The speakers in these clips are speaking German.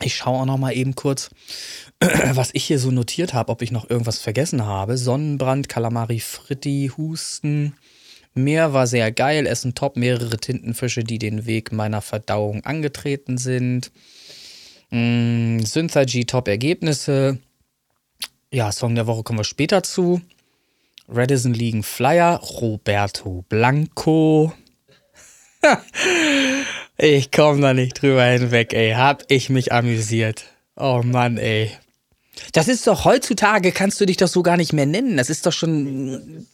Ich schaue auch noch mal eben kurz, was ich hier so notiert habe, ob ich noch irgendwas vergessen habe. Sonnenbrand, Kalamari Fritti, Husten. Meer war sehr geil, Essen top, mehrere Tintenfische, die den Weg meiner Verdauung angetreten sind. Mm, Synthagy, top Ergebnisse. Ja, Song der Woche kommen wir später zu. Redison liegen Flyer, Roberto Blanco. ich komme da nicht drüber hinweg, ey. Hab ich mich amüsiert. Oh Mann, ey. Das ist doch heutzutage, kannst du dich doch so gar nicht mehr nennen. Das ist doch schon.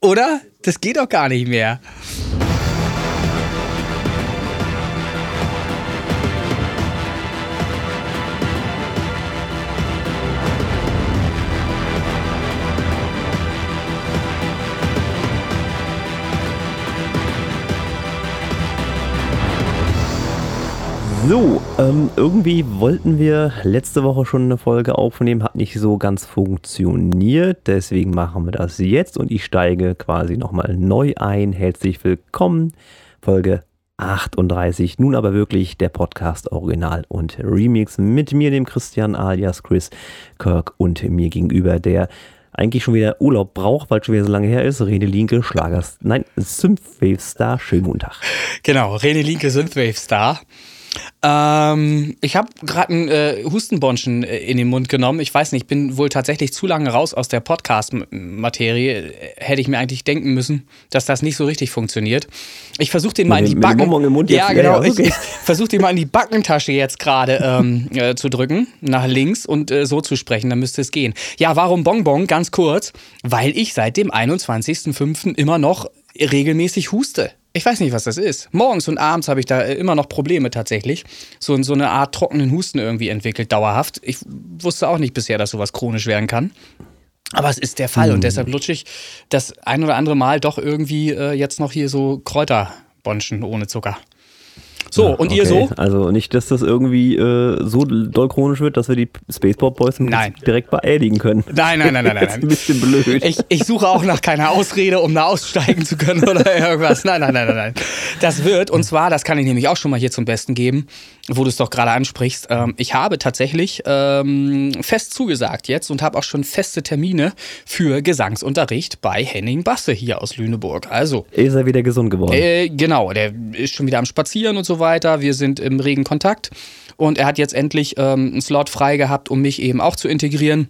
Oder? Das geht doch gar nicht mehr. So, ähm, irgendwie wollten wir letzte Woche schon eine Folge aufnehmen, hat nicht so ganz funktioniert, deswegen machen wir das jetzt und ich steige quasi nochmal neu ein. Herzlich willkommen, Folge 38, nun aber wirklich der Podcast Original und Remix mit mir, dem Christian alias Chris Kirk und mir gegenüber der eigentlich schon wieder Urlaub braucht, weil schon wieder so lange her ist. Rene Linke, Schlagers, nein, Synthwave Star, schönen guten Tag. Genau, Rene Linke, Synthwave Star. Ähm, ich habe gerade einen äh, Hustenbonschen äh, in den Mund genommen. Ich weiß nicht, ich bin wohl tatsächlich zu lange raus aus der Podcast-Materie. Hätte ich mir eigentlich denken müssen, dass das nicht so richtig funktioniert. Ich versuche den mal in die Backen. Im Mund ja, genau. Ja, okay. Ich, ich versuche den mal in die Backentasche jetzt gerade ähm, äh, zu drücken, nach links und äh, so zu sprechen. Dann müsste es gehen. Ja, warum Bonbon? Ganz kurz, weil ich seit dem 21.05. immer noch regelmäßig huste. Ich weiß nicht, was das ist. Morgens und abends habe ich da äh, immer noch Probleme tatsächlich. So, so eine Art trockenen Husten irgendwie entwickelt, dauerhaft. Ich wusste auch nicht bisher, dass sowas chronisch werden kann. Aber es ist der Fall hm. und deshalb lutsche ich das ein oder andere Mal doch irgendwie äh, jetzt noch hier so Kräuterbonschen ohne Zucker. So, und okay. ihr so? Also nicht, dass das irgendwie äh, so doll chronisch wird, dass wir die Spaceball Boys direkt beerdigen können. Nein, nein, nein, nein. nein. Das ist ein bisschen blöd. Ich, ich suche auch nach keiner Ausrede, um da aussteigen zu können oder irgendwas. Nein, nein, nein, nein, nein. Das wird, und zwar, das kann ich nämlich auch schon mal hier zum Besten geben, wo du es doch gerade ansprichst. Ähm, ich habe tatsächlich ähm, fest zugesagt jetzt und habe auch schon feste Termine für Gesangsunterricht bei Henning Basse hier aus Lüneburg. Also. Ist er wieder gesund geworden? Äh, genau, der ist schon wieder am Spazieren und so weiter. Wir sind im regen Kontakt. Und er hat jetzt endlich ähm, einen Slot frei gehabt, um mich eben auch zu integrieren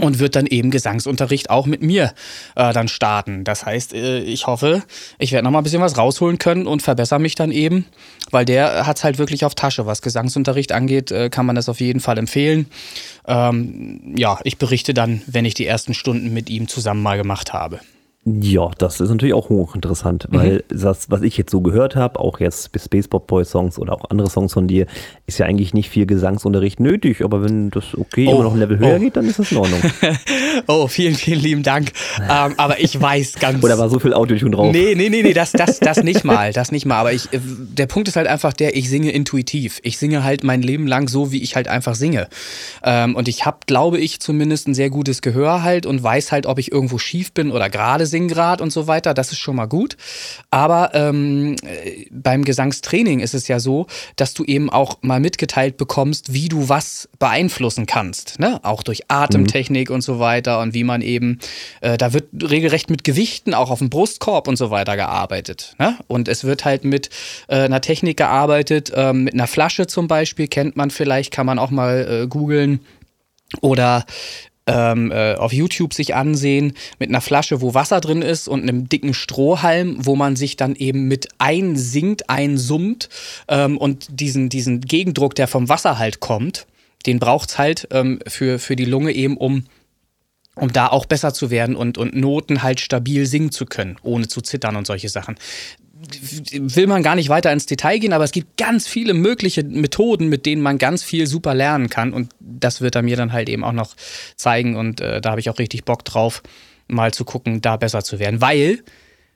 und wird dann eben Gesangsunterricht auch mit mir äh, dann starten. Das heißt, äh, ich hoffe, ich werde noch mal ein bisschen was rausholen können und verbessere mich dann eben, weil der hat es halt wirklich auf Tasche. Was Gesangsunterricht angeht, äh, kann man das auf jeden Fall empfehlen. Ähm, ja, ich berichte dann, wenn ich die ersten Stunden mit ihm zusammen mal gemacht habe. Ja, das ist natürlich auch hochinteressant, mhm. weil das, was ich jetzt so gehört habe, auch jetzt Spaceball Boy Songs oder auch andere Songs von dir, ist ja eigentlich nicht viel Gesangsunterricht nötig, aber wenn das okay oh, immer noch ein Level höher oh. geht, dann ist das in Ordnung. oh, vielen, vielen lieben Dank. ähm, aber ich weiß ganz. Oder war so viel Autotune drauf? Nee, nee, nee, nee, das, das, das nicht mal, das nicht mal. Aber ich, äh, der Punkt ist halt einfach der, ich singe intuitiv. Ich singe halt mein Leben lang so, wie ich halt einfach singe. Ähm, und ich habe, glaube ich, zumindest ein sehr gutes Gehör halt und weiß halt, ob ich irgendwo schief bin oder gerade singe Grad und so weiter, das ist schon mal gut. Aber ähm, beim Gesangstraining ist es ja so, dass du eben auch mal mitgeteilt bekommst, wie du was beeinflussen kannst. Ne? Auch durch Atemtechnik mhm. und so weiter und wie man eben, äh, da wird regelrecht mit Gewichten auch auf dem Brustkorb und so weiter gearbeitet. Ne? Und es wird halt mit äh, einer Technik gearbeitet, äh, mit einer Flasche zum Beispiel, kennt man vielleicht, kann man auch mal äh, googeln. Oder ähm, äh, auf YouTube sich ansehen mit einer Flasche, wo Wasser drin ist und einem dicken Strohhalm, wo man sich dann eben mit einsingt, einsummt ähm, und diesen, diesen Gegendruck, der vom Wasser halt kommt, den braucht es halt ähm, für, für die Lunge eben, um um da auch besser zu werden und, und Noten halt stabil singen zu können, ohne zu zittern und solche Sachen will man gar nicht weiter ins Detail gehen, aber es gibt ganz viele mögliche Methoden, mit denen man ganz viel super lernen kann. Und das wird er mir dann halt eben auch noch zeigen. Und äh, da habe ich auch richtig Bock drauf, mal zu gucken, da besser zu werden. Weil,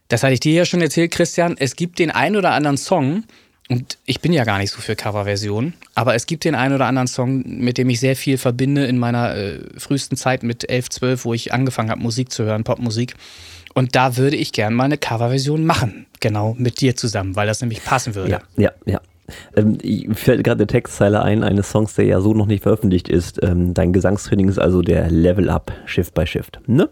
das hatte ich dir ja schon erzählt, Christian, es gibt den einen oder anderen Song, und ich bin ja gar nicht so für Coverversionen, aber es gibt den einen oder anderen Song, mit dem ich sehr viel verbinde in meiner äh, frühesten Zeit mit 11, 12, wo ich angefangen habe, Musik zu hören, Popmusik. Und da würde ich gern mal eine Coverversion machen. Genau mit dir zusammen, weil das nämlich passen würde. Ja, ja, ja. Ähm, fällt gerade eine Textzeile ein, eines Songs, der ja so noch nicht veröffentlicht ist. Ähm, dein Gesangstraining ist also der Level Up Shift by Shift, ne?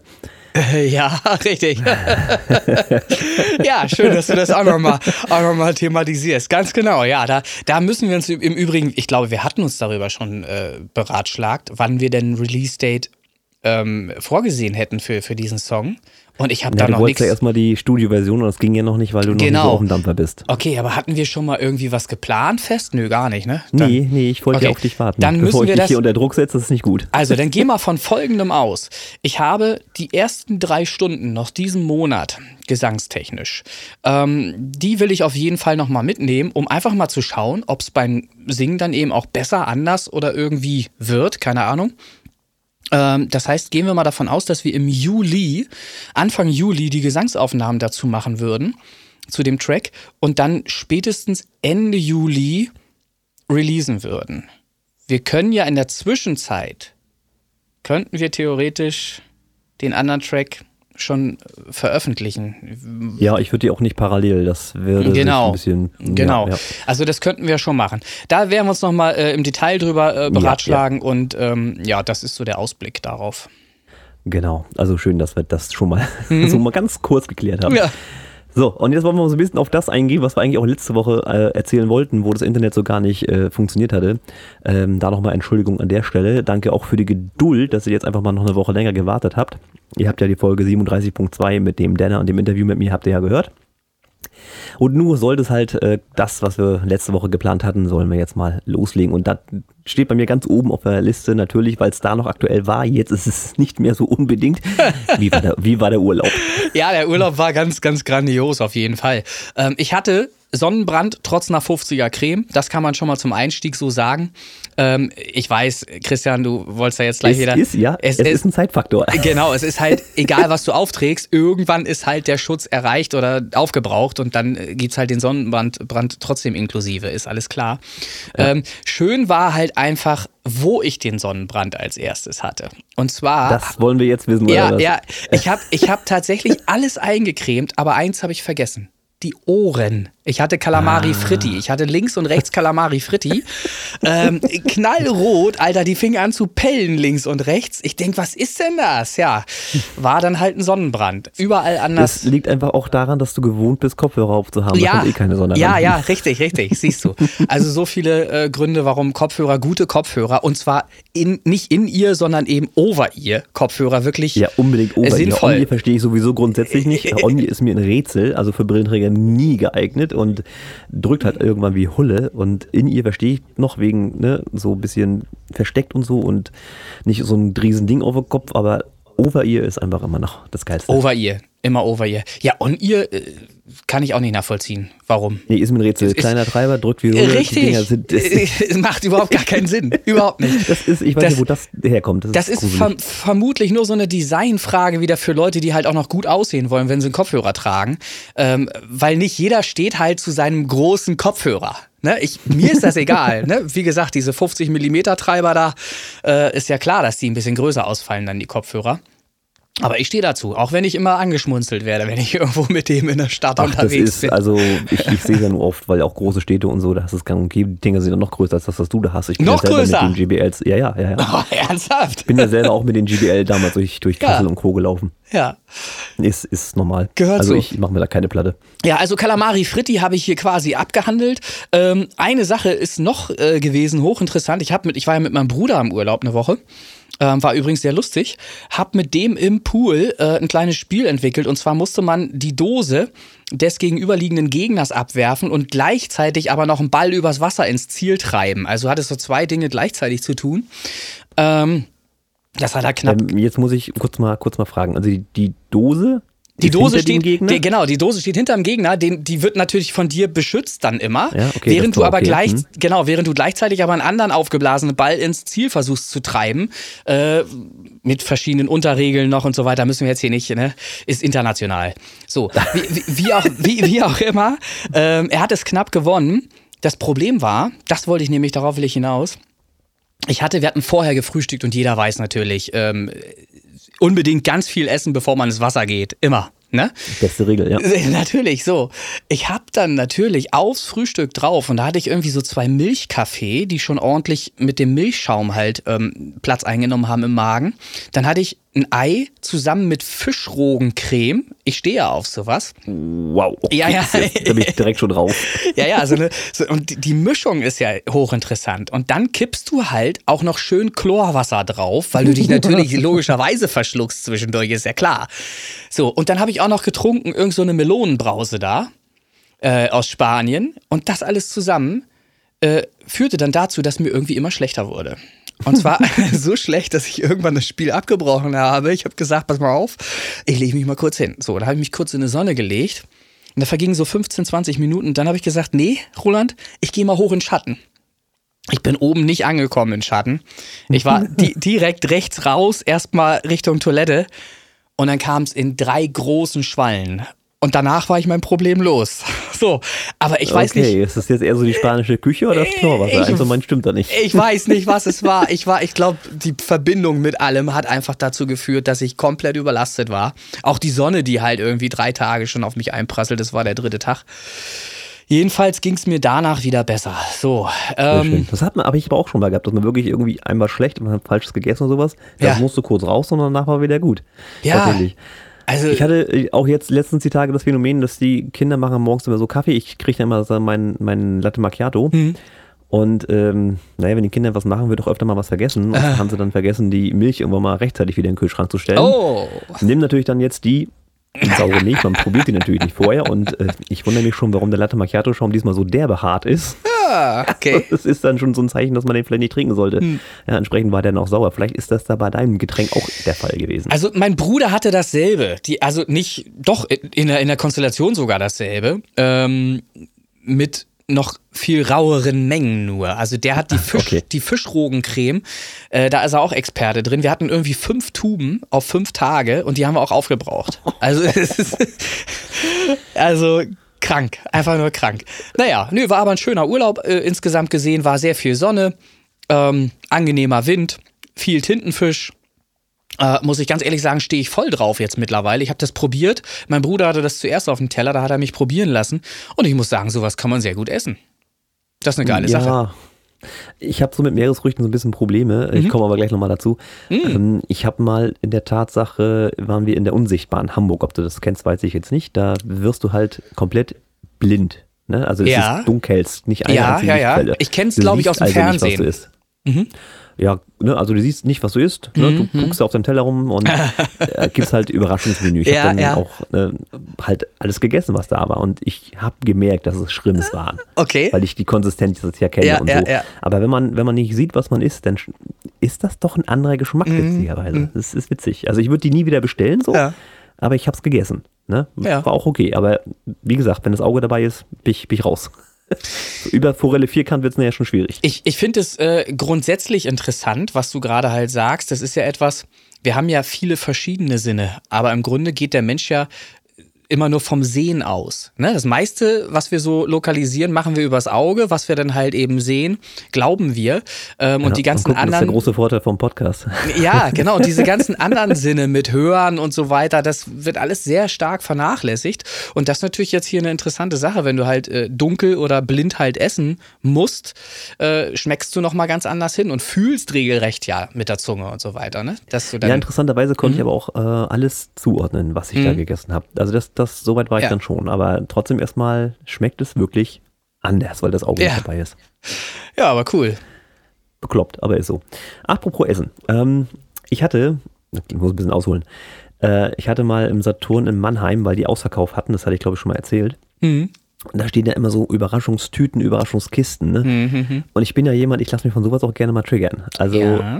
Ja, richtig. ja, schön, dass du das auch nochmal noch mal thematisierst. Ganz genau, ja. Da, da müssen wir uns im Übrigen, ich glaube, wir hatten uns darüber schon äh, beratschlagt, wann wir denn Release-Date ähm, vorgesehen hätten für, für diesen Song. Und ich habe ja, da noch nichts. ja erstmal die Studioversion und das ging ja noch nicht, weil du noch genau. nicht so auf dem Dampfer bist. Okay, aber hatten wir schon mal irgendwie was geplant fest? Nö, gar nicht, ne? Dann, nee, nee, ich wollte okay. ja auf dich warten. Dann Bevor müssen wir ich dich hier unter Druck setze, das ist nicht gut. Also, dann geh mal von folgendem aus. Ich habe die ersten drei Stunden noch diesen Monat gesangstechnisch. Ähm, die will ich auf jeden Fall nochmal mitnehmen, um einfach mal zu schauen, ob es beim Singen dann eben auch besser, anders oder irgendwie wird. Keine Ahnung. Ähm, das heißt, gehen wir mal davon aus, dass wir im Juli, Anfang Juli, die Gesangsaufnahmen dazu machen würden, zu dem Track, und dann spätestens Ende Juli releasen würden. Wir können ja in der Zwischenzeit, könnten wir theoretisch den anderen Track schon veröffentlichen. Ja, ich würde die auch nicht parallel, das würde genau. ein bisschen. Genau, ja, ja. also das könnten wir schon machen. Da werden wir uns nochmal äh, im Detail drüber äh, beratschlagen ja, und ähm, ja, das ist so der Ausblick darauf. Genau, also schön, dass wir das schon mal mhm. so mal ganz kurz geklärt haben. Ja. So, und jetzt wollen wir so ein bisschen auf das eingehen, was wir eigentlich auch letzte Woche äh, erzählen wollten, wo das Internet so gar nicht äh, funktioniert hatte. Ähm, da nochmal Entschuldigung an der Stelle. Danke auch für die Geduld, dass ihr jetzt einfach mal noch eine Woche länger gewartet habt. Ihr habt ja die Folge 37.2 mit dem Danner und dem Interview mit mir, habt ihr ja gehört. Und nun sollte es halt äh, das, was wir letzte Woche geplant hatten, sollen wir jetzt mal loslegen. Und das steht bei mir ganz oben auf der Liste, natürlich, weil es da noch aktuell war. Jetzt ist es nicht mehr so unbedingt. Wie war der, wie war der Urlaub? Ja, der Urlaub war ganz, ganz grandios auf jeden Fall. Ähm, ich hatte Sonnenbrand trotz einer 50er Creme. Das kann man schon mal zum Einstieg so sagen. Ähm, ich weiß, Christian, du wolltest ja jetzt gleich es wieder. Ist, ja, es, es ist ein Zeitfaktor. Genau, es ist halt, egal was du aufträgst, irgendwann ist halt der Schutz erreicht oder aufgebraucht und dann gibt es halt den Sonnenbrand Brand trotzdem inklusive, ist alles klar. Ja. Ähm, schön war halt einfach, wo ich den Sonnenbrand als erstes hatte. Und zwar. Das wollen wir jetzt wissen, ja, oder? Ja, ich habe ich hab tatsächlich alles eingecremt, aber eins habe ich vergessen die Ohren. Ich hatte Calamari ah. Fritti. Ich hatte links und rechts Calamari Fritti. ähm, knallrot, Alter, die fing an zu pellen links und rechts. Ich denk, was ist denn das? Ja, war dann halt ein Sonnenbrand. Überall anders. Das liegt einfach auch daran, dass du gewohnt bist, Kopfhörer aufzuhaben. Ja, eh keine Sonne ja, ja, richtig, richtig, siehst du. Also so viele äh, Gründe, warum Kopfhörer, gute Kopfhörer, und zwar in, nicht in ihr, sondern eben over ihr Kopfhörer wirklich Ja, unbedingt over sinnvoll. ihr. verstehe ich sowieso grundsätzlich nicht. On ist mir ein Rätsel, also für Brillenträger nie geeignet und drückt halt irgendwann wie Hulle. Und in ihr verstehe ich noch wegen ne, so ein bisschen versteckt und so und nicht so ein riesen Ding auf dem Kopf, aber over ihr ist einfach immer noch das Geilste. Over ihr, immer over ihr. Ja, on ihr äh, kann ich auch nicht nachvollziehen. Warum? Nee, ist mir ein Rätsel. Kleiner Treiber drückt wie Hulle. Richtig. Sind, es macht überhaupt gar keinen Sinn. überhaupt nicht. Das ist, ich weiß das, nicht, wo das herkommt. Das, das ist, ist ver vermutlich nur so eine Designfrage wieder für Leute, die halt auch noch gut aussehen wollen, wenn sie einen Kopfhörer tragen. Ähm, weil nicht jeder steht halt zu seinem großen Kopfhörer. Ne, ich, mir ist das egal. Ne? Wie gesagt, diese 50 mm Treiber da, äh, ist ja klar, dass die ein bisschen größer ausfallen, dann die Kopfhörer. Aber ich stehe dazu, auch wenn ich immer angeschmunzelt werde, wenn ich irgendwo mit dem in der Stadt Ach, unterwegs das ist, bin. Also ich, ich sehe es ja nur oft, weil auch große Städte und so, da hast du es gang und gäbe. Die Dinger sind noch größer als das, was du da hast. Ich bin noch ja größer? mit den GBLs. Ja, ja, ja. ja. Oh, ernsthaft? Ich bin ja selber auch mit den GBL damals durch, durch Kassel ja. und Co. gelaufen. Ja. Ist, ist normal. Gehört also so. ich mache mir da keine Platte. Ja, also Calamari Fritti habe ich hier quasi abgehandelt. Ähm, eine Sache ist noch äh, gewesen, hochinteressant. Ich, mit, ich war ja mit meinem Bruder im Urlaub eine Woche. Ähm, war übrigens sehr lustig. Hab mit dem im Pool äh, ein kleines Spiel entwickelt. Und zwar musste man die Dose des gegenüberliegenden Gegners abwerfen und gleichzeitig aber noch einen Ball übers Wasser ins Ziel treiben. Also hat es so zwei Dinge gleichzeitig zu tun. Ähm, das hat er knapp. Ähm, jetzt muss ich kurz mal, kurz mal fragen. Also die, die Dose die Dose steht, die, genau, die Dose steht hinterm Gegner, den, die wird natürlich von dir beschützt dann immer, ja, okay, während du aber okay. gleich, hm. genau, während du gleichzeitig aber einen anderen aufgeblasenen Ball ins Ziel versuchst zu treiben, äh, mit verschiedenen Unterregeln noch und so weiter, müssen wir jetzt hier nicht, ne, ist international. So, wie, wie, wie auch, wie, wie auch immer, ähm, er hat es knapp gewonnen. Das Problem war, das wollte ich nämlich, darauf will ich hinaus, ich hatte, wir hatten vorher gefrühstückt und jeder weiß natürlich, ähm, unbedingt ganz viel essen, bevor man ins Wasser geht. Immer. Ne? Beste Regel, ja. Natürlich, so. Ich habe dann natürlich aufs Frühstück drauf und da hatte ich irgendwie so zwei Milchkaffee, die schon ordentlich mit dem Milchschaum halt ähm, Platz eingenommen haben im Magen. Dann hatte ich ein Ei zusammen mit Fischrogencreme. Ich stehe ja auf sowas. Wow. Okay, Ja, ja. Jetzt, da bin ich direkt schon drauf. Ja, ja, so eine, so, und die- die Mischung ist ja hochinteressant. Und dann kippst du halt auch noch schön Chlorwasser drauf, weil du dich natürlich logischerweise verschluckst zwischendurch, ist ja klar. So, und dann habe ich auch noch getrunken, irgend so eine Melonenbrause da äh, aus Spanien. Und das alles zusammen äh, führte dann dazu, dass mir irgendwie immer schlechter wurde. Und zwar so schlecht, dass ich irgendwann das Spiel abgebrochen habe. Ich habe gesagt, pass mal auf, ich lege mich mal kurz hin. So, da habe ich mich kurz in die Sonne gelegt. Und da vergingen so 15, 20 Minuten. Dann habe ich gesagt, nee, Roland, ich gehe mal hoch in Schatten. Ich bin oben nicht angekommen in Schatten. Ich war di direkt rechts raus, erstmal Richtung Toilette. Und dann kam es in drei großen Schwallen. Und danach war ich mein Problem los. So, aber ich weiß okay, nicht. ist das jetzt eher so die spanische Küche oder das Chlorwasser? Ich- Eins und mein stimmt da nicht. Ich weiß nicht, was es war. Ich war, ich glaube, die Verbindung mit allem hat einfach dazu geführt, dass ich komplett überlastet war. Auch die Sonne, die halt irgendwie drei Tage schon auf mich einprasselt, das war der dritte Tag. Jedenfalls ging es mir danach wieder besser. So, ähm. Das hat man, aber ich aber auch schon mal gehabt, dass man wirklich irgendwie einmal schlecht und man hat Falsches gegessen oder sowas. Das Ja. musste kurz raus und danach war wieder gut. Ja. Tatsächlich. Also Ich hatte äh, auch jetzt letztens die Tage das Phänomen, dass die Kinder machen morgens immer so Kaffee. Ich kriege dann immer so meinen mein Latte Macchiato. Mhm. Und ähm, naja, wenn die Kinder was machen, wird auch öfter mal was vergessen. Und dann haben sie dann vergessen, die Milch irgendwann mal rechtzeitig wieder in den Kühlschrank zu stellen. oh, Nimm natürlich dann jetzt die saure Milch, man probiert die natürlich nicht vorher. Und äh, ich wundere mich schon, warum der Latte Macchiato-Schaum diesmal so derbe hart ist. ah, okay. Das ist dann schon so ein Zeichen, dass man den vielleicht nicht trinken sollte. Hm. Ja, entsprechend war der noch sauer. Vielleicht ist das da bei deinem Getränk auch der Fall gewesen. Also mein Bruder hatte dasselbe. Die, also nicht, doch in der, in der Konstellation sogar dasselbe. Ähm, mit noch viel raueren Mengen nur. Also der hat die, Fisch, okay. die Fischrogencreme, äh, da ist er auch Experte drin. Wir hatten irgendwie fünf Tuben auf fünf Tage und die haben wir auch aufgebraucht. Also, es ist, also krank, einfach nur krank. Naja, nö, war aber ein schöner Urlaub äh, insgesamt gesehen, war sehr viel Sonne, ähm, angenehmer Wind, viel Tintenfisch. Äh, muss ich ganz ehrlich sagen, stehe ich voll drauf jetzt mittlerweile. Ich habe das probiert. Mein Bruder hatte das zuerst auf dem Teller, da hat er mich probieren lassen. Und ich muss sagen, sowas kann man sehr gut essen. Das ist eine geile Sache. Ich habe so mit Meeresfrüchten so ein bisschen Probleme. Mhm. Ich komme aber gleich nochmal dazu. Ähm, ich habe mal in der Tatsache, waren wir in der Unsichtbaren Hamburg. Ob du das kennst, weiß ich jetzt nicht. Da wirst du halt komplett blind. Ne? Also es Ja. ist dunkelst, nicht eine Ja, einzige ja, ja. Ich kenn's, Du glaub ich, aus dem also nicht, was Fernsehen. Mhm. du isst. Ja, ne, also du siehst nicht, was du isst. Ne? Du guckst auf deinem Teller rum und äh, gibt's halt Überraschungsmenü. Ich Ja, habe dann ja. auch äh, halt alles gegessen, was da war. Und ich habe gemerkt, dass es Schrimps waren. Okay. Weil ich die Konsistenz jetzt ja kenne Ja, und so. ja. Aber wenn man, wenn man nicht sieht, was man isst, dann ist das doch ein anderer Geschmack, witzigerweise. Das ist witzig. Also ich würde die nie wieder bestellen, so, Mhm. Ja. aber ich habe es gegessen. Ne? Ja. War auch okay. Aber wie gesagt, wenn das Auge dabei ist, bin ich, bin ich raus. So über Forelle Vierkant wird es nachher schon schwierig. Ich, ich finde es äh, grundsätzlich interessant, was du gerade halt sagst. Das ist ja etwas, wir haben ja viele verschiedene Sinne, aber im Grunde geht der Mensch ja immer nur vom Sehen aus. Ne? Das meiste, was wir so lokalisieren, machen wir übers Auge. Was wir dann halt eben sehen, glauben wir. Ähm, und die ganzen gucken, Das ist der anderen. große Vorteil vom Podcast. Ja, genau. Und diese ganzen anderen Sinne mit Hören und so weiter, das wird alles sehr stark vernachlässigt. Und das ist natürlich jetzt hier eine interessante Sache. Wenn du halt äh, dunkel oder blind halt essen musst, äh, schmeckst du nochmal ganz anders hin und fühlst regelrecht ja mit der Zunge und so weiter. Ne? Dass du dann, Ja, interessanterweise konnte Mhm. ich aber auch äh, alles zuordnen, was ich da gegessen habe. Also das, das, soweit war ich Ja. dann schon. Aber trotzdem erstmal schmeckt es wirklich anders, weil das Auge Ja. nicht dabei ist. ja, aber cool. Bekloppt, aber ist so. Apropos Essen. Ähm, ich hatte, ich muss ein bisschen ausholen, äh, ich hatte mal im Saturn in Mannheim, weil die Ausverkauf hatten, das hatte ich glaube ich schon mal erzählt. Mhm. Und da stehen ja immer so Überraschungstüten, Überraschungskisten. Ne? Mhm. Und ich bin ja jemand, ich lasse mich von sowas auch gerne mal triggern. Also Ja.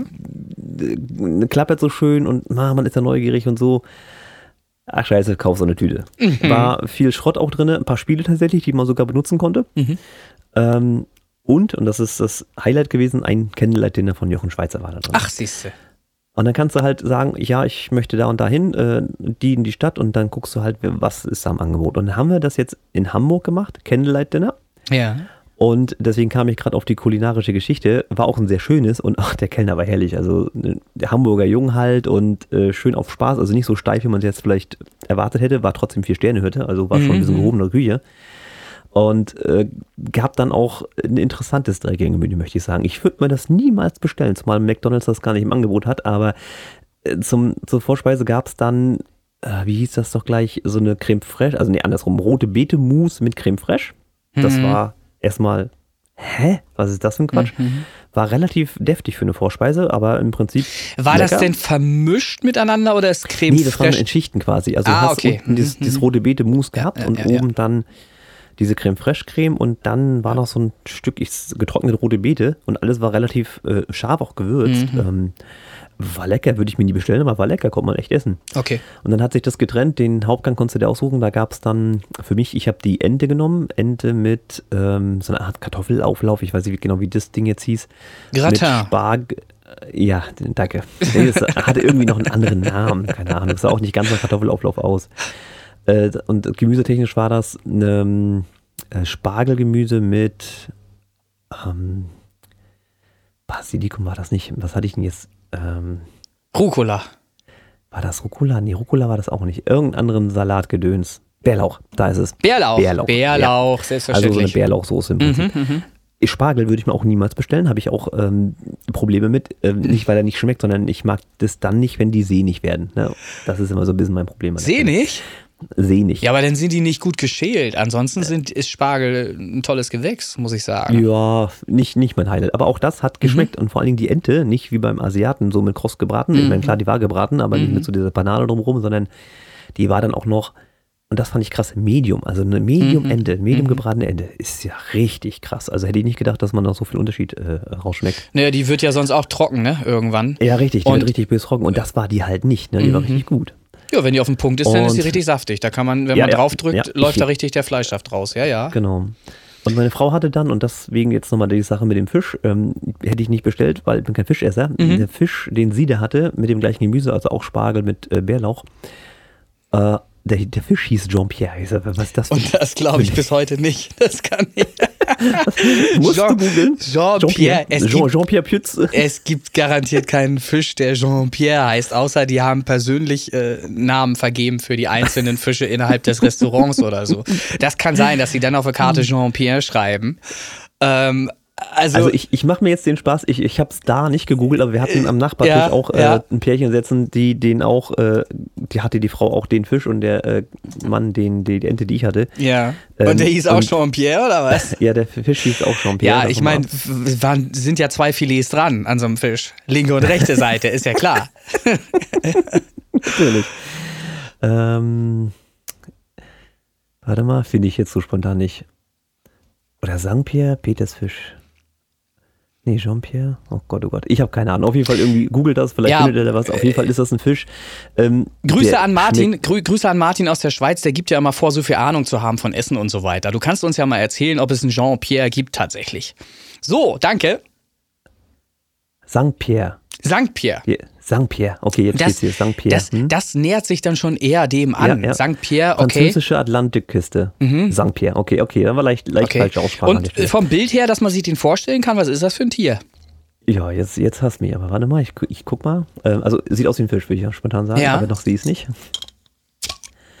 äh, klappert so schön und ah, man ist ja neugierig und so. Ach scheiße, kauf so eine Tüte. Mhm. War viel Schrott auch drin, ein paar Spiele tatsächlich, die man sogar benutzen konnte. Mhm. Ähm, und, und das ist das Highlight gewesen, ein Candlelight-Dinner von Jochen Schweizer war da drin. Ach, siehste. Und dann kannst du halt sagen, ja, ich möchte da und dahin, äh, die in die Stadt und dann guckst du halt, was ist da am Angebot. Und dann haben wir das jetzt in Hamburg gemacht, Candlelight Dinner. Ja. Und deswegen kam ich gerade auf die kulinarische Geschichte. War auch ein sehr schönes und ach, der Kellner war herrlich. Also ne, der Hamburger Jung halt und äh, schön auf Spaß. Also nicht so steif, wie man es jetzt vielleicht erwartet hätte. War trotzdem vier Sterne Hütte, also war schon ein bisschen Mhm. gehobene Küche. Und äh, gab dann auch ein interessantes Dreigänge-Menü, möchte ich sagen. Ich würde mir das niemals bestellen, zumal McDonalds das gar nicht im Angebot hat. Aber äh, zum, zur Vorspeise gab es dann, äh, wie hieß das doch gleich, so eine Creme fraiche, also nee, andersrum, rote Beete-Mousse mit Creme fraiche. Das Mhm. war erstmal, hä? Was ist das für ein Quatsch? Mhm. War relativ deftig für eine Vorspeise, aber im Prinzip. War das lecker. denn vermischt miteinander oder ist Creme Nee, das waren fraiche? in Schichten quasi. Also Ah, du hast okay. unten dieses, Mhm, dieses mhm. rote Beete Mousse gehabt ja, und ja, oben dann diese Creme Fraiche Creme und dann war noch so ein Stück ich, getrocknete rote Beete und alles war relativ äh, scharf auch gewürzt. Mhm. Ähm, war lecker, würde ich mir nie bestellen, aber war lecker, konnte man echt essen. Okay. Und dann hat sich das getrennt, den Hauptgang konntest du dir aussuchen. Da gab es dann für mich, ich habe die Ente genommen, Ente mit ähm, so einer Art Kartoffelauflauf, ich weiß nicht genau, wie das Ding jetzt hieß. Mit Gratin. Sparg ja, danke. Das hatte irgendwie noch einen anderen Namen, keine Ahnung. Das sah auch nicht ganz nach Kartoffelauflauf aus. Äh, Und gemüsetechnisch war das ein äh, Spargelgemüse mit ähm, Basilikum war das nicht. Was hatte ich denn jetzt? Ähm, Rucola. war das Rucola? Nee, Rucola war das auch nicht. Irgendeinen anderen Salatgedöns. Bärlauch, da ist es. Bärlauch. Bärlauch, Bärlauch, Also so eine selbstverständlich. Bärlauchsoße im Prinzip. mhm, mhm. Spargel würde ich mir auch niemals bestellen, habe ich auch ähm, Probleme mit. Ähm, nicht, weil er nicht schmeckt, sondern ich mag das dann nicht, wenn die sehnig werden. Ne? Das ist immer so ein bisschen mein Problem. Sehnig? Sehnig. Ja, aber dann sind die nicht gut geschält. Ansonsten sind, ist Spargel ein tolles Gewächs, muss ich sagen. Ja, nicht, nicht mein Highlight. Aber auch das hat geschmeckt. Und vor allen Dingen die Ente, nicht wie beim Asiaten, so mit kross gebraten. Ich meine, klar, die war gebraten, aber nicht mit so dieser Banane drumherum, sondern die war dann auch noch, und das fand ich krass, Medium. Also eine Medium-Ente, Medium gebratene Ente ist ja richtig krass. Also hätte ich nicht gedacht, dass man da so viel Unterschied äh, rausschmeckt. Naja, die wird ja sonst auch trocken, ne? Irgendwann. Ja, richtig, die Und- wird richtig bös trocken. Und das war die halt nicht. Ne? Die war richtig gut. Ja, wenn die auf dem Punkt ist, dann ist die Und- richtig saftig. Da kann man, wenn Ja, man draufdrückt, ja. läuft da richtig der Fleischsaft raus. Ja, ja. Genau. Und meine Frau hatte dann, und deswegen jetzt nochmal die Sache mit dem Fisch, ähm, hätte ich nicht bestellt, weil ich bin kein Fischesser. Mhm. Der Fisch, den sie da hatte, mit dem gleichen Gemüse, also auch Spargel mit äh, Bärlauch, äh, der, der Fisch hieß Jean-Pierre. Was ist das? Und das glaube ich bis heute nicht. Das kann ich. Musst Jean- du googeln? Jean-Pierre. Es Jean- gibt- Jean-Pierre Pütz. Es gibt garantiert keinen Fisch, der Jean-Pierre heißt, außer die haben persönlich äh, Namen vergeben für die einzelnen Fische innerhalb des Restaurants oder so. Das kann sein, dass sie dann auf der Karte Jean-Pierre schreiben. Ähm, also, Also ich, ich mache mir jetzt den Spaß, ich, ich habe es da nicht gegoogelt, aber wir hatten am Nachbartisch Ja, auch äh, ja. ein Pärchen sitzen, die den auch, äh, die hatte die Frau auch den Fisch und der äh, Mann den, die, die Ente, die ich hatte. ja. ähm, Und der hieß auch Jean-Pierre, oder was? Ja, der Fisch hieß auch Jean-Pierre. Ja, ich meine, sind ja zwei Filets dran an so einem Fisch. Linke und rechte Seite, ist ja klar. Natürlich. Ähm, warte mal, finde ich jetzt so spontan nicht. Oder St-Pierre, Petersfisch. Nee, Jean-Pierre. Oh Gott, oh Gott. Ich habe keine Ahnung. Auf jeden Fall irgendwie googelt das, vielleicht Ja, findet ihr da was. Auf jeden Fall ist das ein Fisch. Ähm, Grüße an Martin, Grü Grüße an Martin aus der Schweiz, der gibt ja immer vor, so viel Ahnung zu haben von Essen und so weiter. Du kannst uns ja mal erzählen, ob es einen Jean-Pierre gibt tatsächlich. So, danke. St-Pierre. St. Pierre. Hier, St-Pierre. Okay, jetzt Das, steht's hier. St-Pierre. das, hm? das nähert sich dann schon eher dem an. Ja, ja. St. Pierre, okay. Französische Atlantikküste. St-Pierre. Okay, okay. Dann war leicht, leicht okay. falsche Aussprache Und vom Bild her, dass man sich den vorstellen kann, was ist das für ein Tier? Ja, jetzt, jetzt hast du mich. Aber warte mal, ich, ich guck mal. Ähm, also, sieht aus wie ein Fisch, würde ich ja spontan sagen. Ja. Aber noch sehe ich es nicht.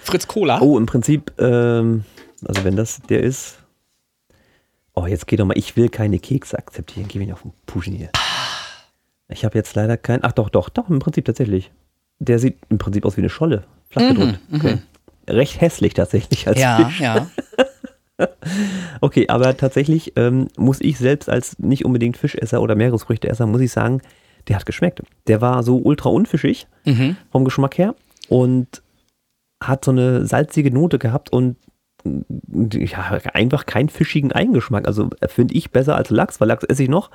Fritz Cola. Oh, im Prinzip, ähm, also wenn das der ist. Oh, jetzt geht doch mal, ich will keine Kekse akzeptieren. Geh mir auf den Puschen hier. Ich habe jetzt leider keinen. Ach doch, doch, doch, im Prinzip tatsächlich. Der sieht im Prinzip aus wie eine Scholle. Flach gedrückt. Okay. Recht hässlich tatsächlich als Mhm, ja, Fisch. ja. Okay, aber tatsächlich ähm, muss ich selbst als nicht unbedingt Fischesser oder Meeresfrüchteesser, muss ich sagen, der hat geschmeckt. Der war so ultra unfischig Mhm. vom Geschmack her und hat so eine salzige Note gehabt und ja, einfach keinen fischigen Eigengeschmack. Also äh, finde ich besser als Lachs, weil Lachs esse ich noch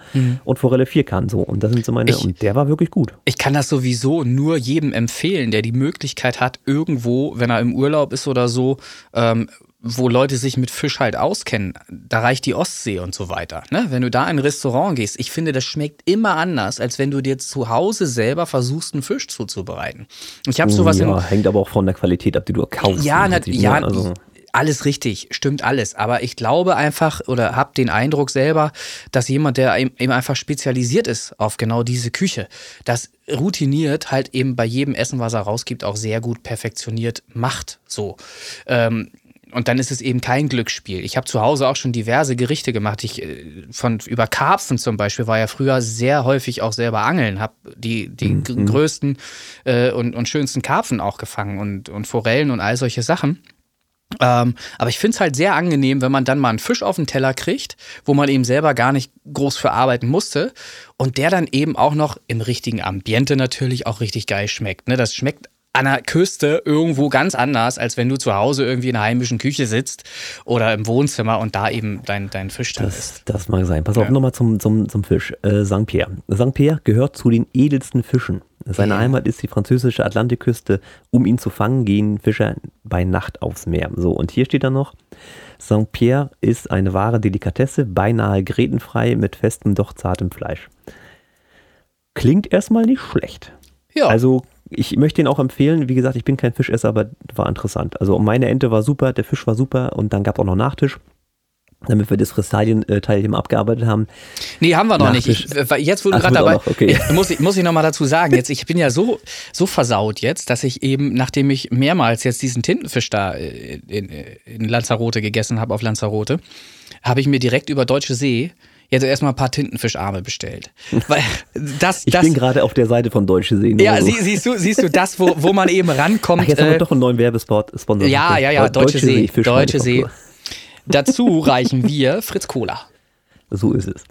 und Forelle 4 kann so. Und das sind so meine, Ich- und der war wirklich gut. Ich kann das sowieso nur jedem empfehlen, der die Möglichkeit hat, irgendwo, wenn er im Urlaub ist oder so, ähm, wo Leute sich mit Fisch halt auskennen, da reicht die Ostsee und so weiter. Ne? Wenn du da in ein Restaurant gehst, ich finde, das schmeckt immer anders, als wenn du dir zu Hause selber versuchst, einen Fisch zuzubereiten. Ich habe sowas ja, in, hängt aber auch von der Qualität ab, die du kaufst. ja, im na, Prinzip, ja ne? also, alles richtig, stimmt alles. Aber ich glaube einfach oder habe den Eindruck selber, dass jemand, der eben einfach spezialisiert ist auf genau diese Küche, das routiniert halt eben bei jedem Essen, was er rausgibt, auch sehr gut perfektioniert macht. So. Ähm, und dann ist es eben kein Glücksspiel. Ich habe zu Hause auch schon diverse Gerichte gemacht. Ich äh, von über Karpfen zum Beispiel war ja früher sehr häufig auch selber angeln, habe die, die mhm. größten äh, und, und schönsten Karpfen auch gefangen und, und Forellen und all solche Sachen. Ähm, aber ich finde es halt sehr angenehm, wenn man dann mal einen Fisch auf den Teller kriegt, wo man eben selber gar nicht groß für arbeiten musste und der dann eben auch noch im richtigen Ambiente natürlich auch richtig geil schmeckt. Ne? Das schmeckt an der Küste irgendwo ganz anders, als wenn du zu Hause irgendwie in einer heimischen Küche sitzt oder im Wohnzimmer und da eben dein, dein Fisch das, ist. Das mag sein. Pass auf, nochmal zum, zum, zum Fisch. Äh, St. Pierre. St. Pierre gehört zu den edelsten Fischen. Seine Heimat ist die französische Atlantikküste. Um ihn zu fangen, gehen Fischer bei Nacht aufs Meer. So, und hier steht dann noch, St. Pierre ist eine wahre Delikatesse, beinahe grätenfrei mit festem, doch zartem Fleisch. Klingt erstmal nicht schlecht. Ja. Also ich möchte ihn auch empfehlen. Wie gesagt, ich bin kein Fischesser, aber war interessant. Also meine Ente war super, der Fisch war super und dann gab es auch noch Nachtisch damit wir das Fressalien-Teil eben abgearbeitet haben. Nee, haben wir noch Nachtisch. nicht. Ich, jetzt, wo du gerade dabei okay. muss ich, muss ich noch mal dazu sagen, jetzt, ich bin ja so, so versaut jetzt, dass ich eben, nachdem ich mehrmals jetzt diesen Tintenfisch da äh, in, in Lanzarote gegessen habe, auf Lanzarote, habe ich mir direkt über Deutsche See jetzt erstmal ein paar Tintenfischarme bestellt. Weil das, ich das, bin gerade auf der Seite von Deutsche See. Ja, so. siehst du, siehst du das, wo, wo man eben rankommt. Ach, jetzt haben wir äh, doch einen neuen Werbespot. Sponsor. Ja, ja, ja, Deutsche, Deutsche See. See Deutsche See. Dazu reichen wir Fritz Cola. So ist es.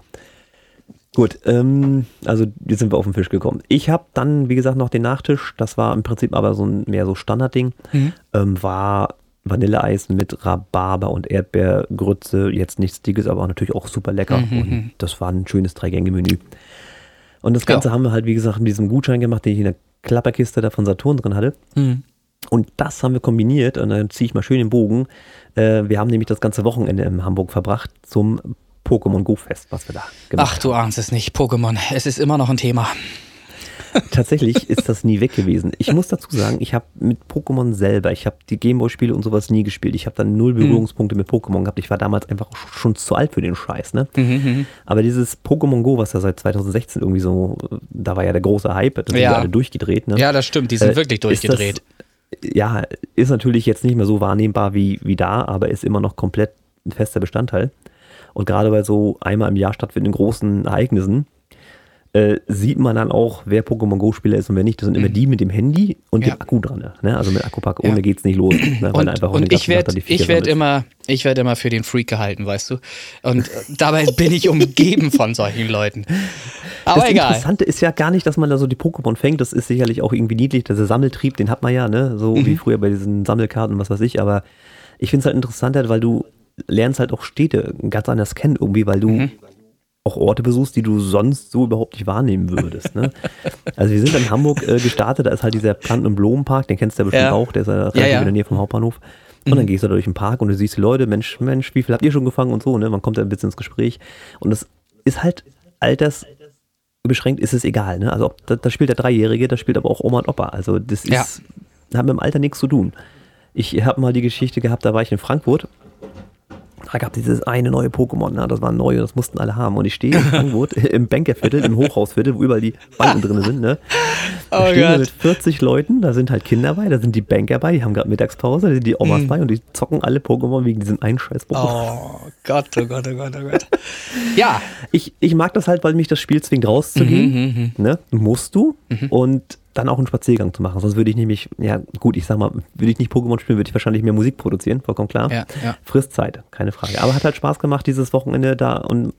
Gut, ähm, also jetzt sind wir auf den Fisch gekommen. Ich habe dann, wie gesagt, noch den Nachtisch. Das war im Prinzip aber so ein mehr so Standardding. Mhm. Ähm, war Vanilleeis mit Rhabarber und Erdbeergrütze. Jetzt nichts Dickes, aber natürlich auch super lecker. Mhm. Und mhm. das war ein schönes Drei-Gänge-Menü. Und das Ganze ja. haben wir halt, wie gesagt, mit diesem Gutschein gemacht, den ich in der Klapperkiste da von Saturn drin hatte. Mhm. Und das haben wir kombiniert. Und dann ziehe ich mal schön den Bogen. Äh, wir haben nämlich das ganze Wochenende in Hamburg verbracht zum Pokémon Go Fest, was wir da gemacht haben. Ach, du ahnst es nicht. Pokémon. Es ist immer noch ein Thema. Tatsächlich ist das nie weg gewesen. Ich muss dazu sagen, ich habe mit Pokémon selber, ich habe die Gameboy-Spiele und sowas nie gespielt. Ich habe dann null mhm. Berührungspunkte mhm. mit Pokémon gehabt. Ich war damals einfach schon zu alt für den Scheiß. Ne? Mhm, mhm. Aber dieses Pokémon Go, was ja seit 2016 irgendwie so, da war ja der große Hype, da sind ja. alle durchgedreht. Ne? Ja, das stimmt, die sind äh, wirklich durchgedreht. Das, ja, ist natürlich jetzt nicht mehr so wahrnehmbar wie, wie da, aber ist immer noch komplett ein fester Bestandteil. Und gerade bei so einmal im Jahr stattfindenden großen Ereignissen äh, sieht man dann auch, wer Pokémon Go-Spieler ist und wer nicht. Das sind immer mhm. die mit dem Handy und ja. dem Akku dran. Ne? Also mit Akkupack ohne ja. geht's nicht los. Ne? und, und ich werde werd immer, ich werd immer für den Freak gehalten, weißt du. Und dabei bin ich umgeben von solchen Leuten. Aber das egal. Das Interessante ist ja gar nicht, dass man da so die Pokémon fängt. Das ist sicherlich auch irgendwie niedlich. Dieser Sammeltrieb, den hat man ja, ne? So mhm. wie früher bei diesen Sammelkarten, was weiß ich. Aber ich finde es halt interessanter, weil du lernst halt auch Städte ganz anders kennen irgendwie, weil du mhm auch Orte besuchst, die du sonst so überhaupt nicht wahrnehmen würdest. Ne? also wir sind in Hamburg äh, gestartet, da ist halt dieser Planten- und Blumenpark, den kennst du ja bestimmt ja. auch, der ist ja, ja, ja. in der Nähe vom Hauptbahnhof. Und mhm. dann gehst du da durch den Park und du siehst die Leute, Mensch, Mensch, wie viel habt ihr schon gefangen und so, ne? Man kommt da ein bisschen ins Gespräch. Und das ist halt altersbeschränkt, ist es egal, ne? Also da, da, spielt der Dreijährige, da spielt aber auch Oma und Opa. Also das ist, hat mit dem Alter nichts zu tun. Ich habe mal die Geschichte gehabt, da war ich in Frankfurt da gab es dieses eine neue Pokémon, ne? das war neu, das mussten alle haben. Und ich stehe in Frankfurt im Bankerviertel, im Hochhausviertel, wo überall die Banken drin sind. Ne? Da oh stehen wir mit 40 Leuten, da sind halt Kinder bei, da sind die Banker bei, die haben gerade Mittagspause, da sind die Omas mm. bei und die zocken alle Pokémon wegen diesem einen scheiß Pokémon. Oh Gott, oh Gott, oh Gott, oh Gott. ja. Ich, ich mag das halt, weil mich das Spiel zwingt rauszugehen. Mhm, mhm, mhm. ne? Musst du. Mhm. Und dann auch einen Spaziergang zu machen. Sonst würde ich nämlich, ja gut, ich sag mal, würde ich nicht Pokémon spielen, würde ich wahrscheinlich mehr Musik produzieren, vollkommen klar. Ja, ja. Frisst Zeit, keine Frage. Aber hat halt Spaß gemacht, dieses Wochenende da und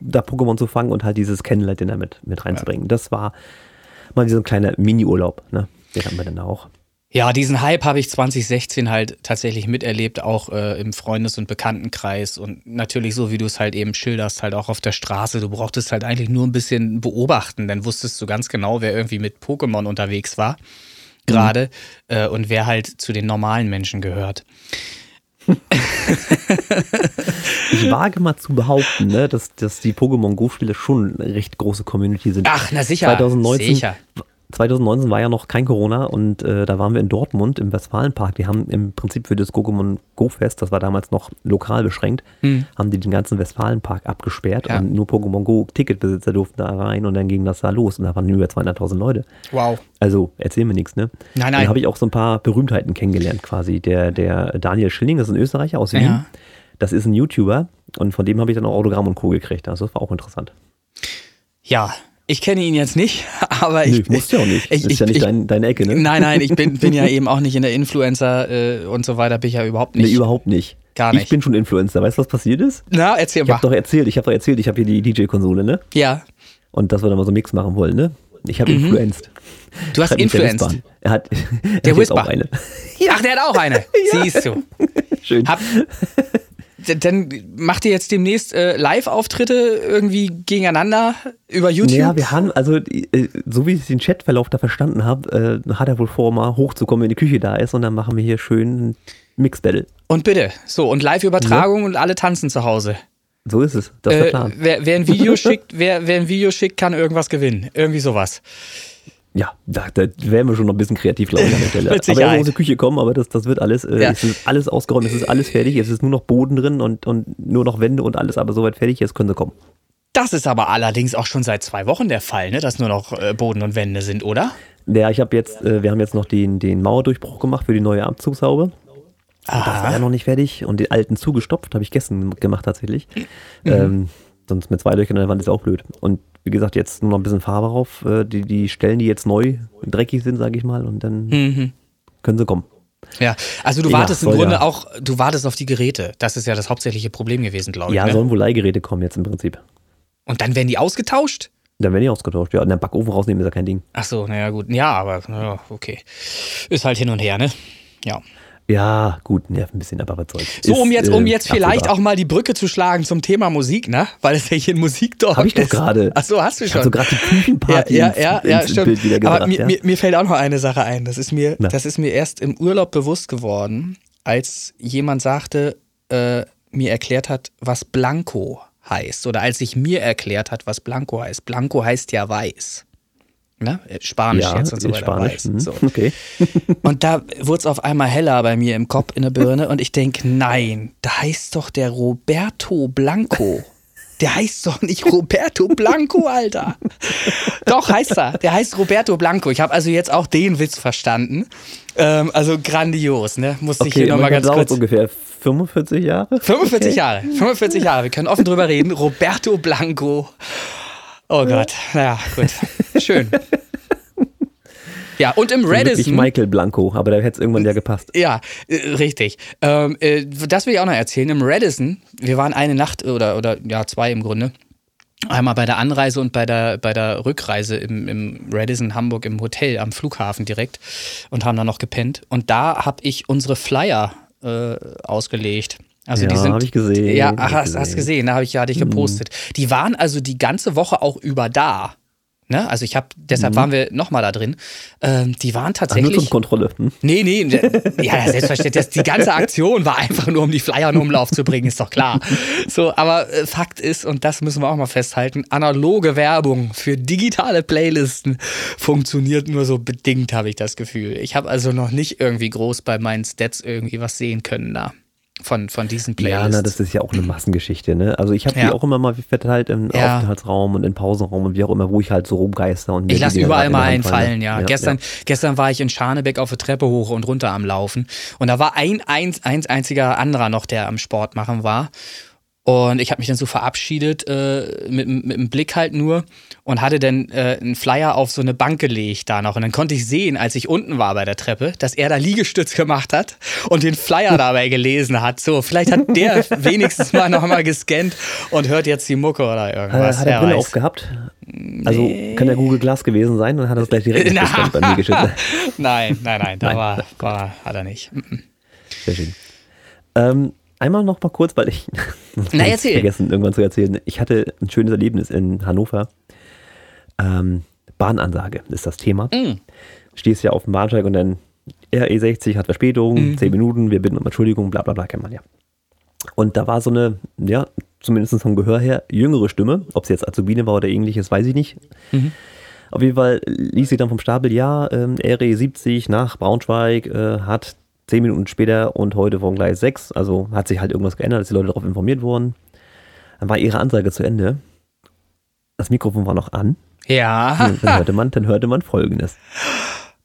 da Pokémon zu fangen und halt dieses Candlelight-Dinner mit, mit reinzubringen. Ja. Das war mal so ein kleiner Mini-Urlaub, ne? Den haben wir dann auch. Ja, diesen Hype habe ich 2016 halt tatsächlich miterlebt, auch äh, im Freundes- und Bekanntenkreis und natürlich so, wie du es halt eben schilderst, halt auch auf der Straße. Du brauchtest halt eigentlich nur ein bisschen beobachten, dann wusstest du ganz genau, wer irgendwie mit Pokémon unterwegs war, gerade, mhm. äh, und wer halt zu den normalen Menschen gehört. ich wage mal zu behaupten, ne, dass, dass die Pokémon Go-Spiele schon eine recht große Community sind. Ach, na sicher. 2019 sicher 2019 war ja noch kein Corona und äh, da waren wir in Dortmund im Westfalenpark. Die haben im Prinzip für das Pokémon Go Fest, das war damals noch lokal beschränkt, Hm. haben die den ganzen Westfalenpark abgesperrt Ja. und nur Pokémon Go Ticketbesitzer durften da rein und dann ging das da los und da waren über 200.000 Leute. Wow. Also erzähl mir nichts, ne? Nein, nein. habe ich auch so ein paar Berühmtheiten kennengelernt quasi. Der, der Daniel Schilling ist ein Österreicher aus Wien. Ja. Das ist ein YouTuber und von dem habe ich dann auch Autogramm und Co. gekriegt. Also das war auch interessant. Ja, ich kenne ihn jetzt nicht, aber ich. Nö, musst du ja auch nicht. Ich, das ist ich, ja nicht ich, dein, deine Ecke, ne? Nein, nein, ich bin, bin ja eben auch nicht in der Influencer äh, und so weiter, bin ich ja überhaupt Nee, nicht. überhaupt nicht. Gar Ich nicht. bin schon Influencer. Weißt du, was passiert ist? Na, erzähl Ich mal. habe doch erzählt, ich habe doch erzählt, ich habe hier die DJ-Konsole, ne? Ja. Und dass wir da mal so einen Mix machen wollen, ne? Ich habe influenced. Mhm. Du hast influenced. Er hat, er Der hat Whisper. auch eine. Ach, der hat auch eine. Siehst du. Schön. Hab, dann macht ihr jetzt demnächst äh, Live-Auftritte irgendwie gegeneinander über YouTube? Ja, wir haben, also äh, so wie ich den Chatverlauf da verstanden habe, äh, hat er wohl vor, mal hochzukommen, wenn die Küche da ist und dann machen wir hier schön Mix-Battle. Und bitte, so, und Live-Übertragung und alle tanzen zu Hause. So ist es. Das ist der Äh, Plan. wer, wer ein Video schickt, wer, wer ein Video schickt, kann irgendwas gewinnen. Irgendwie sowas. Ja, da, da wären wir schon noch ein bisschen kreativ, glaube ich, an der Stelle. Mit aber er Sicherheit. soll aus der Küche kommen, aber das, das wird alles. Äh, Ja. Es ist alles ausgeräumt, es ist alles fertig, es ist nur noch Boden drin und, und nur noch Wände und alles, aber soweit fertig, jetzt können sie kommen. Das ist aber allerdings auch schon seit zwei Wochen der Fall, ne? dass nur noch äh, Boden und Wände sind, oder? Ja, ich habe jetzt, äh, wir haben jetzt noch den, den Mauerdurchbruch gemacht für die neue Abzugshaube. Das war ja noch nicht fertig und den alten zugestopft, habe ich gestern gemacht tatsächlich. Mhm. Ähm, sonst mit zwei Löchern an der Wand ist auch blöd. Und wie gesagt, jetzt nur noch ein bisschen Farbe drauf. Äh, die, die Stellen, die jetzt neu dreckig sind, sage ich mal, und dann Mhm. können sie kommen. Ja, also du Ja, wartest im soll Grunde ja. auch, du wartest auf die Geräte. Das ist ja das hauptsächliche Problem gewesen, glaube ich. Ja, ne? sollen wohl Leihgeräte kommen jetzt im Prinzip. Und dann werden die ausgetauscht? Dann werden die ausgetauscht. Ja, und den Backofen rausnehmen ist ja kein Ding. Ach so, naja, gut. Ja, aber okay. Ist halt hin und her, ne? Ja. Ja, gut, nervt ein bisschen, aber was soll's. So, Ist, um jetzt, um äh, jetzt vielleicht absehbar. auch mal die Brücke zu schlagen zum Thema Musik, ne? Weil es ja hier ein Musikdorf Hab ich doch ist. gerade. Ach so, hast du Ich schon. habe so gerade die ja, Küchenparty ja, ins, ja, ins ja, Bild stimmt. wieder gebracht. Aber mir, ja? mir, mir fällt auch noch eine Sache ein. Das ist mir, Na. das ist mir erst im Urlaub bewusst geworden, als jemand sagte, äh, mir erklärt hat, was Blanco heißt. Oder als sich mir erklärt hat, was Blanco heißt. Blanco heißt ja weiß. Ne? Spanisch ja, jetzt und so weiter. Spanisch. Weiß. Mhm. So. Okay. Und da wurde es auf einmal heller bei mir im Kopf, in der Birne. Und ich denke, nein, da heißt doch der Roberto Blanco. Der heißt doch nicht Roberto Blanco, Alter. Doch, heißt er. Der heißt Roberto Blanco. Ich habe also jetzt auch den Witz verstanden. Ähm, also grandios, ne? Musste ich Okay, hier nochmal ganz kurz. ungefähr 45 Jahre. 45 Okay. Jahre. 45 Jahre. Wir können offen drüber reden. Roberto Blanco. Oh Gott. Naja, gut. Schön. Ja, und im Wirklich Radisson. Michael Blanco, aber da hätte es irgendwann ja gepasst. Ja, äh, richtig. Ähm, äh, das will ich auch noch erzählen. Im Radisson, wir waren eine Nacht oder, oder ja, zwei im Grunde. Einmal bei der Anreise und bei der, bei der Rückreise im, im Radisson Hamburg im Hotel am Flughafen direkt und haben da noch gepennt. Und da habe ich unsere Flyer äh, ausgelegt. Also die Ja, sind, hab ich gesehen, Ja, ach, ich hast, hast gesehen. Mhm. da habe ich ja dich gepostet. Die waren also die ganze Woche auch über da. Ne? Also ich habe, deshalb waren wir nochmal da drin. Ähm, die waren Mhm. Ach, nur tatsächlich. zur Kontrolle. Hm? Nee, nee, ja, selbstverständlich. Das, die ganze Aktion war einfach nur, um die Flyer in Umlauf zu bringen, ist doch klar. So, aber äh, Fakt ist, und das müssen wir auch mal festhalten, analoge Werbung für digitale Playlisten funktioniert nur so bedingt, habe ich das Gefühl. Ich habe also noch nicht irgendwie groß bei meinen Stats irgendwie was sehen können da. Von, von diesen Ja, Playlists. na, das ist ja auch eine Massengeschichte, ne? Also ich habe Ja. die auch immer mal verteilt im Ja. Aufenthaltsraum und im Pausenraum und wie auch immer, wo ich halt so rumgeister und Ich lasse überall mal die einen Hand fallen, fallen, ja. ne? gestern, gestern war ich in Scharnebeck auf der Treppe hoch und runter am Laufen. Und da war ein, ein, ein einziger anderer noch, der am Sport machen war. Und ich habe mich dann so verabschiedet, äh, mit, mit dem Blick halt nur und hatte dann äh, einen Flyer auf so eine Bank gelegt da noch. Und dann konnte ich sehen, als ich unten war bei der Treppe, dass er da Liegestütz gemacht hat und den Flyer dabei gelesen hat. So, vielleicht hat der wenigstens mal nochmal gescannt und hört jetzt die Mucke oder Äh, irgendwas. hat er Brille aufgehabt? Also kann der Google Glass gewesen sein und hat das gleich direkt gescannt bei mir geschickt. Nein, nein, nein, da Nein. War, war, hat er nicht. Mhm. Sehr schön. Ähm, einmal noch mal kurz, weil ich Na, erzähl. vergessen, irgendwann zu erzählen. Ich hatte ein schönes Erlebnis in Hannover. Ähm, Bahnansage ist das Thema. Mm. Stehst ja auf dem Bahnsteig und dann RE60 hat Verspätung, Mhm. 10 Minuten, wir bitten um Entschuldigung, bla bla bla, kennt man ja. Und da war so eine, ja, zumindest vom Gehör her, jüngere Stimme. Ob es jetzt Azubine war oder ähnliches, weiß ich nicht. Mhm. Auf jeden Fall ließ sie dann vom Stapel, ja, ähm, RE 70 nach Braunschweig äh, hat zehn Minuten später und heute vom Gleis 6, also hat sich halt irgendwas geändert, dass die Leute darauf informiert wurden. Dann war ihre Ansage zu Ende. Das Mikrofon war noch an. Ja. Und dann hörte man, dann hörte man folgendes.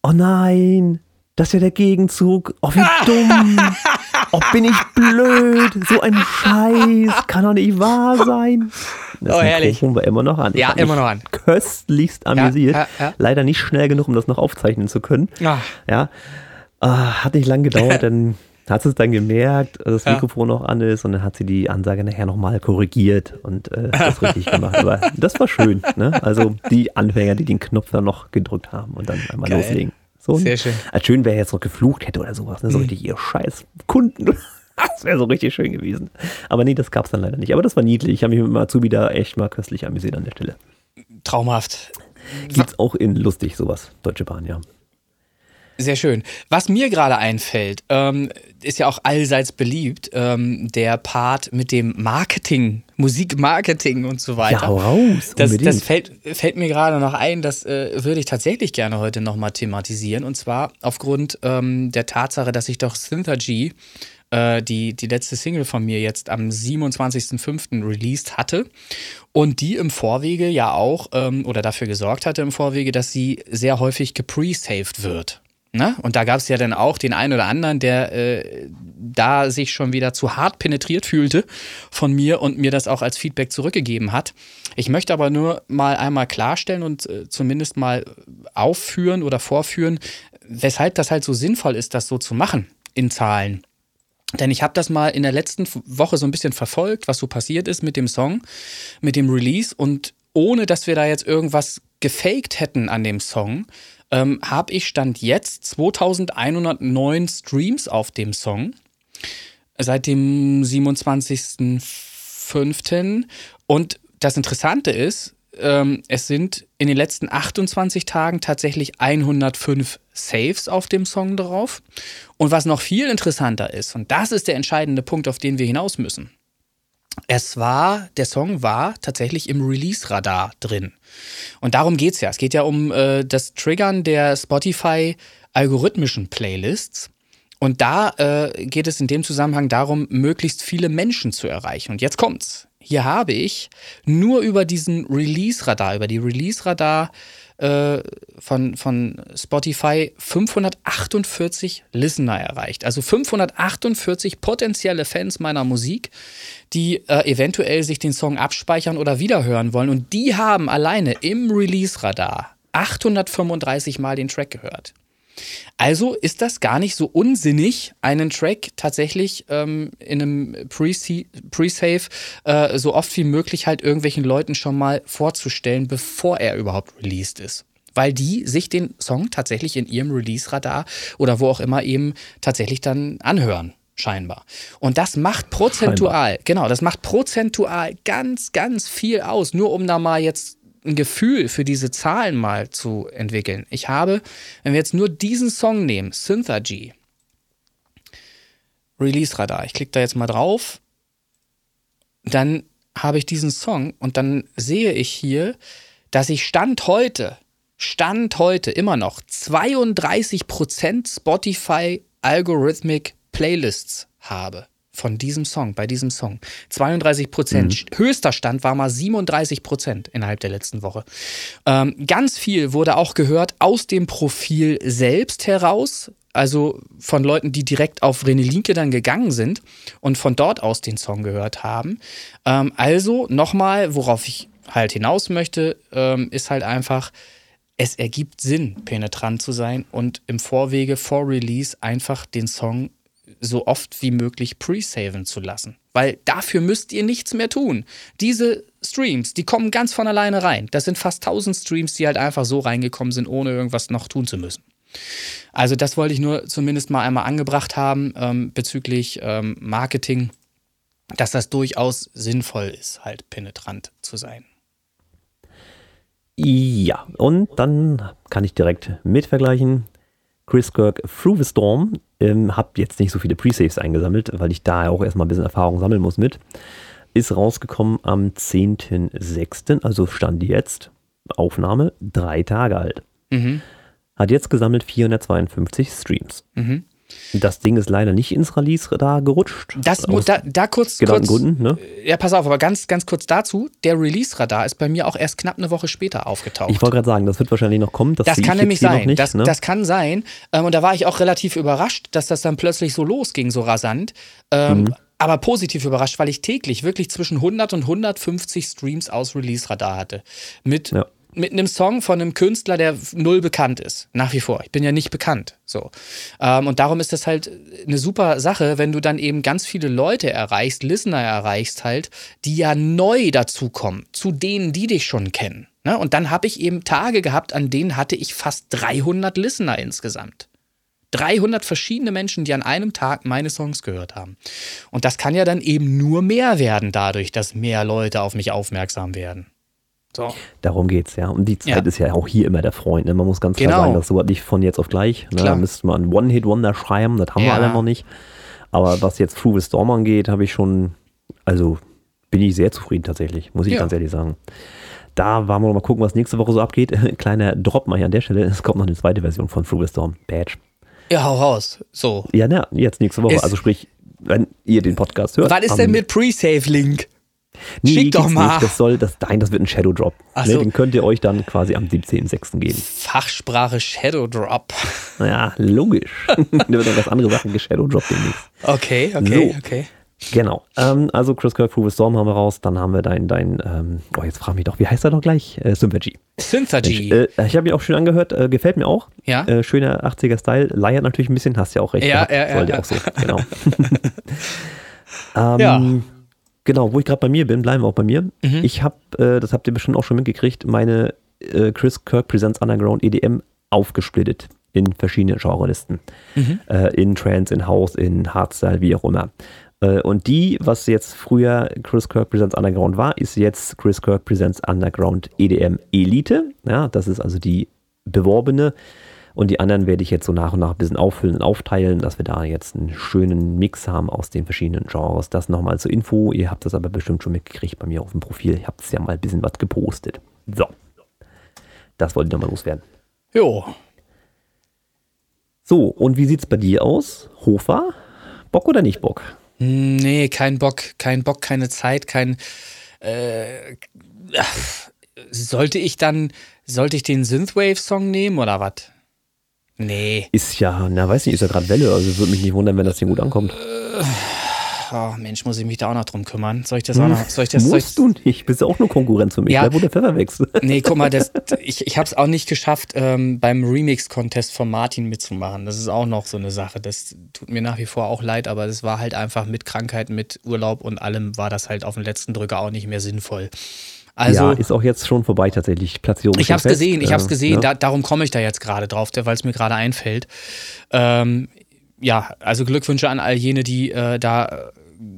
Oh nein, das ist ja der Gegenzug. Oh, wie dumm. Oh, bin ich blöd. So ein Scheiß. Kann doch nicht wahr sein. Das Oh, herrlich. Mikrofon war immer noch an. Ja, hab immer noch an. Köstlichst amüsiert. ja, ja. Leider nicht schnell genug, um das noch aufzeichnen zu können. Ah, Ja, ah, hat nicht lang gedauert, dann hat sie es dann gemerkt, dass das Ja. Mikrofon noch an ist und dann hat sie die Ansage nachher nochmal korrigiert und äh, das richtig gemacht. Aber das war schön. Ne? Also die Anfänger, die den Knopf dann noch gedrückt haben und dann einmal Geil. loslegen. So, Sehr schön. Als schön wäre jetzt noch geflucht hätte oder sowas. Ne? So richtig ihr scheiß Kunden. Das wäre so richtig schön gewesen. Aber nee, das gab es dann leider nicht. Aber das war niedlich. Ich habe mich mit dem Azubi da echt mal köstlich amüsiert an der Stelle. traumhaft. Gibt's auch in lustig sowas. Deutsche Bahn, ja. Sehr schön. Was mir gerade einfällt, ähm, ist ja auch allseits beliebt, ähm, der Part mit dem Marketing, Musikmarketing und so weiter. Ja, hau raus. Das, das fällt, fällt mir gerade noch ein, das äh, würde ich tatsächlich gerne heute nochmal thematisieren. Und zwar aufgrund ähm, der Tatsache, dass ich doch Synthergy, äh, die, die letzte Single von mir jetzt am 27.05. released hatte. Und die im Vorwege ja auch, ähm, oder dafür gesorgt hatte im Vorwege, dass sie sehr häufig gepre-saved wird. Ne? Und da gab es ja dann auch den einen oder anderen, der äh, da sich schon wieder zu hart penetriert fühlte von mir und mir das auch als Feedback zurückgegeben hat. Ich möchte aber nur mal einmal klarstellen und äh, zumindest mal aufführen oder vorführen, weshalb das halt so sinnvoll ist, das so zu machen in Zahlen. Denn ich habe das mal in der letzten Woche so ein bisschen verfolgt, was so passiert ist mit dem Song, mit dem Release. Und ohne dass wir da jetzt irgendwas gefaked hätten an dem Song, ähm, habe ich Stand jetzt 2109 Streams auf dem Song. Seit dem 27.05. Und das Interessante ist, ähm, es sind in den letzten 28 Tagen tatsächlich 105 Saves auf dem Song drauf. Und was noch viel interessanter ist, und das ist der entscheidende Punkt, auf den wir hinaus müssen. Es war, der Song war tatsächlich im Release-Radar drin. Und darum geht es ja. Es geht ja um äh, das Triggern der Spotify-algorithmischen Playlists. Und da äh, geht es in dem Zusammenhang darum, möglichst viele Menschen zu erreichen. Und jetzt kommt's. Hier habe ich nur über diesen Release-Radar, über die Release-Radar äh, von, von Spotify 548 Listener erreicht. Also 548 potenzielle Fans meiner Musik, die äh, eventuell sich den Song abspeichern oder wiederhören wollen. Und die haben alleine im Release-Radar 835 Mal den Track gehört. Also ist das gar nicht so unsinnig, einen Track tatsächlich ähm, in einem Pre- Pre-Save äh, so oft wie möglich halt irgendwelchen Leuten schon mal vorzustellen, bevor er überhaupt released ist. Weil die sich den Song tatsächlich in ihrem Release-Radar oder wo auch immer eben tatsächlich dann anhören. Scheinbar. Und das macht prozentual, genau, das macht prozentual ganz, ganz viel aus. Nur um da mal jetzt ein Gefühl für diese Zahlen mal zu entwickeln. Ich habe, wenn wir jetzt nur diesen Song nehmen, Synthergy, Release Radar, ich klicke da jetzt mal drauf, dann habe ich diesen Song und dann sehe ich hier, dass ich Stand heute, Stand heute immer noch 32% Spotify Algorithmic Playlists habe von diesem Song, bei diesem Song. 32 Prozent. Höchster Stand war mal 37 Prozent innerhalb der letzten Woche. Ähm, ganz viel wurde auch gehört aus dem Profil selbst heraus. Also von Leuten, die direkt auf René Linke dann gegangen sind und von dort aus den Song gehört haben. Ähm, also nochmal, worauf ich halt hinaus möchte, ähm, ist halt einfach, es ergibt Sinn, penetrant zu sein und im Vorwege, vor Release einfach den Song so oft wie möglich pre-saven zu lassen. Weil dafür müsst ihr nichts mehr tun. Diese Streams, die kommen ganz von alleine rein. Das sind fast 1000 Streams, die halt einfach so reingekommen sind, ohne irgendwas noch tun zu müssen. Also das wollte ich nur zumindest mal einmal angebracht haben ähm, bezüglich ähm, Marketing, dass das durchaus sinnvoll ist, halt penetrant zu sein. Ja, und dann kann ich direkt mit vergleichen. Chris Kirk Through the Storm. Ähm, hab jetzt nicht so viele Pre-Saves eingesammelt, weil ich da auch erstmal ein bisschen Erfahrung sammeln muss mit. Ist rausgekommen am 10.06., also stand jetzt. Aufnahme drei Tage alt. Mhm. Hat jetzt gesammelt 452 Streams. Mhm. Das Ding ist leider nicht ins Release-Radar gerutscht. Das, mu- Aus da, da kurz, kurz Gründen, ne? Ja, pass auf, aber ganz, ganz kurz dazu. Der Release-Radar ist bei mir auch erst knapp eine Woche später aufgetaucht. Ich wollte gerade sagen, das wird wahrscheinlich noch kommen. Das, das kann ich nämlich sein. Nicht, das, ne? das kann sein. Ähm, und da war ich auch relativ überrascht, dass das dann plötzlich so losging, so rasant. Ähm, Mhm. Aber positiv überrascht, weil ich täglich wirklich zwischen 100 und 150 Streams aus Release-Radar hatte. Mit, Ja. Mit einem Song von einem Künstler, der null bekannt ist. Nach wie vor. Ich bin ja nicht bekannt. So. Ähm, und darum ist das halt eine super Sache, wenn du dann eben ganz viele Leute erreichst, Listener erreichst halt, die ja neu dazukommen, zu denen, die dich schon kennen. Ne? Und dann habe ich eben Tage gehabt, an denen hatte ich fast 300 Listener insgesamt. 300 verschiedene Menschen, die an einem Tag meine Songs gehört haben. Und das kann ja dann eben nur mehr werden dadurch, dass mehr Leute auf mich aufmerksam werden. So. Darum geht's, ja. Und die Zeit Ja. ist ja auch hier immer der Freund. Ne? Man muss ganz klar Genau. sagen, das sowas nicht von jetzt auf gleich. Ne? Da Klar. müsste man One-Hit-Wonder schreiben, das haben wir Ja. alle noch nicht. Aber was jetzt True Storm angeht, habe ich schon, also bin ich sehr zufrieden tatsächlich, muss ich Ja. ganz ehrlich sagen. Da wollen wir noch mal gucken, was nächste Woche so abgeht. Kleiner Drop mal hier an der Stelle. Es kommt noch eine zweite Version von True Storm. Badge. Ja, hau raus. So. Ja, na, jetzt nächste Woche. Ist- also sprich, wenn ihr den Podcast hört. Was ist denn mit Pre-Save-Link? Nee, Schick doch mal. Nicht. Das soll, das, nein, das wird ein Shadow Drop. Ach Ne, so. den könnt ihr euch dann quasi am 17.06. geben. Fachsprache Shadow Drop. Ja, logisch. da wird dann ganz andere Sachen geshadow Drop demnächst. Okay, okay, So. okay. Genau. Ähm, also Chris Kirk, Prove Storm haben wir raus. Dann haben wir dein, dein ähm, oh, jetzt frag mich doch, wie heißt er doch gleich? Äh, Sympathy. Synthagy. Äh, ich habe ihn auch schön angehört, äh, gefällt mir auch. Ja. Äh, schöner 80er-Style. Leiert natürlich ein bisschen, hast ja auch recht. Ja, gehabt. ja, ja, Soll ja. auch so, genau. ähm, Ja. Genau, wo ich gerade bei mir bin, bleiben wir auch bei mir. Mhm. Ich habe, äh, das habt ihr bestimmt auch schon mitgekriegt, meine äh, Chris Kirk Presents Underground EDM aufgesplittet in verschiedene Genrelisten. Mhm. Äh, in Trance, in House, in Hardstyle, wie auch immer. Äh, und die, was jetzt früher Chris Kirk Presents Underground war, ist jetzt Chris Kirk Presents Underground EDM Elite. Ja, das ist also die beworbene. Und die anderen werde ich jetzt so nach und nach ein bisschen auffüllen und aufteilen, dass wir da jetzt einen schönen Mix haben aus den verschiedenen Genres. Das nochmal zur Info. Ihr habt das aber bestimmt schon mitgekriegt bei mir auf dem Profil. Ich habe es ja mal ein bisschen was gepostet. So. Das wollte ich nochmal loswerden. Jo. So, und wie sieht's bei dir aus? Hofer? Bock oder nicht Bock? Nee, kein Bock, kein Bock, keine Zeit, kein. Äh, sollte ich dann, sollte ich den Synthwave-Song nehmen oder was? Nee. Ist ja, na weiß nicht, ist ja gerade Welle. Also würde mich nicht wundern, wenn das Ding gut ankommt. Oh, Mensch, muss ich mich da auch noch drum kümmern? Soll ich das auch noch? Soll ich das? Soll ich, Musst du nicht. Bist ja auch nur Konkurrenz für mich. Ja. Da wo der Pfeffer wächst. Nee, guck mal, das, ich, ich habe es auch nicht geschafft, ähm, beim Remix-Contest von Martin mitzumachen. Das ist auch noch so eine Sache. Das tut mir nach wie vor auch leid, aber das war halt einfach mit Krankheit, mit Urlaub und allem war das halt auf den letzten Drücker auch nicht mehr sinnvoll. Also, ja, ist auch jetzt schon vorbei tatsächlich. Platzierung ich hab's fest. gesehen, ich hab's Äh, gesehen. ne? Da, darum komme ich da jetzt gerade drauf, weil es mir gerade einfällt. Ähm, ja, also Glückwünsche an all jene, die äh, da äh,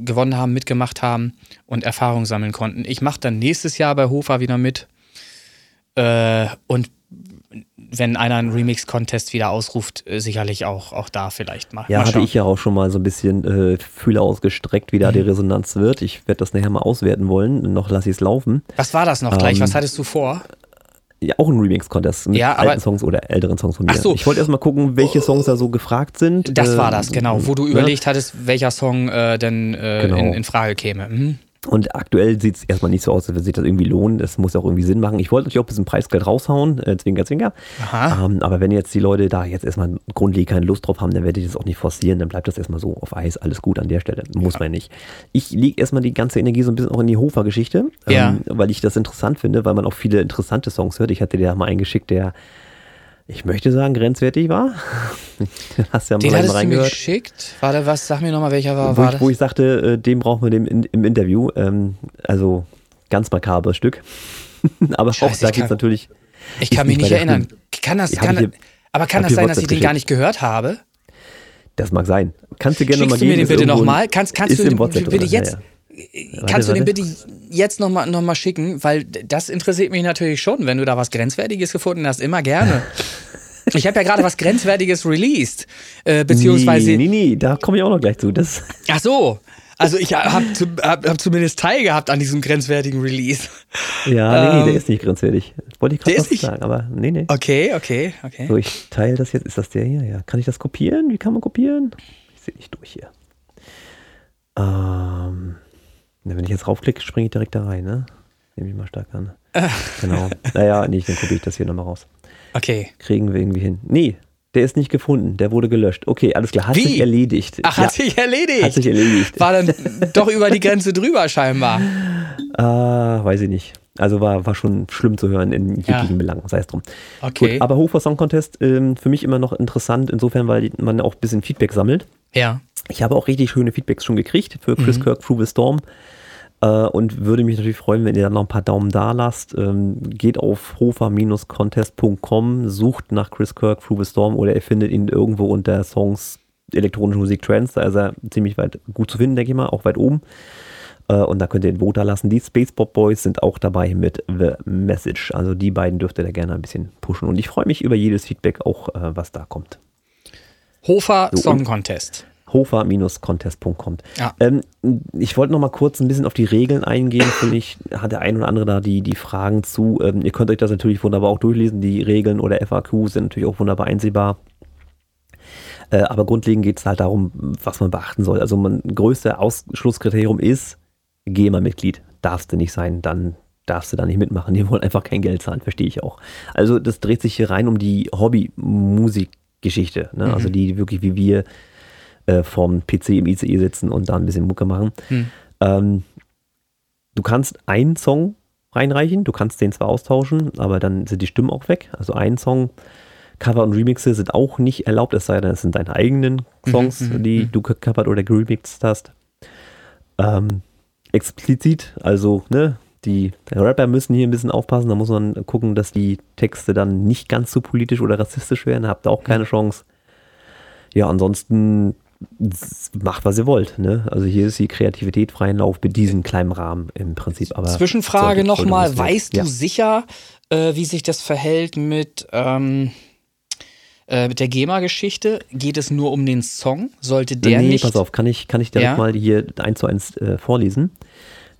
gewonnen haben, mitgemacht haben und Erfahrung sammeln konnten. Ich mache dann nächstes Jahr bei Hofer wieder mit. Äh, und wenn einer einen Remix-Contest wieder ausruft, äh, sicherlich auch, auch da vielleicht mal. Ja, mal hatte ich ja auch schon mal so ein bisschen äh, Fühler ausgestreckt, wie da Mhm. die Resonanz wird. Ich werde das nachher mal auswerten wollen. Noch lasse ich es laufen. Was war das noch gleich? Ähm, Was hattest du vor? Ja, auch ein Remix-Contest mit Ja, aber- alten Songs oder älteren Songs von mir. Ach so. Ich wollte erst mal gucken, welche Songs da so gefragt sind. Das Äh, war das, genau. Wo du ne? überlegt hattest, welcher Song äh, denn äh, Genau. in, in Frage käme. Mhm. Und aktuell sieht es erstmal nicht so aus, als würde sich das irgendwie lohnen. Das muss ja auch irgendwie Sinn machen. Ich wollte natürlich auch ein bisschen Preisgeld raushauen, äh, Zwinker, Zwinker. Ähm, aber wenn jetzt die Leute da jetzt erstmal grundlegend keine Lust drauf haben, dann werde ich das auch nicht forcieren. Dann bleibt das erstmal so auf Eis. Alles gut an der Stelle. Muss man nicht. Ich lege erstmal die ganze Energie so ein bisschen auch in die Hofer-Geschichte, Ja. ähm, weil ich das interessant finde, weil man auch viele interessante Songs hört. Ich hatte dir da mal einen geschickt, der, ich möchte sagen, grenzwertig war. Hast ja mal Den hattest du mir geschickt? Warte, was? Sag mir nochmal, welcher war, wo, war ich, das? wo ich sagte, äh, dem brauchen wir dem in, im Interview. Ähm, also ganz makabres Stück. Aber auch Scheiße, da ich gibt es natürlich. ich kann mich nicht erinnern. Kann das, kann, hier- aber kann das sein, dass ich den gar nicht gehört habe? Das mag sein. Kannst du gerne Schickst nochmal du geben. mir den bitte nochmal? Kannst, kannst du den bitte jetzt, ja, kannst du den warte. bitte jetzt nochmal noch mal schicken? Weil das interessiert mich natürlich schon, wenn du da was Grenzwertiges gefunden hast, immer gerne. Ich habe ja gerade was Grenzwertiges released. Äh, beziehungsweise. Nee, nee, nee, da komme ich auch noch gleich zu. Das, Ach so. Also ich habe hab, hab zumindest teilgehabt an diesem grenzwertigen Release. Ja, nee, nee, der ähm, ist nicht grenzwertig. Wollte ich gerade noch sagen, aber nee, nee. Okay, okay, okay. So, ich teile das jetzt. Ist das der hier? Ja. Kann ich das kopieren? Wie kann man kopieren? Ich sehe nicht durch hier. Ähm, wenn ich jetzt raufklicke, springe ich direkt da rein, ne? Nehme ich mal stark an. genau. Naja, nee, dann kopiere ich das hier nochmal raus. Okay. Kriegen wir irgendwie hin. Nee, der ist nicht gefunden, der wurde gelöscht. Okay, alles klar, hat Wie? sich erledigt. Ach, hat ja. sich erledigt. Hat sich erledigt. War dann doch über die Grenze drüber scheinbar. Ah, weiß ich nicht. Also war, war schon schlimm zu hören in jeglichen ja. Belangen, sei es drum. Okay. Gut, aber Hofer Song Contest ähm, für mich immer noch interessant, insofern, weil man auch ein bisschen Feedback sammelt. Ja. Ich habe auch richtig schöne Feedbacks schon gekriegt für Chris mhm. Kirk Through the Storm. Äh, und würde mich natürlich freuen, wenn ihr dann noch ein paar Daumen da lasst. Ähm, geht auf hofer-contest.com, sucht nach Chris Kirk Through the Storm oder ihr findet ihn irgendwo unter Songs elektronische Musik Trends. Da ist er ziemlich weit gut zu finden, denke ich mal, auch weit oben. Äh, und da könnt ihr ein Vote da lassen. Die Spacebot Boys sind auch dabei mit The Message. Also die beiden dürft ihr da gerne ein bisschen pushen. Und ich freue mich über jedes Feedback, auch äh, was da kommt. Hofer so, Song Contest hofer-contest.com. Ja. Ähm, ich wollte noch mal kurz ein bisschen auf die Regeln eingehen. Vielleicht hat der ein oder andere da die, die Fragen zu. Ähm, ihr könnt euch das natürlich wunderbar auch durchlesen. Die Regeln oder FAQ sind natürlich auch wunderbar einsehbar. Äh, aber grundlegend geht es halt darum, was man beachten soll. Also mein größter Ausschlusskriterium ist GEMA-Mitglied. Darfst du nicht sein, dann darfst du da nicht mitmachen. Die wollen einfach kein Geld zahlen, verstehe ich auch. Also das dreht sich hier rein um die Hobby-Musik-Geschichte. Ne? Mhm. Also die wirklich wie wir äh, vom PC im ICE sitzen und da ein bisschen Mucke machen. Hm. Ähm, du kannst einen Song reinreichen, du kannst den zwar austauschen, aber dann sind die Stimmen auch weg. Also ein Song, Cover und Remixe sind auch nicht erlaubt, es sei denn, es sind deine eigenen mhm, Songs, mhm, die mhm. du gecovert oder geremixed hast. Ähm, explizit, also ne, die Rapper müssen hier ein bisschen aufpassen, da muss man gucken, dass die Texte dann nicht ganz so politisch oder rassistisch werden, habt ihr auch keine mhm. Chance. Ja, ansonsten macht, was ihr wollt. Ne? Also hier ist die Kreativität freien Lauf mit diesem kleinen Rahmen im Prinzip. Aber Zwischenfrage nochmal, weißt ja. du sicher, äh, wie sich das verhält mit, ähm, äh, mit der GEMA-Geschichte? Geht es nur um den Song? Sollte der nee, nicht... pass auf, kann ich, kann ich direkt ja? mal hier eins zu eins äh, vorlesen.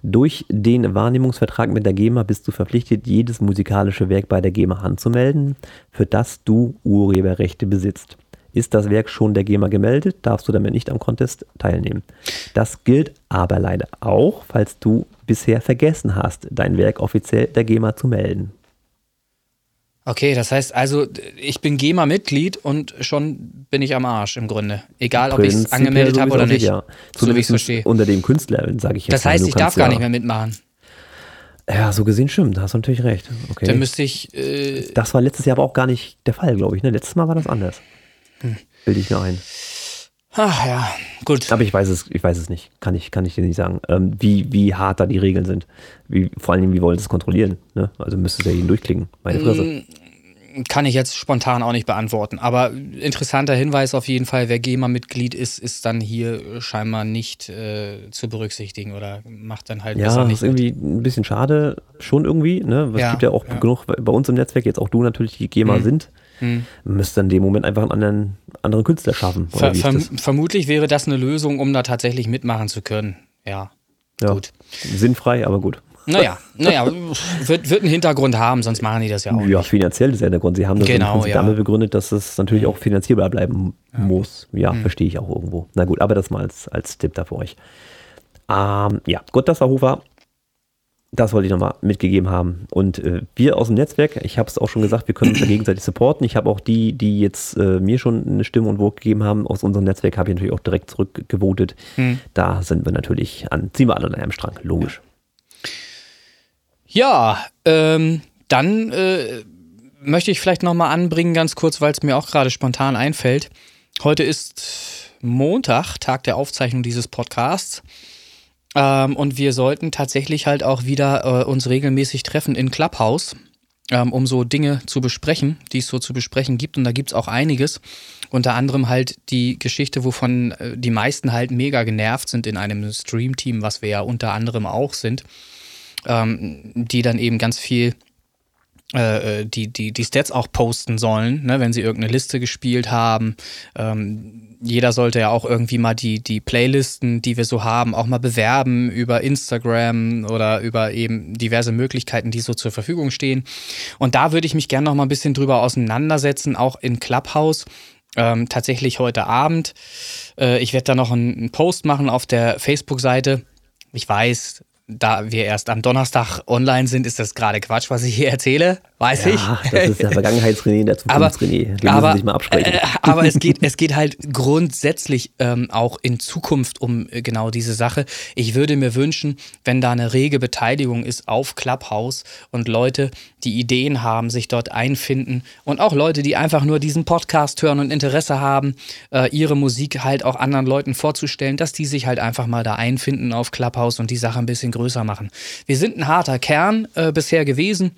Durch den Wahrnehmungsvertrag mit der GEMA bist du verpflichtet, jedes musikalische Werk bei der GEMA anzumelden, für das du Urheberrechte besitzt. Ist das Werk schon der GEMA gemeldet, darfst du damit nicht am Contest teilnehmen. Das gilt aber leider auch, falls du bisher vergessen hast, dein Werk offiziell der GEMA zu melden. Okay, das heißt also, ich bin GEMA-Mitglied und schon bin ich am Arsch im Grunde. Egal, ob ich es angemeldet habe oder nicht. Ja. So wie ich es verstehe. Unter dem Künstler, sage ich jetzt. Das heißt, mal, ich darf gar ja nicht mehr mitmachen. Ja, so gesehen stimmt, da hast du natürlich recht. Okay. Dann müsste ich. Äh das war letztes Jahr aber auch gar nicht der Fall, glaube ich. Ne? Letztes Mal war das anders. Hm. Bilde ich mir ein. Ach ja, gut. Aber ich weiß es, ich weiß es nicht. Kann ich, kann ich dir nicht sagen, ähm, wie, wie hart da die Regeln sind. Wie, vor allem, wie wollen sie es kontrollieren? Ne? Also müsste es ja jeden durchklicken. Meine Fresse. Mm, kann ich jetzt spontan auch nicht beantworten. Aber interessanter Hinweis auf jeden Fall, wer GEMA-Mitglied ist, ist dann hier scheinbar nicht äh, zu berücksichtigen oder macht dann halt ja, besser nicht. Ja, ist irgendwie ein bisschen schade, schon irgendwie. Ne? Es ja, gibt ja auch ja. genug bei uns im Netzwerk, jetzt auch du natürlich, die GEMA mhm. sind. Mhm. Müsste in dem Moment einfach einen anderen, anderen Künstler schaffen. Ver verm vermutlich wäre das eine Lösung, um da tatsächlich mitmachen zu können. Ja. ja. Gut. Sinnfrei, aber gut. Naja, naja, wird, wird einen Hintergrund haben, sonst machen die das ja auch. Ja, nicht. finanziell ist ja der Grund. Sie haben das genau, ja. damit begründet, dass es natürlich auch finanzierbar bleiben ja. muss. Ja, mhm. verstehe ich auch irgendwo. Na gut, aber das mal als, als Tipp da für euch. Ähm, ja, gut, das war Hofer. Das wollte ich nochmal mitgegeben haben. Und äh, wir aus dem Netzwerk, ich habe es auch schon gesagt, wir können uns da gegenseitig supporten. Ich habe auch die, die jetzt äh, mir schon eine Stimme und Vote gegeben haben, aus unserem Netzwerk habe ich natürlich auch direkt zurückgevotet. Hm. Da sind wir natürlich an, ziehen wir alle an einem Strang, logisch. Ja, ähm, dann äh, möchte ich vielleicht nochmal anbringen, ganz kurz, weil es mir auch gerade spontan einfällt. Heute ist Montag, Tag der Aufzeichnung dieses Podcasts. Ähm, und wir sollten tatsächlich halt auch wieder äh, uns regelmäßig treffen in Clubhouse, ähm, um so Dinge zu besprechen, die es so zu besprechen gibt. Und da gibt es auch einiges. Unter anderem halt die Geschichte, wovon äh, die meisten halt mega genervt sind in einem Stream-Team, was wir ja unter anderem auch sind, ähm, die dann eben ganz viel äh, die, die, die Stats auch posten sollen, ne, wenn sie irgendeine Liste gespielt haben. Ähm, jeder sollte ja auch irgendwie mal die, die Playlisten, die wir so haben, auch mal bewerben über Instagram oder über eben diverse Möglichkeiten, die so zur Verfügung stehen. Und da würde ich mich gerne noch mal ein bisschen drüber auseinandersetzen, auch in Clubhouse. Ähm, tatsächlich heute Abend. Äh, ich werde da noch einen, einen Post machen auf der Facebook-Seite. Ich weiß, da wir erst am Donnerstag online sind, ist das gerade Quatsch, was ich hier erzähle, weiß ja, ich. Das ist der Vergangenheitsrené, der Zukunftsrené. Wir aber, sich mal absprechen. Äh, aber es geht, es geht halt grundsätzlich ähm, auch in Zukunft um äh, genau diese Sache. Ich würde mir wünschen, wenn da eine rege Beteiligung ist auf Clubhouse und Leute, die Ideen haben, sich dort einfinden und auch Leute, die einfach nur diesen Podcast hören und Interesse haben, äh, ihre Musik halt auch anderen Leuten vorzustellen, dass die sich halt einfach mal da einfinden auf Clubhouse und die Sache ein bisschen größer machen. Wir sind ein harter Kern äh, bisher gewesen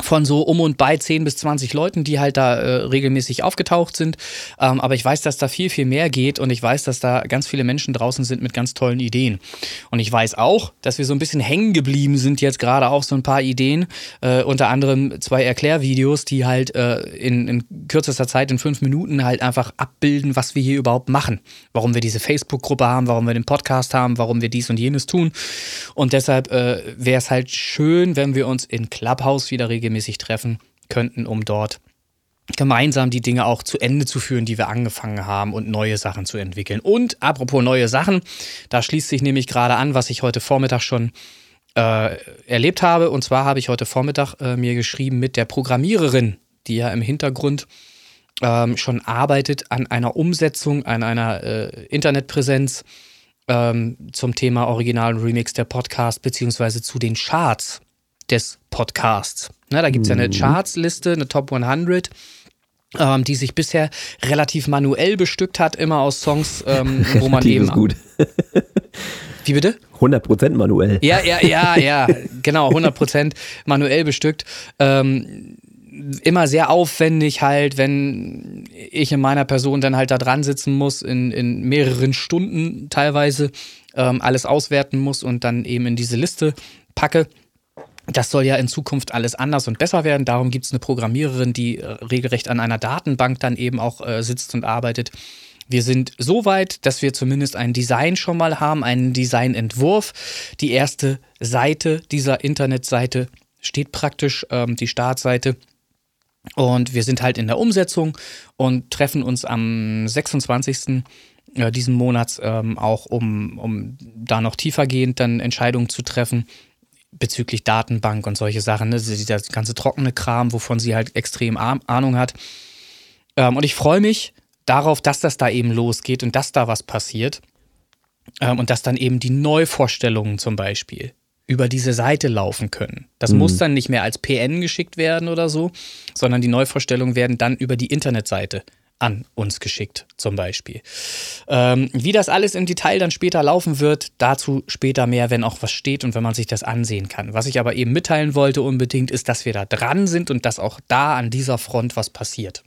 von so um und bei 10 bis 20 Leuten, die halt da äh, regelmäßig aufgetaucht sind. Ähm, aber ich weiß, dass da viel, viel mehr geht und ich weiß, dass da ganz viele Menschen draußen sind mit ganz tollen Ideen. Und ich weiß auch, dass wir so ein bisschen hängen geblieben sind jetzt gerade auch so ein paar Ideen, äh, unter anderem zwei Erklärvideos, die halt äh, in, in kürzester Zeit, in fünf Minuten halt einfach abbilden, was wir hier überhaupt machen. Warum wir diese Facebook-Gruppe haben, warum wir den Podcast haben, warum wir dies und jenes tun. Und deshalb äh, wäre es halt schön, wenn wir uns in Clubhouse wieder regelmäßig regelmäßig treffen könnten, um dort gemeinsam die Dinge auch zu Ende zu führen, die wir angefangen haben und neue Sachen zu entwickeln. Und apropos neue Sachen, da schließt sich nämlich gerade an, was ich heute Vormittag schon äh, erlebt habe. Und zwar habe ich heute Vormittag äh, mir geschrieben mit der Programmiererin, die ja im Hintergrund ähm, schon arbeitet an einer Umsetzung, an einer äh, Internetpräsenz ähm, zum Thema Original und Remix der Podcast, beziehungsweise zu den Charts des Podcasts. Ne, da gibt es ja eine mhm. Charts-Liste, eine Top 100. Ähm, die sich bisher relativ manuell bestückt hat, immer aus Songs, ähm, wo man eben. Ist gut. Wie bitte? 100% manuell. Ja, ja, ja, ja, genau, 100% manuell bestückt. Ähm, immer sehr aufwendig halt, wenn ich in meiner Person dann halt da dran sitzen muss, in, in mehreren Stunden teilweise ähm, alles auswerten muss und dann eben in diese Liste packe. Das soll ja in Zukunft alles anders und besser werden. Darum gibt es eine Programmiererin, die äh, regelrecht an einer Datenbank dann eben auch äh, sitzt und arbeitet. Wir sind so weit, dass wir zumindest ein Design schon mal haben, einen Designentwurf. Die erste Seite dieser Internetseite steht praktisch, ähm, die Startseite. Und wir sind halt in der Umsetzung und treffen uns am 26. Äh, diesen Monats ähm, auch, um, um da noch tiefergehend dann Entscheidungen zu treffen bezüglich Datenbank und solche Sachen, ne? dieser ganze trockene Kram, wovon sie halt extrem Ahnung hat. Ähm, und ich freue mich darauf, dass das da eben losgeht und dass da was passiert. Ähm, und dass dann eben die Neuvorstellungen zum Beispiel über diese Seite laufen können. Das mhm. muss dann nicht mehr als PN geschickt werden oder so, sondern die Neuvorstellungen werden dann über die Internetseite an uns geschickt, zum Beispiel. Ähm, wie das alles im Detail dann später laufen wird, dazu später mehr, wenn auch was steht und wenn man sich das ansehen kann. Was ich aber eben mitteilen wollte unbedingt, ist, dass wir da dran sind und dass auch da an dieser Front was passiert.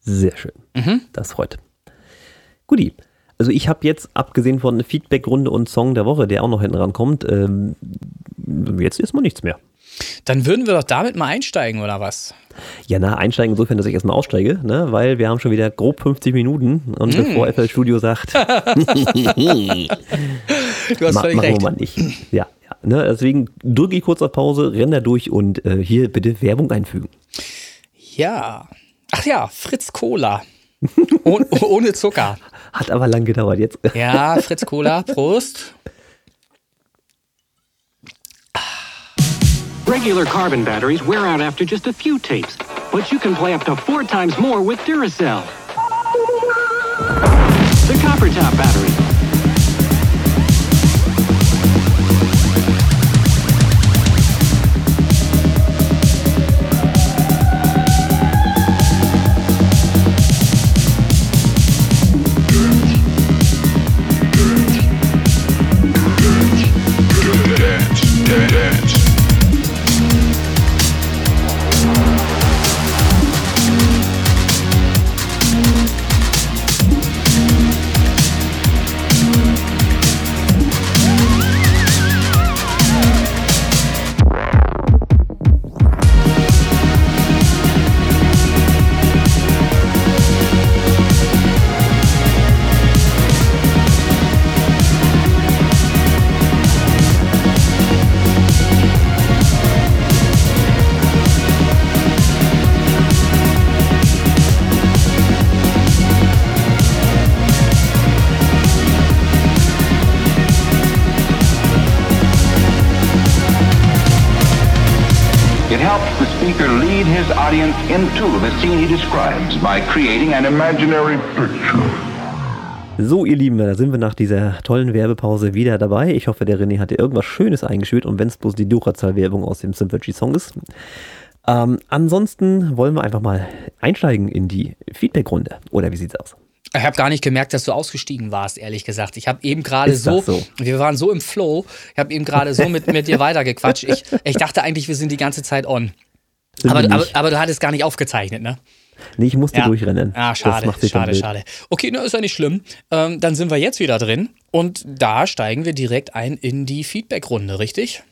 Sehr schön. Mhm. Das freut. Guti. Also ich habe jetzt, abgesehen von Feedback-Runde und Song der Woche, der auch noch hinten rankommt, ähm, jetzt ist mal nichts mehr. Dann würden wir doch damit mal einsteigen, oder was? Ja, na, einsteigen insofern, dass ich erstmal aussteige, ne? weil wir haben schon wieder grob 50 Minuten und mm. bevor FL Studio sagt, du hast ma völlig machen recht. wir mal nicht. Ja, ja ne? deswegen drücke ich kurz auf Pause, renne da durch und äh, hier bitte Werbung einfügen. Ja. Ach ja, Fritz Cola. Oh, ohne Zucker. Hat aber lang gedauert jetzt. Ja, Fritz Cola, Prost. Regular carbon batteries wear out after just a few tapes, but you can play up to four times more with Duracell. The Copper Top battery audience into the scene he describes by creating an imaginary picture. So, ihr Lieben, da sind wir nach dieser tollen Werbepause wieder dabei. Ich hoffe, der René hatte irgendwas Schönes eingeschürt und wenn es bloß die Duracell-Werbung aus dem Sympathy-Song ist. Ähm, ansonsten wollen wir einfach mal einsteigen in die Feedback-Runde. Oder wie sieht's aus? Ich habe gar nicht gemerkt, dass du ausgestiegen warst, ehrlich gesagt. Ich habe eben gerade so, so, wir waren so im Flow, ich habe eben gerade so mit, mit dir weitergequatscht. Ich, ich dachte eigentlich, wir sind die ganze Zeit on. Aber, aber, aber, du hattest gar nicht aufgezeichnet, ne? Nee, ich musste ja. durchrennen. Ah, schade, schade, schade. Okay, na, ist ja nicht schlimm. Ähm, dann sind wir jetzt wieder drin und da steigen wir direkt ein in die Feedback-Runde, richtig?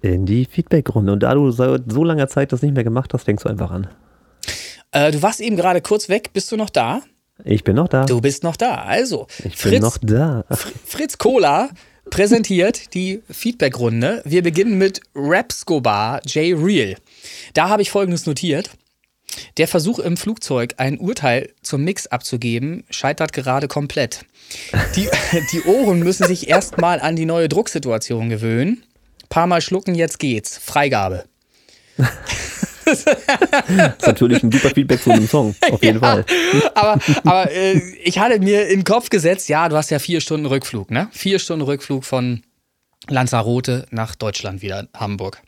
In die Feedback-Runde. Und da du seit so langer Zeit das nicht mehr gemacht hast, fängst du einfach an. Äh, du warst eben gerade kurz weg. Bist du noch da? Ich bin noch da. Du bist noch da. Also, ich Fritz, bin noch da. Fritz Cola präsentiert die Feedback-Runde. Wir beginnen mit Rapscobar J. Real. Da habe ich folgendes notiert. Der Versuch im Flugzeug, ein Urteil zum Mix abzugeben, scheitert gerade komplett. Die, die Ohren müssen sich erstmal an die neue Drucksituation gewöhnen. Paar Mal schlucken, jetzt geht's. Freigabe. das ist natürlich ein super Feedback zu dem Song, auf jeden ja, Fall. Aber, aber äh, ich hatte mir in den Kopf gesetzt, ja, du hast ja vier Stunden Rückflug, ne? Vier Stunden Rückflug von Lanzarote nach Deutschland wieder, Hamburg.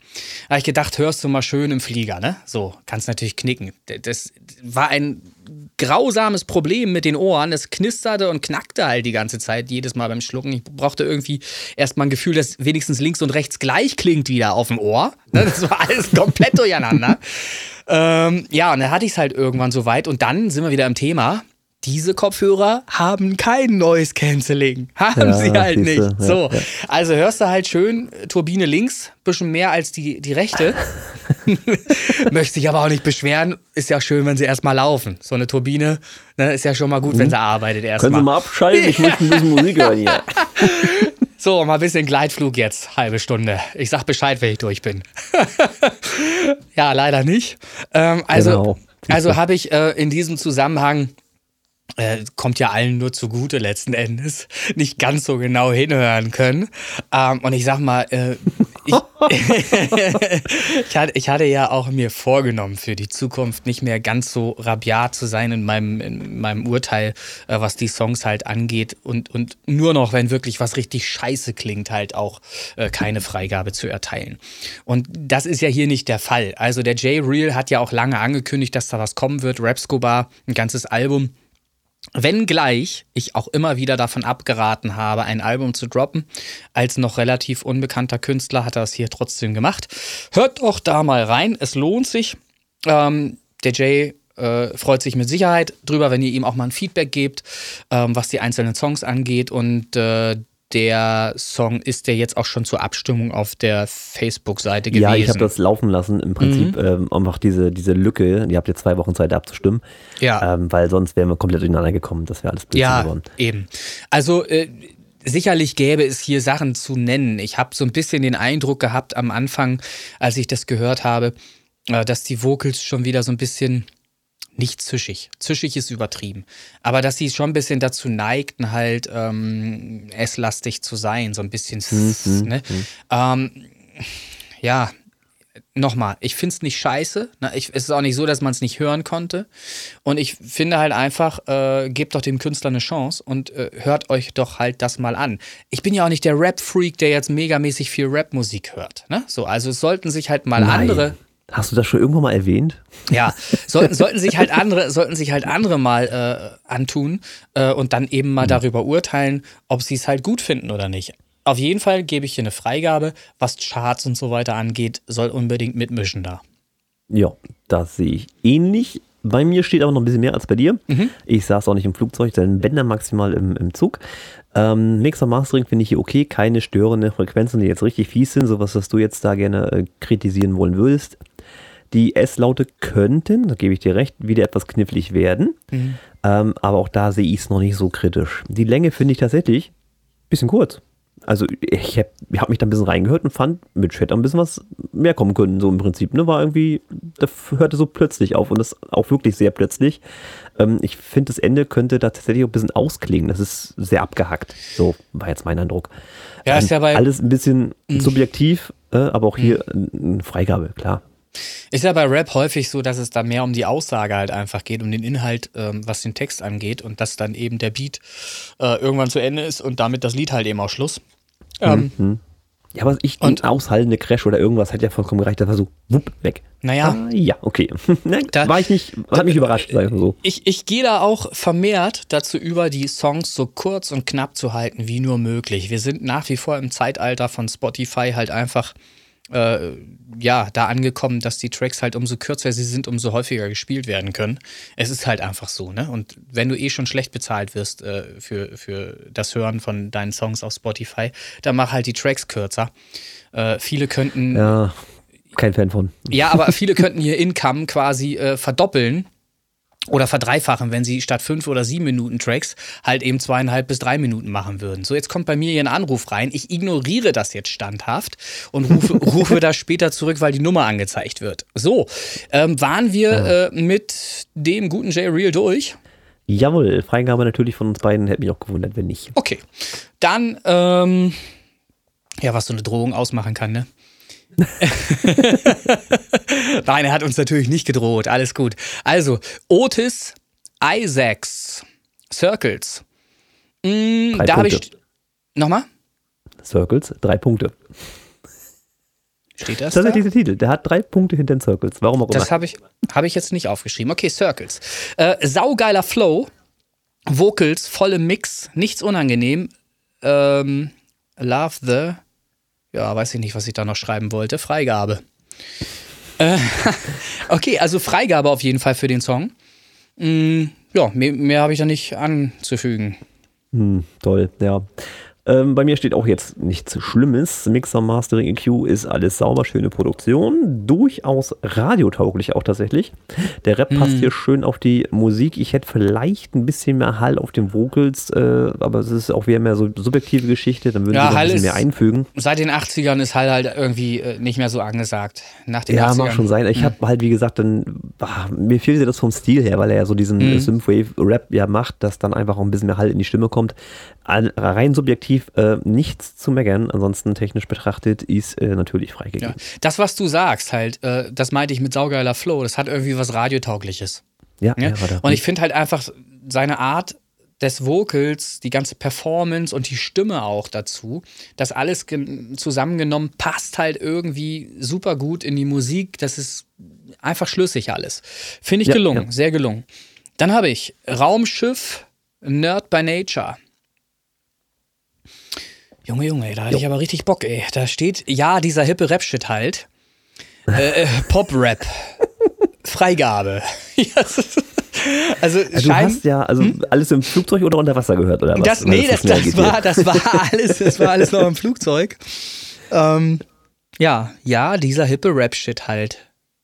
Da habe ich gedacht, hörst du mal schön im Flieger, ne? So, kannst natürlich knicken. Das war ein grausames Problem mit den Ohren. Es knisterte und knackte halt die ganze Zeit, jedes Mal beim Schlucken. Ich brauchte irgendwie erstmal ein Gefühl, dass wenigstens links und rechts gleich klingt wieder auf dem Ohr. Ne? Das war alles komplett durcheinander. ähm, ja, und dann hatte ich es halt irgendwann so weit und dann sind wir wieder im Thema diese Kopfhörer haben kein Noise Cancelling. Haben ja, sie halt nicht. Ja, so. Ja. Also hörst du halt schön Turbine links, bisschen mehr als die, die rechte. Möchte sich aber auch nicht beschweren. Ist ja schön, wenn sie erstmal laufen. So eine Turbine ne, ist ja schon mal gut, mhm. wenn sie arbeitet erstmal. Können Sie mal abschalten? Ich möchte ein bisschen Musik hören hier. So, mal ein bisschen Gleitflug jetzt, halbe Stunde. Ich sag Bescheid, wenn ich durch bin. ja, leider nicht. Ähm, also genau. also habe ich äh, in diesem Zusammenhang äh, kommt ja allen nur zugute letzten Endes, nicht ganz so genau hinhören können. Ähm, und ich sag mal, äh, ich, ich, hatte, ich, hatte, ja auch mir vorgenommen, für die Zukunft nicht mehr ganz so rabiat zu sein in meinem, in meinem Urteil, äh, was die Songs halt angeht. Und, und nur noch, wenn wirklich was richtig scheiße klingt, halt auch äh, keine Freigabe zu erteilen. Und das ist ja hier nicht der Fall. Also der J Real hat ja auch lange angekündigt, dass da was kommen wird. Rapscobar, ein ganzes Album. Wenngleich ich auch immer wieder davon abgeraten habe, ein Album zu droppen, als noch relativ unbekannter Künstler hat er es hier trotzdem gemacht. Hört doch da mal rein, es lohnt sich. Ähm, der Jay äh, freut sich mit Sicherheit drüber, wenn ihr ihm auch mal ein Feedback gebt, ähm, was die einzelnen Songs angeht. Und äh, der Song ist der jetzt auch schon zur Abstimmung auf der Facebook-Seite gewesen. Ja, ich habe das laufen lassen. Im Prinzip mhm. ähm, einfach diese, diese Lücke. Ihr habt jetzt zwei Wochen Zeit abzustimmen. Ja. Ähm, weil sonst wären wir komplett durcheinander gekommen. Das wäre alles blöd ja, geworden. eben. Also äh, sicherlich gäbe es hier Sachen zu nennen. Ich habe so ein bisschen den Eindruck gehabt am Anfang, als ich das gehört habe, äh, dass die Vocals schon wieder so ein bisschen nicht zischig. Zischig ist übertrieben. Aber dass sie schon ein bisschen dazu neigten, halt ähm, esslastig zu sein, so ein bisschen. Mhm. Ne? Mhm. Ähm, ja, nochmal, ich finde es nicht scheiße. Ne? Ich, es ist auch nicht so, dass man es nicht hören konnte. Und ich finde halt einfach, äh, gebt doch dem Künstler eine Chance und äh, hört euch doch halt das mal an. Ich bin ja auch nicht der Rap-Freak, der jetzt megamäßig viel Rap-Musik hört. Ne? So, also es sollten sich halt mal Nein. andere Hast du das schon irgendwann mal erwähnt? Ja, sollten, sollten sich halt andere, sollten sich halt andere mal äh, antun äh, und dann eben mal mhm. darüber urteilen, ob sie es halt gut finden oder nicht. Auf jeden Fall gebe ich hier eine Freigabe, was Charts und so weiter angeht, soll unbedingt mitmischen da. Ja, das sehe ich ähnlich. Bei mir steht aber noch ein bisschen mehr als bei dir. Mhm. Ich saß auch nicht im Flugzeug, denn wenn dann maximal im, im Zug. Ähm, Mixer Mastering finde ich hier okay, keine störenden Frequenzen, die jetzt richtig fies sind, sowas, was du jetzt da gerne äh, kritisieren wollen würdest. Die S-Laute könnten, da gebe ich dir recht, wieder etwas knifflig werden. Mhm. Ähm, aber auch da sehe ich es noch nicht so kritisch. Die Länge finde ich tatsächlich ein bisschen kurz. Also ich habe hab mich da ein bisschen reingehört und fand, mit Chat ein bisschen was mehr kommen können, so im Prinzip. Ne? War irgendwie, das hörte so plötzlich auf und das auch wirklich sehr plötzlich. Ähm, ich finde, das Ende könnte da tatsächlich auch ein bisschen ausklingen. Das ist sehr abgehackt. So war jetzt mein Eindruck. Ja, ist ja bei Alles ein bisschen mhm. subjektiv, äh, aber auch hier mhm. eine Freigabe, klar. Ist ja bei Rap häufig so, dass es da mehr um die Aussage halt einfach geht, um den Inhalt, ähm, was den Text angeht und dass dann eben der Beat äh, irgendwann zu Ende ist und damit das Lied halt eben auch Schluss. Ähm, Mhm. Ja, aber ich, Und- ein aushaltende Crash oder irgendwas hat ja vollkommen gereicht. Das war so, wupp, weg. Naja. Ah, ja, okay. Da- war ich nicht, hat mich überrascht, sag ich mal so. Ich, ich gehe da auch vermehrt dazu über, die Songs so kurz und knapp zu halten wie nur möglich. Wir sind nach wie vor im Zeitalter von Spotify halt einfach äh, ja, da angekommen, dass die Tracks halt umso kürzer sie sind, umso häufiger gespielt werden können. Es ist halt einfach so, ne? Und wenn du eh schon schlecht bezahlt wirst äh, für, für das Hören von deinen Songs auf Spotify, dann mach halt die Tracks kürzer. Äh, viele könnten Ja, kein Fan von. ja, aber viele könnten ihr Income quasi äh, verdoppeln oder verdreifachen, wenn sie statt fünf oder sieben Minuten Tracks halt eben zweieinhalb bis drei Minuten machen würden. So, jetzt kommt bei mir hier ein Anruf rein. Ich ignoriere das jetzt standhaft und rufe, rufe das später zurück, weil die Nummer angezeigt wird. So, ähm, waren wir äh, mit dem guten J Real durch? Jawohl, Freigabe natürlich von uns beiden, hätte mich auch gewundert, wenn nicht. Okay. Dann, ähm, ja, was so eine Drohung ausmachen kann, ne? Nein, er hat uns natürlich nicht gedroht. Alles gut. Also, Otis Isaacs Circles. Mm, da habe ich. Nochmal? Circles, drei Punkte. Steht das? Das ist Da? der Titel. Der hat drei Punkte hinter den Circles. Warum auch immer. Das habe ich, hab ich jetzt nicht aufgeschrieben. Okay, Circles. Äh, saugeiler Flow. Vocals, volle Mix, nichts unangenehm. Ähm, love the. Ja, weiß ich nicht, was ich da noch schreiben wollte. Freigabe. Äh, okay, also Freigabe auf jeden Fall für den Song. Mm, ja, mehr, mehr habe ich da nicht anzufügen. Hm, toll, ja. Ähm, bei mir steht auch jetzt nichts Schlimmes. Mixer, Mastering, EQ ist alles sauber, schöne Produktion. Durchaus radiotauglich auch tatsächlich. Der Rap Hm. passt hier schön auf die Musik. Ich hätte vielleicht ein bisschen mehr Hall auf den Vocals, äh, aber es ist auch wieder mehr so subjektive Geschichte. Dann würden Ja, sie noch ein Hall bisschen ist- mehr einfügen. Seit den 80ern ist Hall halt irgendwie äh, nicht mehr so angesagt. Nach den Ja, 80ern. mag schon sein. Ich habe halt, wie gesagt, dann, ah, mir fehlte das vom Stil her, weil er ja so diesen äh, Synthwave-Rap ja macht, dass dann einfach auch ein bisschen mehr Halt in die Stimme kommt. Rein subjektiv äh, nichts zu meckern, ansonsten technisch betrachtet ist äh, natürlich Ja. freigegeben. Das, was du sagst, halt, äh, das meinte ich mit saugeiler Flow, das hat irgendwie was Radiotaugliches. Ja, ja, warte. und ich finde halt einfach seine Art des Vocals, die ganze Performance und die Stimme auch dazu, das alles gen- zusammengenommen passt halt irgendwie super gut in die Musik. Das ist einfach schlüssig alles. Finde ich Ja, gelungen, ja. sehr gelungen. Dann habe ich Raumschiff Nerd by Nature. Junge, Junge, da hatte ich aber richtig Bock, ey. Da steht, ja, dieser hippe Rap-Shit halt. Äh, äh, Pop-Rap. Freigabe. Das ist- also, du hast ja also alles im Flugzeug oder unter Wasser gehört, oder was? das, nee, das, das, geht war, das war alles, das war alles noch im Flugzeug. Ähm, ja, ja, dieser hippe Rap-Shit halt.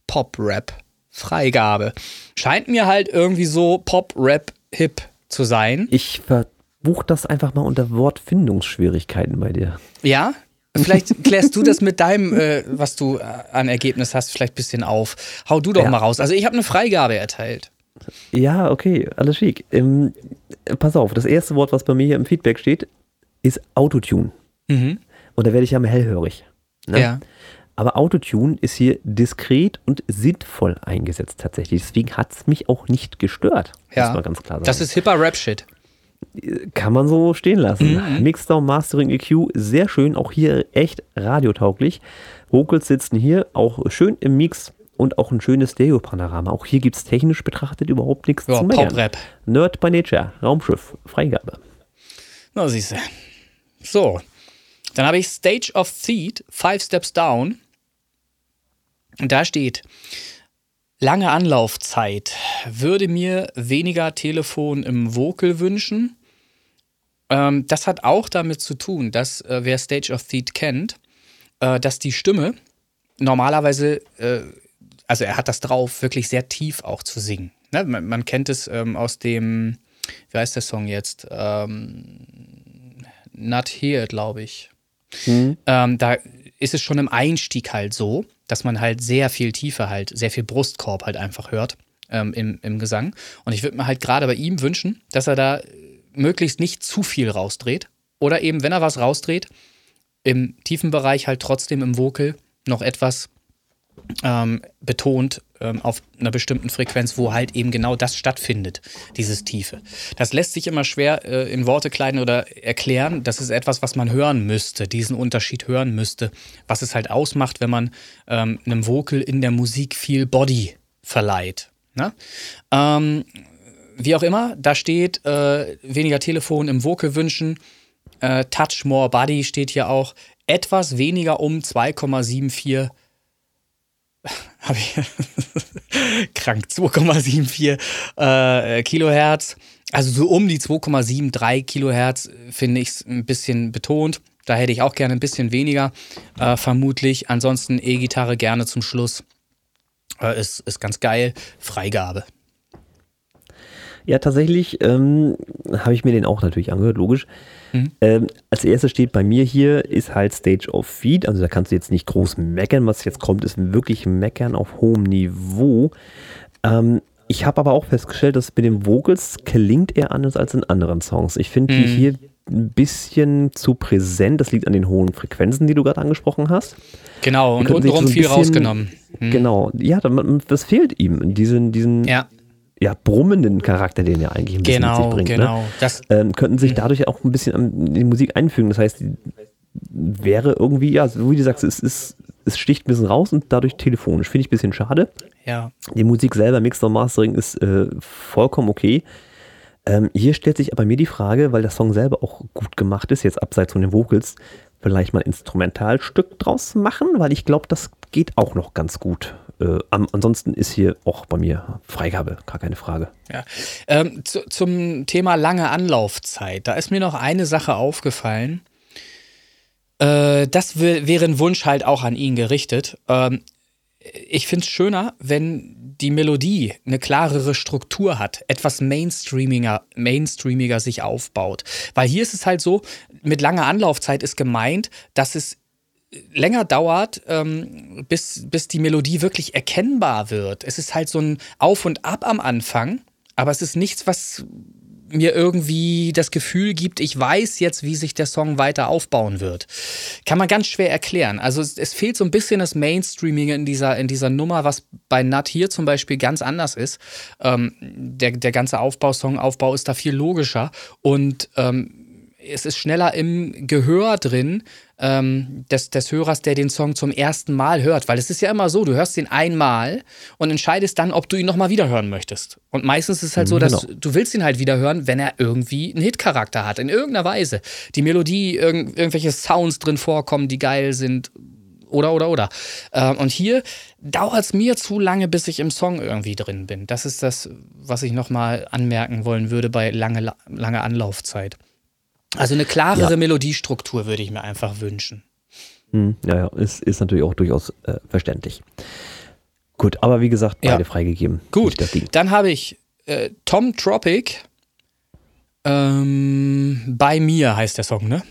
Pop-Rap. Freigabe. Scheint mir halt irgendwie so Pop-Rap-Hip zu sein. Ich verbuch das einfach mal unter Wortfindungsschwierigkeiten bei dir. Ja? Vielleicht klärst du das mit deinem, äh, was du äh, an Ergebnis hast, vielleicht ein bisschen auf. Hau du doch Ja. mal raus. Also ich habe eine Freigabe erteilt. Ja, okay, alles schick. Ähm, pass auf, das erste Wort, was bei mir hier im Feedback steht, ist Autotune. Mhm. Und da werde ich ja mal hellhörig. Ne? Ja. Aber Autotune ist hier diskret und sinnvoll eingesetzt tatsächlich. Deswegen hat es mich auch nicht gestört. Ja. Muss man ganz klar sagen. Das ist hipper Rap-Shit. Kann man so stehen lassen. Mhm. Mixdown, Mastering, EQ, sehr schön. Auch hier echt radiotauglich. Vocals sitzen hier auch schön im Mix und auch ein schönes Stereo-Panorama. Auch hier gibt es technisch betrachtet überhaupt nichts Ja, zu meckern. Pop-Rap. Nerd by Nature, Raumschiff, Freigabe. Na, siehst du. So. Dann habe ich Stage of Seed, Five Steps Down. Und da steht, lange Anlaufzeit. Würde mir weniger Telefon im Vocal wünschen. Ähm, das hat auch damit zu tun, dass äh, wer Stage of Seed kennt, äh, dass die Stimme normalerweise, äh, also er hat das drauf, wirklich sehr tief auch zu singen. Ne? Man, man kennt es ähm, aus dem, wie heißt der Song jetzt? Ähm, Not Here, glaube ich. Ähm, da ist es schon im Einstieg halt so, dass man halt sehr viel Tiefe halt, sehr viel Brustkorb halt einfach hört ähm, im, im Gesang. Und ich würde mir halt gerade bei ihm wünschen, dass er da möglichst nicht zu viel rausdreht. Oder eben, wenn er was rausdreht, im tiefen Bereich halt trotzdem im Vocal noch etwas ähm, betont ähm, auf einer bestimmten Frequenz, wo halt eben genau das stattfindet, dieses Tiefe. Das lässt sich immer schwer äh, in Worte kleiden oder erklären. Das ist etwas, was man hören müsste, diesen Unterschied hören müsste, was es halt ausmacht, wenn man ähm, einem Vocal in der Musik viel Body verleiht. Ne? Ähm, wie auch immer, da steht äh, weniger Telefon im Vocal wünschen. Äh, Touch More Body steht hier auch. Etwas weniger um 2,74 habe ich krank 2,74 äh, Kilohertz. Also so um die 2,73 Kilohertz finde ich es ein bisschen betont. Da hätte ich auch gerne ein bisschen weniger, äh, vermutlich. Ansonsten E-Gitarre gerne zum Schluss. Äh, ist, ist ganz geil. Freigabe. Ja, tatsächlich ähm, habe ich mir den auch natürlich angehört, logisch. Mhm. Ähm, als erstes steht bei mir hier, ist halt Stage of Feed. Also da kannst du jetzt nicht groß meckern. Was jetzt kommt, ist wirklich Meckern auf hohem Niveau. Ähm, ich habe aber auch festgestellt, dass mit den Vocals klingt er anders als in anderen Songs. Ich finde die mhm. hier ein bisschen zu präsent. Das liegt an den hohen Frequenzen, die du gerade angesprochen hast. Genau, und untenrum so viel bisschen, rausgenommen. Mhm. Genau, ja, das fehlt ihm. Diesen, diesen ja ja, brummenden Charakter, den er eigentlich ein bisschen genau, mit sich bringt. Ne? Genau, ne? das, ähm, könnten sich dadurch auch ein bisschen in die Musik einfügen. Das heißt, wäre irgendwie, ja, so wie du sagst, es, es, es sticht ein bisschen raus und dadurch telefonisch. Finde ich ein bisschen schade. Ja. Die Musik selber, Mixer Mastering, ist äh, vollkommen okay. Ähm, hier stellt sich aber mir die Frage, weil der Song selber auch gut gemacht ist, jetzt abseits von den Vocals, vielleicht mal ein Instrumentalstück draus machen, weil ich glaube, das geht auch noch ganz gut. Äh, ansonsten ist hier auch bei mir Freigabe, gar keine Frage. Ja. Ähm, zu, zum Thema lange Anlaufzeit, da ist mir noch eine Sache aufgefallen. Äh, das wäre ein Wunsch halt auch an ihn gerichtet. Ähm, ich finde es schöner, wenn die Melodie eine klarere Struktur hat, etwas mainstreamiger, mainstreamiger sich aufbaut. Weil hier ist es halt so, mit langer Anlaufzeit ist gemeint, dass es länger dauert, ähm, bis, bis die Melodie wirklich erkennbar wird. Es ist halt so ein Auf und Ab am Anfang, aber es ist nichts, was mir irgendwie das Gefühl gibt, ich weiß jetzt, wie sich der Song weiter aufbauen wird. Kann man ganz schwer erklären. Also es, es fehlt so ein bisschen das Mainstreaming in dieser, in dieser Nummer, was bei Nut hier zum Beispiel ganz anders ist. Ähm, der, der ganze Aufbau, Songaufbau ist da viel logischer und ähm, es ist schneller im Gehör drin ähm, des, des Hörers, der den Song zum ersten Mal hört. Weil es ist ja immer so, du hörst den einmal und entscheidest dann, ob du ihn nochmal wieder hören möchtest. Und meistens ist es halt so, dass genau. du willst ihn halt wieder hören, wenn er irgendwie einen Hitcharakter hat, in irgendeiner Weise. Die Melodie, irgend, irgendwelche Sounds drin vorkommen, die geil sind. Oder, oder, oder. Ähm, und hier dauert es mir zu lange, bis ich im Song irgendwie drin bin. Das ist das, was ich nochmal anmerken wollen würde bei lange, lange Anlaufzeit. Also eine klarere ja. Melodiestruktur würde ich mir einfach wünschen. Hm, ja, ja, ist, ist natürlich auch durchaus äh, verständlich. Gut, aber wie gesagt, beide ja. freigegeben. Gut, dann habe ich äh, Tom Tropic. Ähm, bei mir heißt der Song, ne?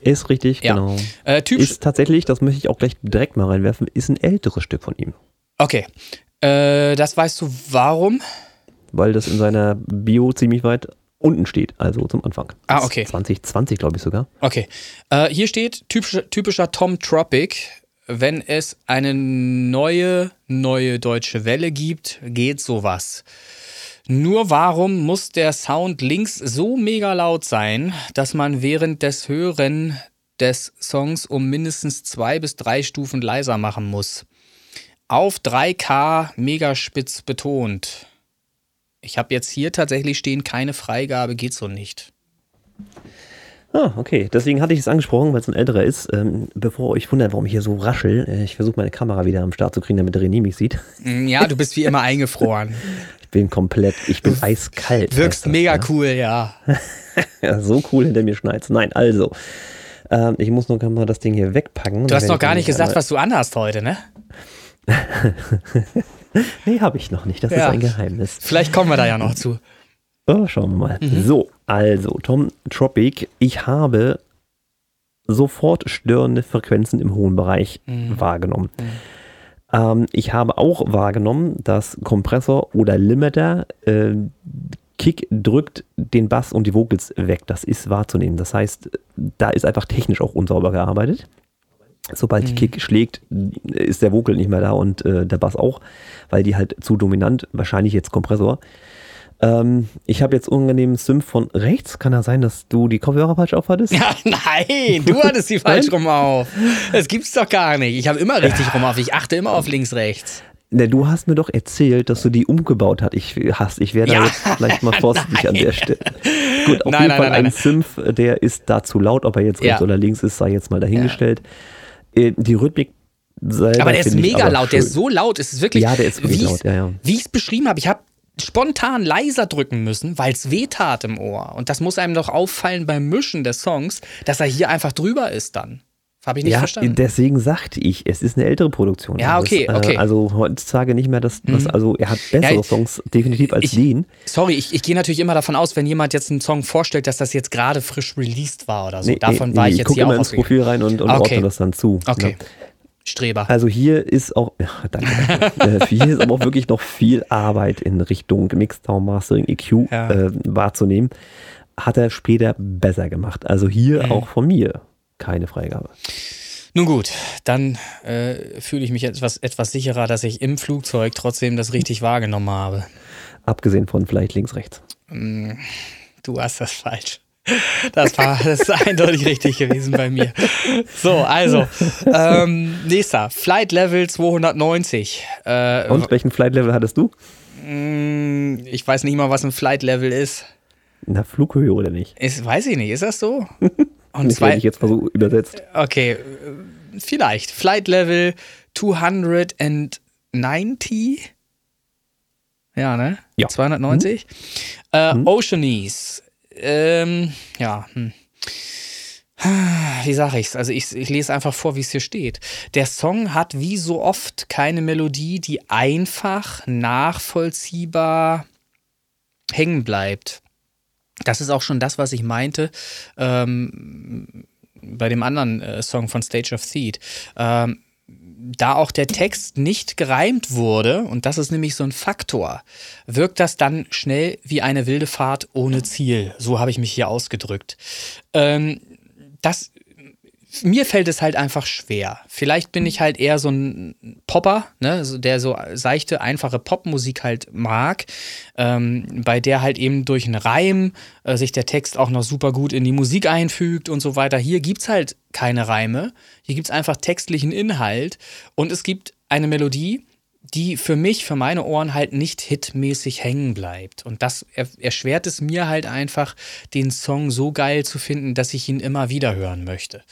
Ist richtig, ja. genau. Äh, ist tatsächlich, das möchte ich auch gleich direkt mal reinwerfen, ist ein älteres Stück von ihm. Okay. Äh, das weißt du warum? Weil das in seiner Bio ziemlich weit unten steht, also zum Anfang. Ah, okay. 2020, glaube ich sogar. Okay. Äh, hier steht typischer, typischer Tom Tropic. Wenn es eine neue, neue deutsche Welle gibt, geht sowas. Nur warum muss der Sound links so mega laut sein, dass man während des Hören des Songs um mindestens zwei bis drei Stufen leiser machen muss? Auf 3K megaspitz betont. Ich habe jetzt hier tatsächlich stehen, keine Freigabe, geht so nicht. Ah, okay. Deswegen hatte ich es angesprochen, weil es ein älterer ist. Ähm, bevor euch wundert, warum ich hier so raschel, äh, ich versuche meine Kamera wieder am Start zu kriegen, damit der René mich sieht. Mm, ja, du bist wie immer eingefroren. ich bin komplett, ich bin eiskalt. Wirkst mega das, cool, ja. ja. So cool hinter mir schneit Nein, also. Ähm, ich muss noch mal das Ding hier wegpacken. Du hast noch gar nicht gesagt, was du anhast heute, ne? nee, habe ich noch nicht. Das ja. ist ein Geheimnis. Vielleicht kommen wir da ja noch zu. Oh, schauen wir mal. Mhm. So, also, Tom Tropic. Ich habe sofort störende Frequenzen im hohen Bereich mhm. wahrgenommen. Mhm. Ähm, ich habe auch wahrgenommen, dass Kompressor oder Limiter äh, Kick drückt den Bass und die Vocals weg. Das ist wahrzunehmen. Das heißt, da ist einfach technisch auch unsauber gearbeitet. Sobald Mhm. die Kick schlägt, ist der Vocal nicht mehr da und äh, der Bass auch, weil die halt zu dominant, wahrscheinlich jetzt Kompressor. Ähm, ich habe jetzt unangenehmen Synth von rechts. Kann ja sein, dass du die Kopfhörer falsch aufhattest? Ja, nein, du hattest sie falsch rum auf. Das gibt's doch gar nicht. Ich habe immer richtig rum auf. Ich achte immer auf links, rechts. Ne, du hast mir doch erzählt, dass du die umgebaut hast. Ich, hast, ich wäre da Ja. jetzt vielleicht mal vorsichtig an der Stelle. Gut, auf Nein, jeden nein, Fall nein, ein. Synth, der ist da zu laut. Ob er jetzt rechts Ja. oder links ist, sei jetzt mal dahingestellt. Äh, Die Rhythmik selber Aber der ist mega laut, der schön. ist so laut, es ist wirklich. Ja, der ist wie laut, ja, ja. Wie ich es beschrieben habe, ich habe spontan leiser drücken müssen, weil es weh tat im Ohr. Und das muss einem doch auffallen beim Mischen des Songs, dass er hier einfach drüber ist dann. Habe ich nicht ja, verstanden. deswegen sagte ich, es ist eine ältere Produktion. Ja, Das, okay, äh, okay. Mhm. Also heutzutage nicht mehr das, was, also er hat bessere Ja, ich- Songs definitiv als ich- den. Sorry, ich, ich gehe natürlich immer davon aus, wenn jemand jetzt einen Song vorstellt, dass das jetzt gerade frisch released war oder so. Nee, davon nee, war ich nee, jetzt guck hier immer auch ins ausgegangen. Profil rein und, und Okay. ordne das dann zu. Okay. Ne? Streber. Also hier ist auch, ja, danke, danke. Äh, hier ist aber auch wirklich noch viel Arbeit in Richtung Mixdown, Mastering, EQ Ja. äh, wahrzunehmen. Hat er später besser gemacht. Also hier Mhm. auch von mir keine Freigabe. Nun gut, dann äh, fühle ich mich etwas, etwas sicherer, dass ich im Flugzeug trotzdem das richtig wahrgenommen habe. Abgesehen von vielleicht links, rechts. Du hast das falsch. Das war das ist eindeutig richtig gewesen bei mir. So, also, ähm, nächster. Flight Level 290. Äh, Und welchen Flight Level hattest du? mh, ich weiß nicht mal, was ein Flight Level ist. Na, Flughöhe oder nicht? ist weiß ich nicht, ist das so? Und Das werde ich jetzt versuchen, übersetzt. okay, vielleicht. Flight Level 290. Ja, ne? Ja. 290. Äh, Oceanese. Ähm, ja, hm. Wie sage ich's? Also ich, ich lese einfach vor, wie es hier steht. Der Song hat wie so oft keine Melodie, die einfach nachvollziehbar hängen bleibt. Das ist auch schon das, was ich meinte ähm, bei dem anderen äh, Song von Stage of Theat. Ähm, da auch der Text nicht gereimt wurde, und das ist nämlich so ein Faktor, wirkt das dann schnell wie eine wilde Fahrt ohne Ziel. So habe ich mich hier ausgedrückt. Ähm, das, mir fällt es halt einfach schwer. Vielleicht bin ich halt eher so ein Popper, ne, der so seichte, einfache Popmusik halt mag, ähm, bei der halt eben durch einen Reim äh, sich der Text auch noch super gut in die Musik einfügt und so weiter. Hier gibt's halt keine Reime, hier gibt's einfach textlichen Inhalt und es gibt eine Melodie, die für mich, für meine Ohren halt nicht hitmäßig hängen bleibt. Und das er, erschwert es mir halt einfach, den Song so geil zu finden, dass ich ihn immer wieder hören möchte.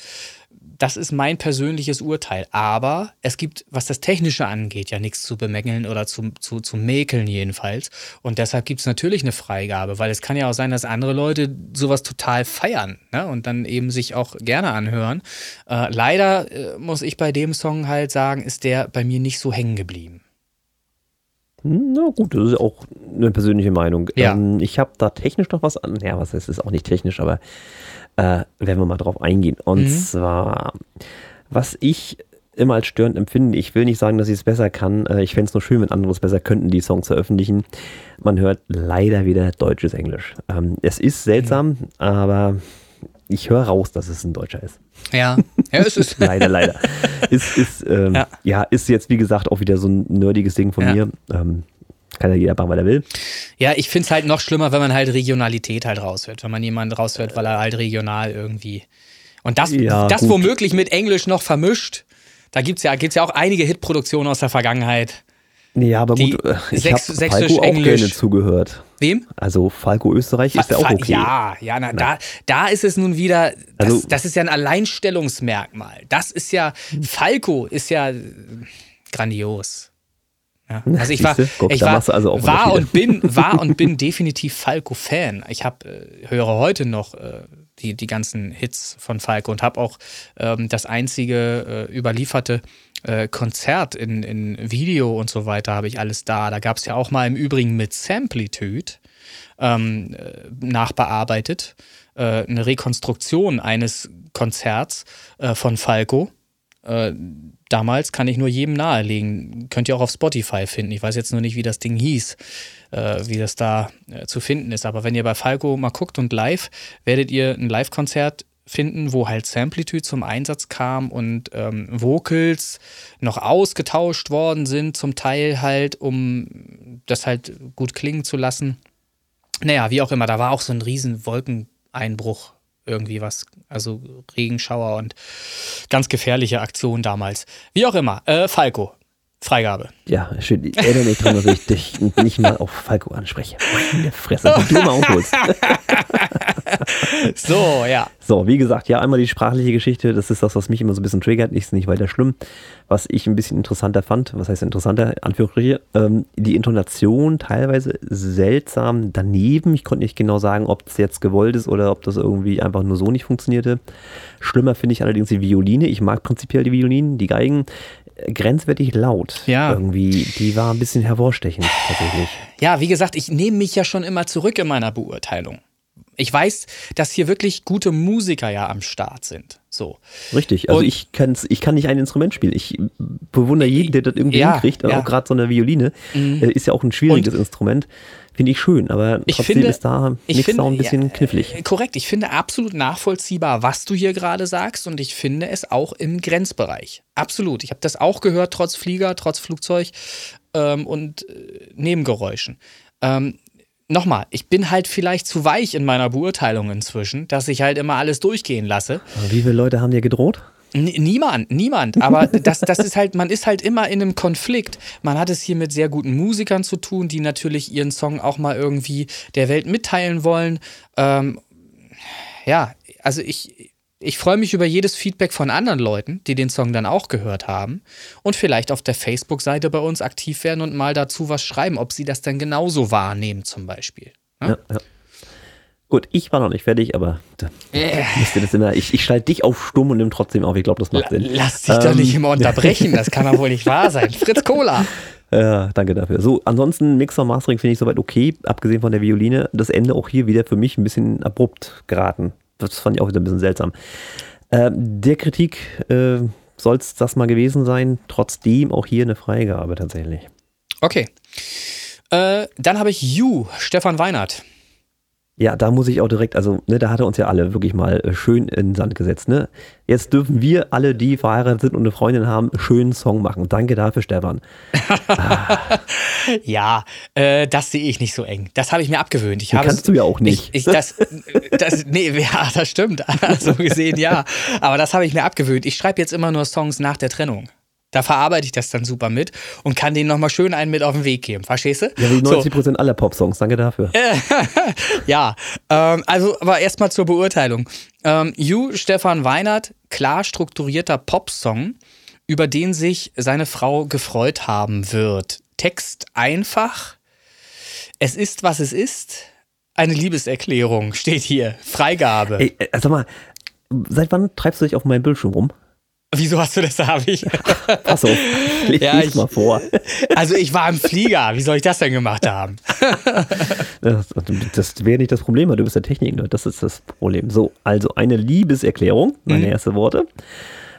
Das ist mein persönliches Urteil. Aber es gibt, was das Technische angeht, ja nichts zu bemängeln oder zu, zu, zu mäkeln jedenfalls. Und deshalb gibt es natürlich eine Freigabe, weil es kann ja auch sein, dass andere Leute sowas total feiern ne? und dann eben sich auch gerne anhören. Äh, leider äh, muss ich bei dem Song halt sagen, ist der bei mir nicht so hängen geblieben. Na gut, das ist auch eine persönliche Meinung. Ja. Ähm, ich habe da technisch noch was an. Ja, was heißt, ist auch nicht technisch, aber äh, werden wir mal drauf eingehen. Und Mhm. zwar, was ich immer als störend empfinde, ich will nicht sagen, dass ich es besser kann. Äh, ich fände es nur schön, wenn andere es besser könnten, die Songs veröffentlichen. Man hört leider wieder deutsches Englisch. Ähm, es ist seltsam, Mhm. aber ich höre raus, dass es ein Deutscher ist. Ja, ja es ist. Leider, leider. Ist, ist, ähm, Ja. ja. ist jetzt, wie gesagt, auch wieder so ein nerdiges Ding von Ja. mir. Ähm, kann ja jeder machen, was er will. Ja, ich finde es halt noch schlimmer, wenn man halt Regionalität halt raushört. Wenn man jemanden raushört, weil er halt regional irgendwie. Und das, Ja, das gut. womöglich mit Englisch noch vermischt. Da gibt es ja, gibt's ja auch einige Hitproduktionen aus der Vergangenheit. Ja, aber gut, äh, ich habe Sächs- Sächsisch, auch gerne zugehört. Wem? Also Falco Österreich ist ja auch okay. Ja, ja, na, da, da ist es nun wieder, das, Also- das ist ja ein Alleinstellungsmerkmal. Das ist ja, Falco ist ja grandios. Ja. Also ich war? Guck, ich war, also war und bin, war und bin definitiv Falco-Fan. Ich habe, äh, höre heute noch äh, die, die ganzen Hits von Falco und habe auch ähm, das einzige äh, überlieferte äh, Konzert in, in Video und so weiter habe ich alles da. Da gab es ja auch mal im Übrigen mit Samplitude ähm, äh, nachbearbeitet, äh, eine Rekonstruktion eines Konzerts äh, von Falco. Äh, damals kann ich nur jedem nahelegen. Könnt ihr auch auf Spotify finden. Ich weiß jetzt nur nicht, wie das Ding hieß, wie das da zu finden ist. Aber wenn ihr bei Falco mal guckt und live, werdet ihr ein Live-Konzert finden, wo halt Samplitude zum Einsatz kam und ähm, Vocals noch ausgetauscht worden sind, zum Teil halt, um das halt gut klingen zu lassen. Naja, wie auch immer, da war auch so ein riesen Wolkeneinbruch irgendwie was, also Regenschauer und ganz gefährliche Aktion damals. Wie auch immer, äh, Falco, Freigabe. Ja, schön. Ich erinnere mich daran, dass ich dich nicht mal auf Falco anspreche. Meine Fresse, du mal aufholst. so, ja. So, wie gesagt, ja, einmal die sprachliche Geschichte, das ist das, was mich immer so ein bisschen triggert, ist nicht weiter schlimm. Was ich ein bisschen interessanter fand, was heißt interessanter, Anführungsstriche, ähm, die Intonation teilweise seltsam daneben. Ich konnte nicht genau sagen, ob es jetzt gewollt ist oder ob das irgendwie einfach nur so nicht funktionierte. Schlimmer finde ich allerdings die Violine. Ich mag prinzipiell die Violinen, die Geigen grenzwertig laut. Ja. Irgendwie, die war ein bisschen hervorstechend tatsächlich. Ja, wie gesagt, ich nehme mich ja schon immer zurück in meiner Beurteilung. Ich weiß, dass hier wirklich gute Musiker ja am Start sind. So. Richtig, also Und- ich, kann's, ich kann nicht ein Instrument spielen. Ich bewundere jeden, der das irgendwie Ja, hinkriegt. ja. Mhm. Auch gerade so eine Violine äh, ist ja auch ein schwieriges Instrument. Finde ich schön, aber Ich trotzdem finde, ist da ich nichts finde, auch ein bisschen ja, knifflig. äh, Korrekt, ich finde absolut nachvollziehbar, was du hier gerade sagst und ich finde es auch im Grenzbereich. Absolut. Ich habe das auch gehört, trotz Flieger, trotz Flugzeug ähm, und äh, Nebengeräuschen. Ähm, Nochmal, ich bin halt vielleicht zu weich in meiner Beurteilung inzwischen, dass ich halt immer alles durchgehen lasse. Aber Wie viele Leute haben dir gedroht? N niemand, niemand. Aber das, das ist halt, man ist halt immer in einem Konflikt. Man hat es hier mit sehr guten Musikern zu tun, die natürlich ihren Song auch mal irgendwie der Welt mitteilen wollen. Ähm, ja, also ich, ich freue mich über jedes Feedback von anderen Leuten, die den Song dann auch gehört haben und vielleicht auf der Facebook-Seite bei uns aktiv werden und mal dazu was schreiben, ob sie das dann genauso wahrnehmen zum Beispiel. Ja? Ja, ja. Gut, ich war noch nicht fertig, aber das immer. Ich, ich schalte dich auf stumm und nimm trotzdem auf. Ich glaube, das macht Sinn. Lass dich doch Ähm, nicht immer unterbrechen, das kann doch wohl nicht wahr sein. Fritz Cola. Ja, danke dafür. So, ansonsten Mixer Mastering finde ich soweit okay, abgesehen von der Violine. Das Ende auch hier wieder für mich ein bisschen abrupt geraten. Das fand ich auch wieder ein bisschen seltsam. Ähm, der Kritik äh, soll es das mal gewesen sein. Trotzdem auch hier eine Freigabe tatsächlich. Okay. Äh, dann habe ich You, Stefan Weinert. Ja, da muss ich auch direkt, also ne, da hat er uns ja alle wirklich mal äh, schön in den Sand gesetzt. Ne? Jetzt dürfen wir alle, die verheiratet sind und eine Freundin haben, schönen Song machen. Danke dafür, Stefan. Ja, äh, das sehe ich nicht so eng. Das habe ich mir abgewöhnt. Ich habe kannst du ja auch nicht. Ich, ich, das, das, nee, ja, das stimmt. So gesehen, ja. Aber das habe ich mir abgewöhnt. Ich schreibe jetzt immer nur Songs nach der Trennung. Da verarbeite ich das dann super mit und kann denen nochmal schön einen mit auf den Weg geben. Verstehst du? Ja, wie So. 90% aller Popsongs. Danke dafür. Ja, ähm, also aber erstmal zur Beurteilung. Ähm, You, Stefan Weinert, klar strukturierter Popsong, über den sich seine Frau gefreut haben wird. Text einfach. Es ist, was es ist. Eine Liebeserklärung steht hier. Freigabe. Ey, äh, sag mal, seit wann treibst du dich auf meinem Bildschirm rum? Wieso hast du das, habe ich? Pass auf, leg Ja, ich- mal vor. Also ich war im Flieger. Wie soll ich das denn gemacht haben? Das, das wäre nicht das Problem, weil du bist der Technik, das ist das Problem. So, also eine Liebeserklärung, meine Mhm. erste Worte.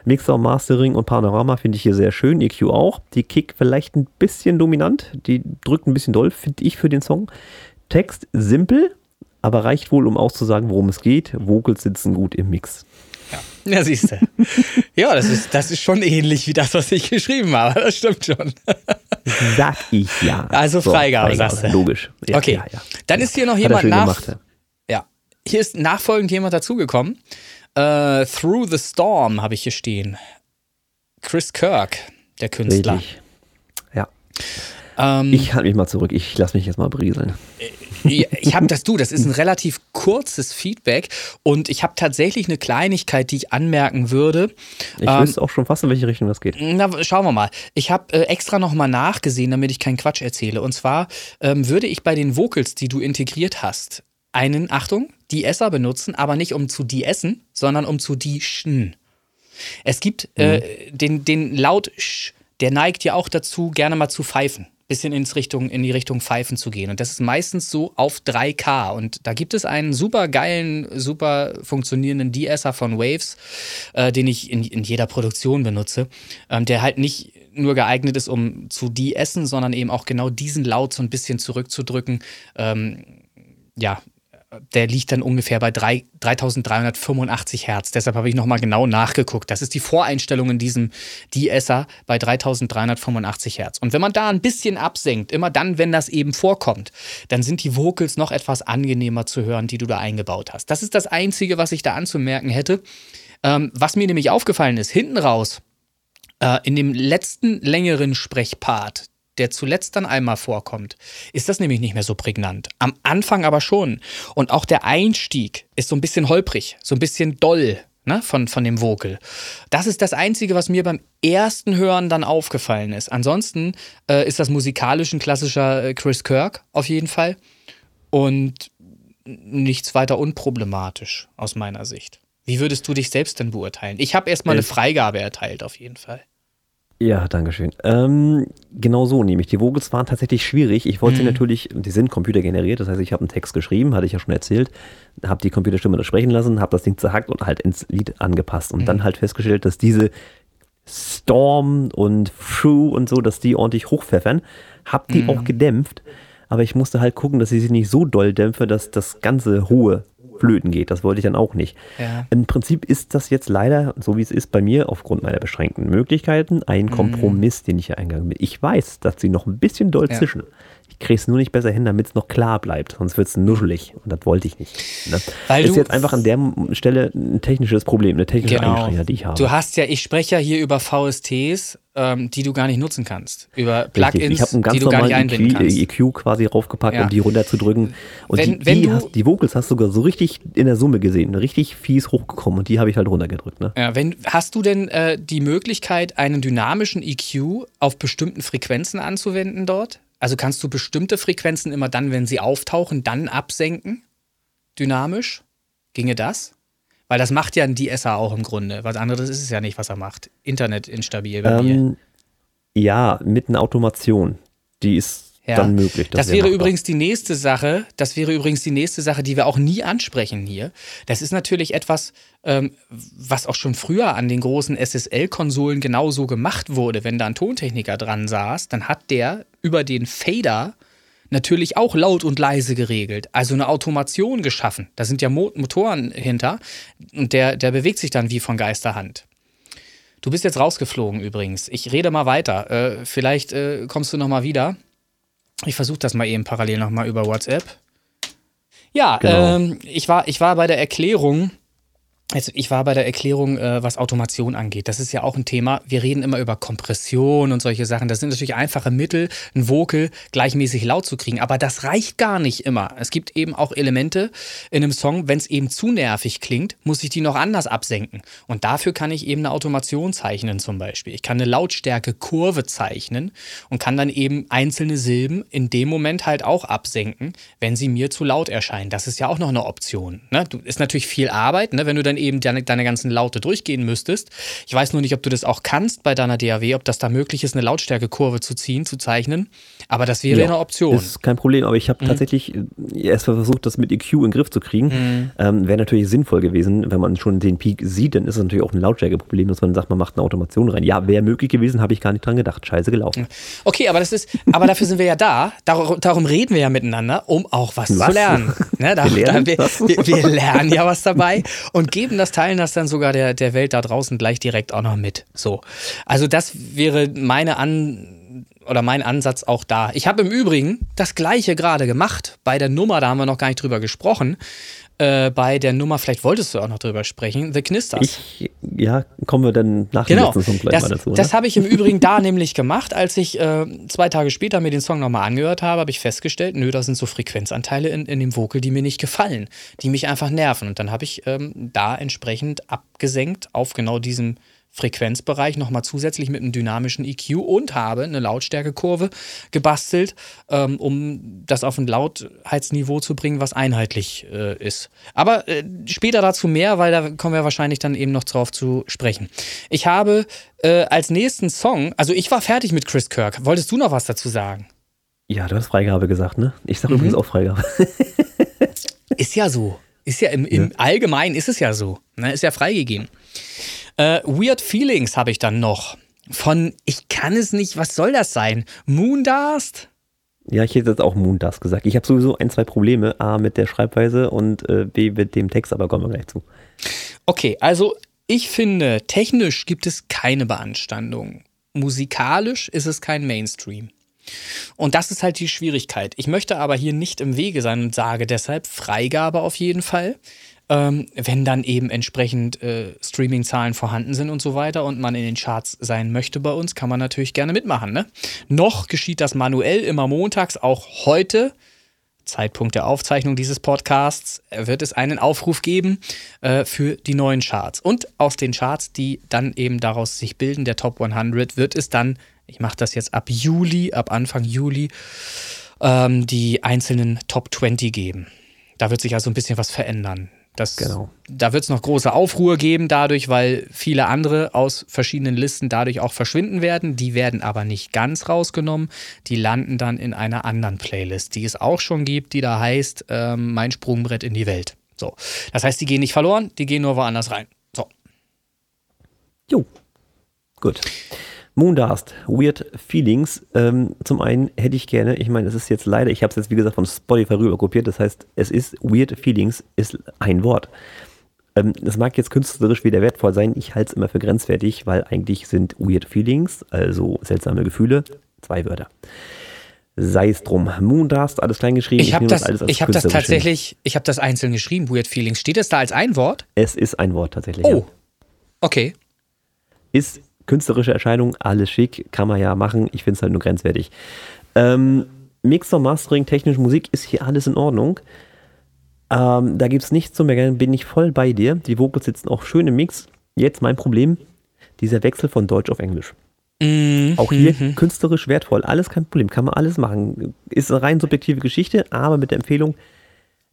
Mixer, Mastering und Panorama finde ich hier sehr schön, EQ auch. Die Kick vielleicht ein bisschen dominant, die drückt ein bisschen doll, finde ich für den Song. Text simpel, aber reicht wohl, um auszusagen, worum es geht. Vocals sitzen gut im Mix. Ja, siehst du. Ja, das ist, das ist schon ähnlich wie das, was ich geschrieben habe. Das stimmt schon. Sag ich ja. Also Freigabe, sagst du. Logisch. Ja, okay. Ja. Dann ist hier noch jemand nach. gemacht. ja. Ja. Hier ist nachfolgend jemand dazugekommen. Äh, Through the Storm habe ich hier stehen. Chris Kirk, der Künstler. Richtig. Ja. Ähm, Ich halte mich mal zurück. Ich lasse mich jetzt mal brieseln. Ja, ich habe das du, das ist ein relativ kurzes Feedback und ich habe tatsächlich eine Kleinigkeit, die ich anmerken würde. Ich Ähm, wüsste auch schon fast, in welche Richtung das geht. Na, schauen wir mal. Ich habe äh, extra nochmal nachgesehen, damit ich keinen Quatsch erzähle. Und zwar ähm, würde ich bei den Vocals, die du integriert hast, einen, Achtung, Die-Esser benutzen, aber nicht um zu die-essen, sondern um zu die-schen. Es gibt äh, den, den Laut sch, der neigt ja auch dazu, gerne mal zu pfeifen. Bisschen ins Richtung, in die Richtung Pfeifen zu gehen. Und das ist meistens so auf 3K. Und da gibt es einen super geilen, super funktionierenden De-Esser von Waves, äh, den ich in, in jeder Produktion benutze, ähm, der halt nicht nur geeignet ist, um zu de-essen, sondern eben auch genau diesen Laut so ein bisschen zurückzudrücken. Ähm, ja, der liegt dann ungefähr bei 3, 3385 Hertz. Deshalb habe ich nochmal genau nachgeguckt. Das ist die Voreinstellung in diesem DSer bei 3385 Hertz. Und wenn man da ein bisschen absenkt, immer dann, wenn das eben vorkommt, dann sind die Vocals noch etwas angenehmer zu hören, die du da eingebaut hast. Das ist das Einzige, was ich da anzumerken hätte. Ähm, was mir nämlich aufgefallen ist, hinten raus, äh, in dem letzten längeren Sprechpart, der zuletzt dann einmal vorkommt, ist das nämlich nicht mehr so prägnant. Am Anfang aber schon. Und auch der Einstieg ist so ein bisschen holprig, so ein bisschen doll ne, von, von dem Vocal. Das ist das Einzige, was mir beim ersten Hören dann aufgefallen ist. Ansonsten äh, ist das musikalisch ein klassischer äh, Chris Kirk auf jeden Fall. Und nichts weiter unproblematisch aus meiner Sicht. Wie würdest du dich selbst denn beurteilen? Ich habe erstmal eine Freigabe erteilt, auf jeden Fall. Ja, danke schön. Ähm, genau so nämlich. Die Vogels waren tatsächlich schwierig. Ich wollte mhm. sie natürlich, die sind computergeneriert, das heißt, ich habe einen Text geschrieben, hatte ich ja schon erzählt, habe die Computerstimme das sprechen lassen, habe das Ding zerhackt und halt ins Lied angepasst und mhm. dann halt festgestellt, dass diese Storm und Through und so, dass die ordentlich hochpfeffern. Hab die mhm. auch gedämpft, aber ich musste halt gucken, dass ich sie nicht so doll dämpfe, dass das ganze hohe flöten geht. Das wollte ich dann auch nicht. Ja. Im Prinzip ist das jetzt leider, so wie es ist bei mir, aufgrund meiner beschränkten Möglichkeiten, ein mhm. Kompromiss, den ich hier eingegangen bin. Ich weiß, dass sie noch ein bisschen doll ja. zischen. Ich kriege es nur nicht besser hin, damit es noch klar bleibt, sonst wird es nuschelig und das wollte ich nicht. Ne? Weil ist jetzt einfach an der Stelle ein technisches Problem, eine technische genau. Einschränkung, die ich habe. Du hast ja, ich spreche ja hier über VSTs, ähm, die du gar nicht nutzen kannst. Über Plugins, die du gar nicht einbinden EQ, kannst. EQ quasi raufgepackt, ja. um die runterzudrücken. Und wenn, die, wenn die, hast, die, Vocals hast du sogar so richtig in der Summe gesehen, richtig fies hochgekommen und die habe ich halt runtergedrückt. Ne? Ja, wenn, hast du denn äh, die Möglichkeit, einen dynamischen EQ auf bestimmten Frequenzen anzuwenden dort? Also kannst du bestimmte Frequenzen immer dann, wenn sie auftauchen, dann absenken? Dynamisch? Ginge das? Weil das macht ja ein DSer auch im Grunde. Was anderes ist es ja nicht, was er macht. Internet instabil bei ähm, mir. Ja, mit einer Automation. Die ist ja. dann möglich. Das, das wäre übrigens die nächste Sache. Das wäre übrigens die nächste Sache, die wir auch nie ansprechen hier. Das ist natürlich etwas, ähm, was auch schon früher an den großen SSL-Konsolen genauso gemacht wurde. Wenn da ein Tontechniker dran saß, dann hat der über den Fader natürlich auch laut und leise geregelt. Also eine Automation geschaffen. Da sind ja Motoren hinter und der, der bewegt sich dann wie von Geisterhand. Du bist jetzt rausgeflogen übrigens. Ich rede mal weiter. Äh, vielleicht äh, kommst du noch mal wieder. Ich versuche das mal eben parallel nochmal über WhatsApp. Ja, genau. ähm, ich, war, ich war bei der Erklärung also ich war bei der Erklärung, äh, was Automation angeht. Das ist ja auch ein Thema. Wir reden immer über Kompression und solche Sachen. Das sind natürlich einfache Mittel, ein Vocal gleichmäßig laut zu kriegen. Aber das reicht gar nicht immer. Es gibt eben auch Elemente in einem Song, wenn es eben zu nervig klingt, muss ich die noch anders absenken. Und dafür kann ich eben eine Automation zeichnen zum Beispiel. Ich kann eine Lautstärke-Kurve zeichnen und kann dann eben einzelne Silben in dem Moment halt auch absenken, wenn sie mir zu laut erscheinen. Das ist ja auch noch eine Option. Ne? Ist natürlich viel Arbeit, ne? wenn du dann dann eben deine, deine ganzen Laute durchgehen müsstest. Ich weiß nur nicht, ob du das auch kannst bei deiner DAW, ob das da möglich ist, eine Lautstärkekurve zu ziehen, zu zeichnen. Aber das wäre ja, eine Option. Das ist kein Problem, aber ich habe mhm. tatsächlich äh, erst mal versucht, das mit EQ in den Griff zu kriegen. Mhm. Ähm, wäre natürlich sinnvoll gewesen, wenn man schon den Peak sieht, dann ist es natürlich auch ein Lautstärkeproblem, dass man sagt, man macht eine Automation rein. Ja, wäre möglich gewesen, habe ich gar nicht dran gedacht. Scheiße gelaufen. Okay, aber das ist, aber dafür sind wir ja da. Darum, darum reden wir ja miteinander, um auch was, was? zu lernen. Ne, da, wir, lernen da, wir, wir, lernen ja was dabei und geben das, teilen das dann sogar der, der Welt da draußen gleich direkt auch noch mit. So. Also das wäre meine An oder mein Ansatz auch da. Ich habe im Übrigen das gleiche gerade gemacht bei der Nummer, da haben wir noch gar nicht drüber gesprochen äh, bei der Nummer, vielleicht wolltest du auch noch drüber sprechen, The Knisters. Ich, ja, kommen wir dann nach genau, dem Song gleich das, mal dazu. Das habe ich im Übrigen da nämlich gemacht, als ich äh, zwei Tage später mir den Song nochmal angehört habe, habe ich festgestellt, nö, da sind so Frequenzanteile in, in dem Vocal, die mir nicht gefallen, die mich einfach nerven. Und dann habe ich ähm, da entsprechend abgesenkt auf genau diesem Frequenzbereich nochmal zusätzlich mit einem dynamischen EQ und habe eine Lautstärkekurve gebastelt, ähm, um das auf ein Lautheitsniveau zu bringen, was einheitlich äh, ist. Aber äh, später dazu mehr, weil da kommen wir wahrscheinlich dann eben noch drauf zu sprechen. Ich habe äh, als nächsten Song, also ich war fertig mit Chris Kirk. Wolltest du noch was dazu sagen? Ja, du hast Freigabe gesagt, ne? Ich sage mhm. übrigens auch Freigabe. ist ja so. Ist ja im, im ja. Allgemeinen ist es ja so. Ne? Ist ja freigegeben. Äh, Weird Feelings habe ich dann noch. Von, ich kann es nicht, was soll das sein? Moondast? Ja, ich hätte jetzt auch Moondust gesagt. Ich habe sowieso ein, zwei Probleme. A, mit der Schreibweise und äh, B, mit dem Text, aber kommen wir gleich zu. Okay, also ich finde, technisch gibt es keine Beanstandung. Musikalisch ist es kein Mainstream. Und das ist halt die Schwierigkeit. Ich möchte aber hier nicht im Wege sein und sage deshalb Freigabe auf jeden Fall. Ähm, wenn dann eben entsprechend äh, Streaming-Zahlen vorhanden sind und so weiter und man in den Charts sein möchte bei uns, kann man natürlich gerne mitmachen. Ne? Noch geschieht das manuell immer montags, auch heute. Zeitpunkt der Aufzeichnung dieses Podcasts wird es einen Aufruf geben äh, für die neuen Charts. Und aus den Charts, die dann eben daraus sich bilden, der Top 100, wird es dann, ich mache das jetzt ab Juli, ab Anfang Juli, ähm, die einzelnen Top 20 geben. Da wird sich also ein bisschen was verändern. Das, Genau. Da wird es noch große Aufruhr geben dadurch, weil viele andere aus verschiedenen Listen dadurch auch verschwinden werden. Die werden aber nicht ganz rausgenommen. Die landen dann in einer anderen Playlist, die es auch schon gibt, die da heißt ähm, Mein Sprungbrett in die Welt. So. Das heißt, die gehen nicht verloren, die gehen nur woanders rein. So. Jo. Gut. Moondust, Weird Feelings. Ähm, zum einen hätte ich gerne, ich meine, es ist jetzt leider, ich habe es jetzt wie gesagt von Spotify rüber kopiert, das heißt, es ist Weird Feelings, ist ein Wort. Ähm, das mag jetzt künstlerisch wieder wertvoll sein, ich halte es immer für grenzwertig, weil eigentlich sind Weird Feelings, also seltsame Gefühle, zwei Wörter. Sei es drum. Moondust, alles klein geschrieben. Ich habe das, alles ich hab das tatsächlich, ich habe das einzeln geschrieben, Weird Feelings. Steht es da als ein Wort? Es ist ein Wort tatsächlich. ja. Oh. Okay. Ist künstlerische Erscheinung, alles schick, kann man ja machen. Ich finde es halt nur grenzwertig. Ähm, Mixer, Mastering, technische Musik ist hier alles in Ordnung. Ähm, da gibt es nichts zu meckern, bin ich voll bei dir. Die Vocals sitzen auch schön im Mix. Jetzt mein Problem, dieser Wechsel von Deutsch auf Englisch. Auch hier künstlerisch wertvoll, alles kein Problem, kann man alles machen. Ist eine rein subjektive Geschichte, aber mit der Empfehlung,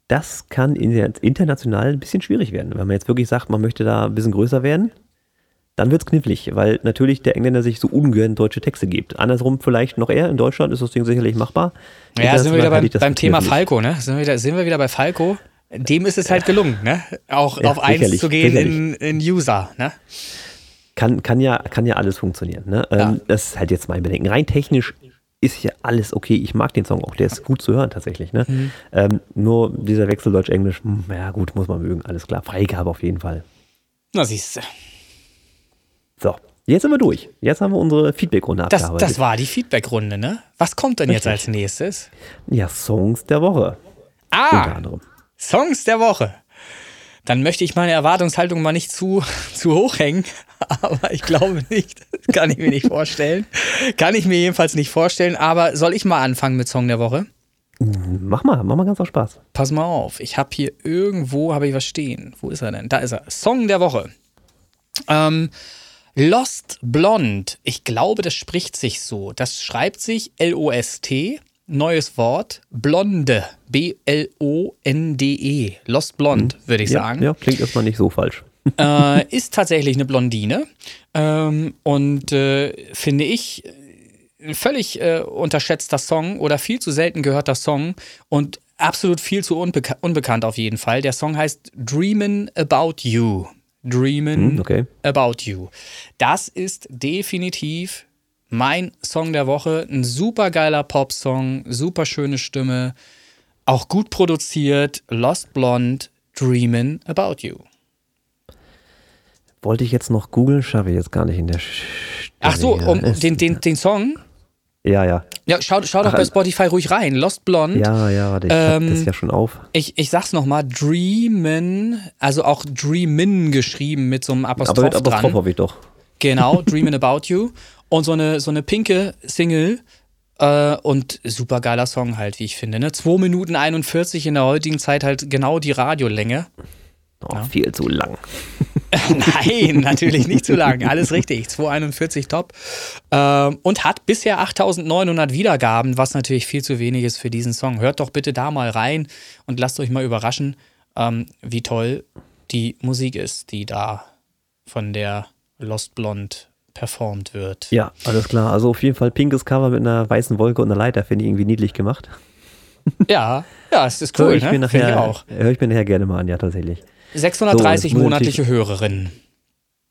das kann in- international ein bisschen schwierig werden. Wenn man jetzt wirklich sagt, man möchte da ein bisschen größer werden, dann wird es knifflig, weil natürlich der Engländer sich so ungern deutsche Texte gibt. Andersrum vielleicht noch eher, in Deutschland ist das Ding sicherlich machbar. Ja, sind wir wieder beim, beim Thema knifflig. Falco, ne? Sind wir, wieder, sind wir wieder bei Falco? Dem ist es halt gelungen, ne? Auch Ja, auf eins zu gehen in, in User, ne? Kann, kann, ja, kann ja alles funktionieren. Ne? Ja. Ähm, das ist halt jetzt mein Bedenken. Rein technisch ist hier alles okay. Ich mag den Song auch, der ist gut zu hören tatsächlich. Ne? Mhm. Ähm, nur dieser Wechsel Deutsch-Englisch, hm, ja gut, muss man mögen, alles klar. Freigabe auf jeden Fall. Na, siehst du. So, jetzt sind wir durch. Jetzt haben wir unsere Feedback-Runde Das, abgearbeitet. das war die Feedback-Runde, ne? Was kommt denn jetzt als Richtig. nächstes? ja, Songs der Woche. Unter Ah, anderem. Songs der Woche. Dann möchte ich meine Erwartungshaltung mal nicht zu, zu hoch hängen, aber ich glaube nicht. Das kann ich mir nicht vorstellen. Kann ich mir jedenfalls nicht vorstellen, aber soll ich mal anfangen mit Song der Woche? Mach mal, mach mal ganz viel Spaß. Pass mal auf, ich habe hier irgendwo, habe ich was stehen. Wo ist er denn? Da ist er. Song der Woche. Ähm, Lost Blonde. Ich glaube, das spricht sich so. Das schreibt sich L-O-S-T. Neues Wort. Blonde. B-L-O-N-D-E. Lost Blonde, würde ich ja, sagen Ja, klingt erstmal nicht so falsch. äh, ist tatsächlich eine Blondine ähm, und äh, finde ich ein völlig äh, unterschätzter Song oder viel zu selten gehörter Song und absolut viel zu unbeka unbekannt auf jeden Fall. Der Song heißt Dreamin' About You. Dreamin' Hm, okay. About You. Das ist definitiv mein Song der Woche. Ein super geiler Popsong, super schöne Stimme, auch gut produziert. Lost Blonde, Dreamin' About You. Wollte ich jetzt noch googeln, schaffe ich jetzt gar nicht in der Sch Ach so, um den, den, den Song? Ja, ja. Ja, schau, schau doch Ach, bei also- Spotify ruhig rein. Lost Blonde. Ja, ja, ich Ähm, das ja schon auf. Ich, ich sag's nochmal, Dreamin', also auch Dreamin' geschrieben mit so einem Apostroph, Aber mit Apostroph dran. hoffe ich doch. Genau, Dreamin' About You. Und so eine, so eine pinke Single. Äh, und super geiler Song halt, wie ich finde. Ne? 2 Minuten 41 in der heutigen Zeit halt genau die Radiolänge. Oh, Viel zu lang. Nein, natürlich nicht zu lang. Alles richtig. 241 top. Ähm, und hat bisher 8900 Wiedergaben, was natürlich viel zu wenig ist für diesen Song. Hört doch bitte da mal rein und lasst euch mal überraschen, ähm, wie toll die Musik ist, die da von der Lost Blonde performt wird. Ja, alles klar. Also auf jeden Fall pinkes Cover mit einer weißen Wolke und einer Leiter finde ich irgendwie niedlich gemacht. Ja, ja, es ist So, cool. ich ne? nachher, auch. höre ich mir nachher gerne mal an, ja, tatsächlich. 630 So, monatliche Hörerinnen.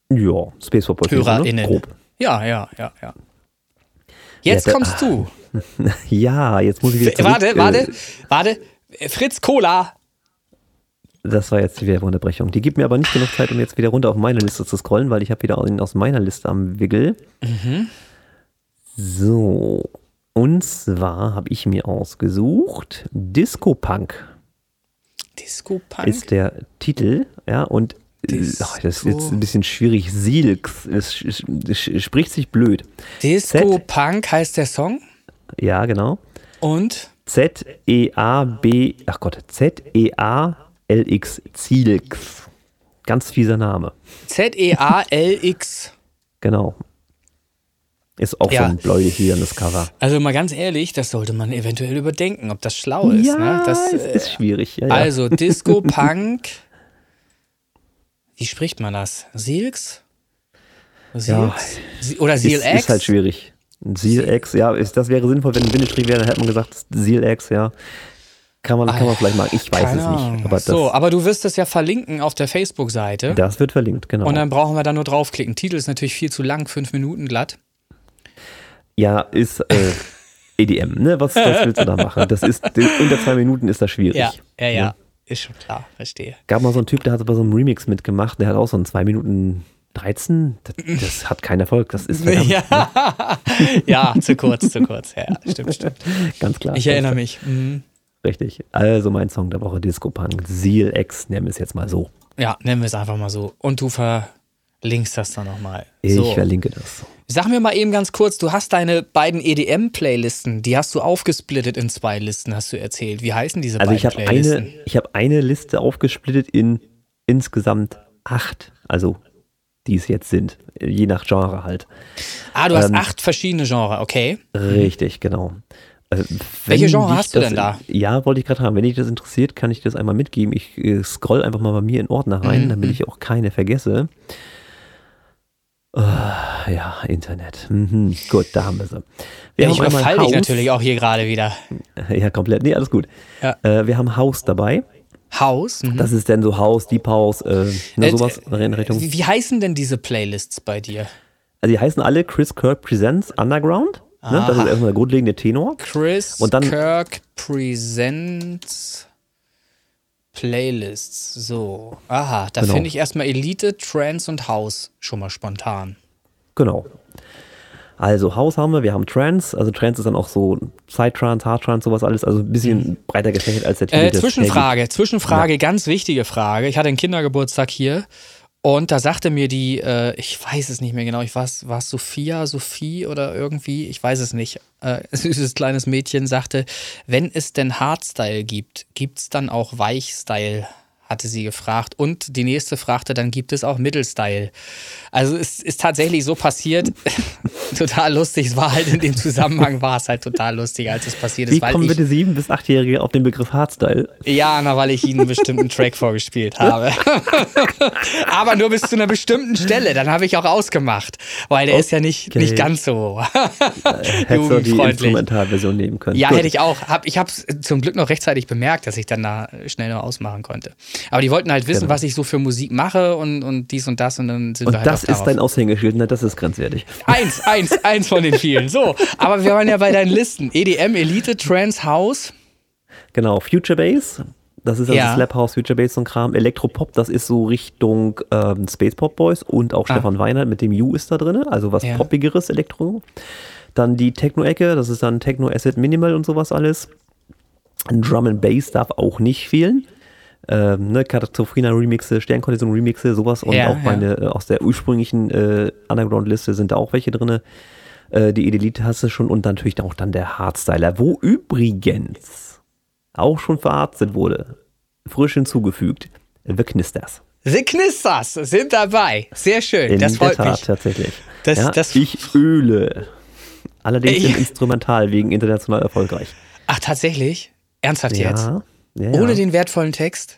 Ja, Space Force HörerInnen. Ne? Grob. Ja, ja, ja, ja. Jetzt Ja, kommst du. Ja, jetzt muss ich wieder zurück. Warte, äh, warte, warte. Fritz Cola. Das war jetzt die Werbeunterbrechung. Die gibt mir aber nicht genug Zeit, um jetzt wieder runter auf meine Liste zu scrollen, weil ich habe wieder aus meiner Liste am Wiggle. Mhm. So. Und zwar habe ich mir ausgesucht Disco Punk Disco Punk. ist der Titel, ja, und Disco. ach, das ist jetzt ein bisschen schwierig. Silks, es spricht sich blöd. Disco Z. Punk heißt der Song. Ja, genau. Und Z-E-A-B, ach Gott, Z-E-A-L-X, Zielx. Ganz fieser Name. Z-E-A-L-X. Genau. Ist auch Ja. so ein bläuliches Cover. Also mal ganz ehrlich, das sollte man eventuell überdenken, ob das schlau ist. ja, ne? das, äh, ist schwierig. Ja. Also Disco Punk. Wie spricht man das? Silks? Silks? Oder ist, Seal X? ist halt schwierig. Zielex, ja, ist, das wäre sinnvoll, wenn ein Bindestrich wäre, dann hätte man gesagt Zielex, ja. Kann man, kann man vielleicht machen. Ich weiß es Ahnung. nicht. Aber das, so, aber du wirst es ja verlinken auf der Facebook-Seite. das wird verlinkt, genau. Und dann brauchen wir da nur draufklicken. Titel ist natürlich viel zu lang, fünf Minuten glatt. Ja, ist äh, EDM, ne? Was, was willst du da machen? Das ist, unter zwei Minuten ist das schwierig. Ja, ja, ja. Ne? Ist schon klar, verstehe. Gab mal so einen Typ, der hat bei so einem Remix mitgemacht, der hat auch so einen 2 Minuten 13. Das, das hat keinen Erfolg. Das ist verdammt, Ja. ja, zu kurz, zu kurz. Ja, stimmt, stimmt. ganz klar. Ich erinnere mich. Mhm. Richtig. Also mein Song der Woche, Disco Punk. Seal X, nennen wir es jetzt mal so. Ja, nennen wir es einfach mal so. Und du verlinkst das dann nochmal. Ich So. verlinke das. Sag mir mal eben ganz kurz, du hast deine beiden EDM-Playlisten, die hast du aufgesplittet in zwei Listen, hast du erzählt. Wie heißen diese Also beiden ich habe Playlisten? eine, ich habe eine Liste aufgesplittet in insgesamt acht, also die es jetzt sind, je nach Genre halt. ah, du hast ähm, acht verschiedene Genres, okay. Richtig, genau. Also, wenn Welche Genre hast du denn da? Ja, wollte ich gerade haben. Wenn dich das interessiert, kann ich das einmal mitgeben. Ich äh, scroll einfach mal bei mir in Ordner rein, Mhm. damit ich auch keine vergesse. Ah, ja, Internet. Mhm. Gut, da haben wir sie. Wir Ja, ich überfall dich natürlich auch hier gerade wieder. Ja, komplett. Nee, alles gut. Ja. Äh, wir haben House dabei. Haus. Mhm. Das ist dann so House, Deep House, äh, ne, Äh, sowas in Richtung. Wie, wie heißen denn diese Playlists bei dir? Also die heißen alle Chris Kirk Presents Underground. Ne? Das ist erstmal der grundlegende Tenor. Chris dann- Kirk Presents Playlists. So. Aha, da Genau. finde ich erstmal Elite, Trance und House schon mal spontan. Genau. Also House haben wir, wir haben Trance, also Trance ist dann auch so Psytrance, Hardtrance, sowas alles, also ein bisschen breiter gefächert als der Titel. Äh, Zwischenfrage, Zwischenfrage, ganz wichtige Frage. Ich hatte einen Kindergeburtstag hier und da sagte mir die, äh, ich weiß es nicht mehr genau, ich war es Sophia, Sophie oder irgendwie, ich weiß es nicht, äh, süßes kleines Mädchen sagte, wenn es denn Hardstyle gibt, gibt es dann auch Weichstyle? hatte sie gefragt. Und die nächste fragte, dann gibt es auch Mittelstyle. Also es ist tatsächlich so passiert. total lustig. Es war halt in dem Zusammenhang war es halt total lustig, als es passiert ist. Wie kommen ich, bitte sieben- bis achtjährige auf den Begriff Hardstyle? ja, na, weil ich ihnen einen bestimmten Track vorgespielt habe. Aber nur bis zu einer bestimmten Stelle. Dann habe ich auch ausgemacht. Weil der ist ja nicht, Okay. nicht ganz so Hättest du die jugendfreundlich. Instrumentalversion nehmen können. Ja, Gut. hätte ich auch. Hab, ich habe es zum Glück noch rechtzeitig bemerkt, dass ich dann da schnell noch ausmachen konnte. Aber die wollten halt wissen, Genau. was ich so für Musik mache und, und dies und das. Und dann sind Und wir halt das auch ist dein Aushängeschild, ne? das ist grenzwertig. Eins, eins, eins von den vielen. So, aber wir waren ja bei deinen Listen. EDM, Elite, Trance, House. Genau, Future Bass, das ist also Ja. Slap House, Future Bass und Kram. Elektropop, das ist so Richtung ähm, Space Pop Boys und auch Ah. Stefan Weinert mit dem U ist da drin, also was Ja. poppigeres Elektro. Dann die Techno-Ecke, das ist dann Techno Acid Minimal und sowas alles. Drum and Bass darf auch nicht fehlen. Ähm, ne, Katastrophrina-Remixe, Sternkollision-Remixe, sowas und Ja, auch ja. meine äh, aus der ursprünglichen äh, Underground-Liste sind da auch welche drin. Äh, die Elite hast du schon und natürlich auch dann der Hardstyler, wo übrigens auch schon verarztet wurde, frisch hinzugefügt, The Knisters. The Knisters sind dabei. Sehr schön. In das der freut Tat, mich. tatsächlich. Das- ja, das- ich öle. Allerdings im Instrumental, wegen international erfolgreich. Ach, tatsächlich? Ernsthaft jetzt? Ja, ja, Ohne den wertvollen Text?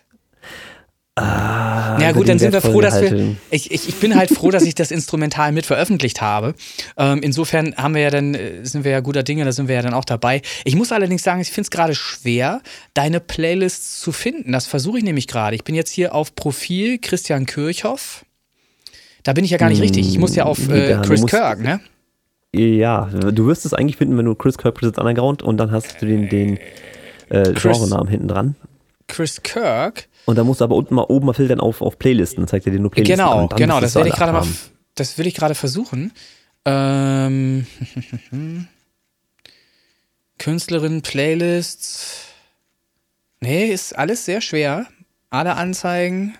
Ah, Ja gut, dann sind wir froh, dass wir. Ich, ich, ich bin halt froh, dass ich das Instrumental mit veröffentlicht habe. Ähm, insofern haben wir ja dann, äh, sind wir ja guter Dinge, da sind wir ja dann auch dabei. Ich muss allerdings sagen, ich finde es gerade schwer, deine Playlists zu finden. Das versuche ich nämlich gerade. Ich bin jetzt hier auf Profil Christian Kirchhoff. Da bin ich ja gar nicht richtig. Ich muss ja auf Lieber, äh, Chris musst- Kirk, ne? Ja, du wirst es eigentlich finden, wenn du Chris Kirk Presents Underground und dann hast du den, den äh, Genrenamen hinten dran. Chris Kirk. Und dann musst du aber unten mal oben mal filtern auf, auf Playlisten. Dann zeigt er dir nur Playlisten an. Genau, Dann genau, das werde ich gerade mal, das will ich gerade versuchen. Ähm, Künstlerin, Playlists. Nee, ist alles sehr schwer. Alle Anzeigen.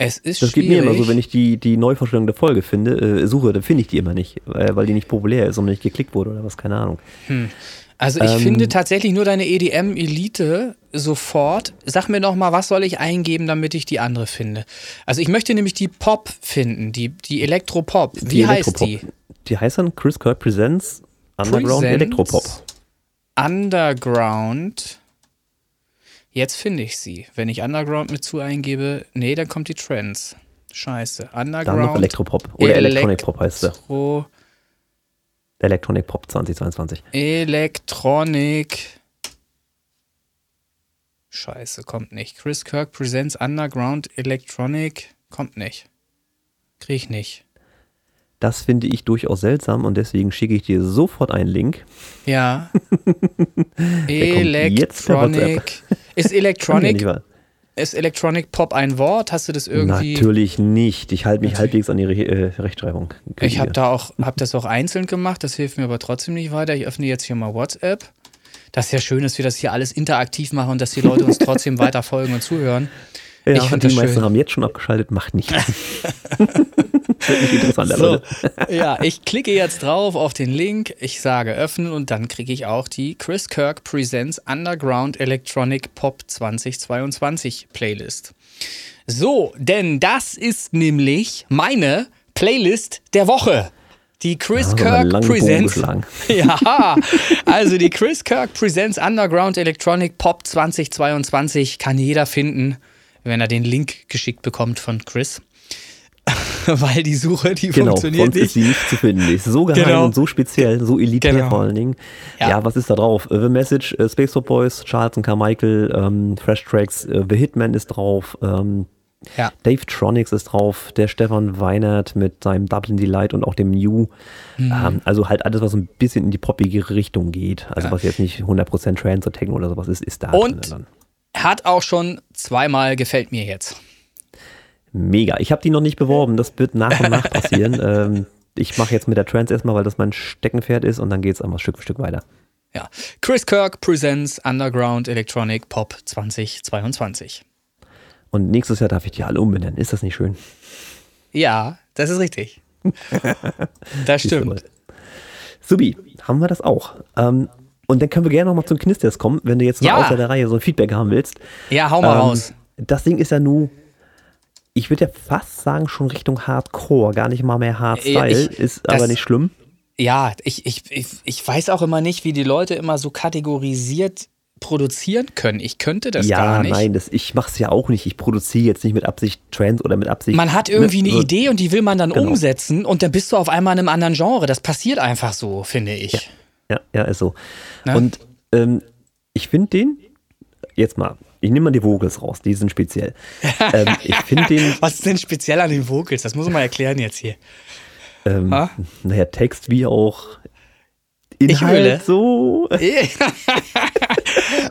Es ist Das geht schwierig. mir immer so, wenn ich die, die Neuvorstellung der Folge finde, äh, suche, dann finde ich die immer nicht, äh, weil die nicht populär ist und nicht geklickt wurde oder was, keine Ahnung. Also ich Ähm, finde tatsächlich nur deine EDM Elite sofort. Sag mir noch mal, was soll ich eingeben, damit ich die andere finde? Also ich möchte nämlich die Pop finden, die, die Elektropop. Wie Die heißt Elektropop. die? Die heißt dann Chris Kirk Presents Underground Presents Elektropop. Underground. Jetzt finde ich sie. Wenn ich Underground mit zu eingebe, nee, dann kommt die Trends. Scheiße. Dann noch Underground. Elektropop. Oder Electronic Pop heißt sie. Electronic Pop 2022. Elektronik. Scheiße, kommt nicht. Chris Kirk Presents Underground Electronic. Kommt nicht. Krieg ich nicht. Das finde ich durchaus seltsam und deswegen schicke ich dir sofort einen Link. Ja. Electronic. Ist Electronic? Ist Electronic Pop ein Wort? Hast du das irgendwie? Natürlich nicht. Ich halte mich halbwegs an die Re äh, Rechtschreibung. Ich habe da auch, hab das auch einzeln gemacht, das hilft mir aber trotzdem nicht weiter. Ich öffne jetzt hier mal WhatsApp. Das ist ja schön, dass wir das hier alles interaktiv machen und dass die Leute uns trotzdem weiter folgen und zuhören. Ja, ich die meisten schön. haben jetzt schon abgeschaltet, macht nichts. Interessanter, So, ja, ich klicke jetzt drauf auf den Link, ich sage öffnen und dann kriege ich auch die Chris Kirk Presents Underground Electronic Pop 2022 Playlist. So, denn das ist nämlich meine Playlist der Woche. Die Chris einen Kirk Presents. Ja, also die Chris Kirk Presents Underground Electronic Pop 2022 kann jeder finden, wenn er den Link geschickt bekommt von Chris. Weil die Suche, die Genau, funktioniert sonst ist nicht. sie nicht zu finden. Die ist so geheim Genau. und so speziell, so elitär Genau. vor allen Dingen. Ja. Ja. was ist da drauf? Äh, The Message, äh, Space Top Boys, Charles und Carmichael, ähm, Fresh Tracks, äh, The Hitman ist drauf, ähm, Ja. Dave Tronics ist drauf, der Stefan Weinert mit seinem Dublin Delight und auch dem New. Mhm. Ähm, also halt alles, was ein bisschen in die poppige Richtung geht. Also was jetzt nicht 100% Trance oder Techno oder sowas ist, ist da Und- drin dann. Hat auch schon zweimal gefällt mir jetzt. Mega. Ich habe die noch nicht beworben, das wird nach und nach passieren. ähm, ich mache jetzt mit der Trance erstmal, weil das mein Steckenpferd ist und dann geht es einfach Stück für Stück weiter. Ja. Chris Kirk Presents Underground Electronic Pop 2022. Und nächstes Jahr darf ich die alle umbenennen. Ist das nicht schön? Ja, das ist richtig. Das stimmt. Subi, haben wir das auch. Ähm, und dann können wir gerne nochmal zum Knisters kommen, wenn du jetzt mal Ja. außer der Reihe so ein Feedback haben willst. Ja, hau mal Ähm, raus. Das Ding ist ja nur, ich würde ja fast sagen, schon Richtung Hardcore, gar nicht mal mehr Hardstyle, Ja, ich- ist aber nicht schlimm. Ja, ich, ich, ich, ich weiß auch immer nicht, wie die Leute immer so kategorisiert produzieren können. Ich könnte das ja, gar nicht. nein, das, ich mache es ja auch nicht. Ich produziere jetzt nicht mit Absicht Trends oder mit Absicht. Man hat irgendwie ne, eine so- Idee und die will man dann Genau. umsetzen und dann bist du auf einmal in einem anderen Genre. Das passiert einfach so, finde ich. Ja, ja, ist so. Ne? Und ähm, ich finde den, jetzt mal, ich nehme mal die Vocals raus, die sind speziell. ähm, ich finde den, Was ist denn speziell an den Vocals? Das muss man mal erklären jetzt hier. ähm, Ha? naja, Text wie auch. Inhalt so.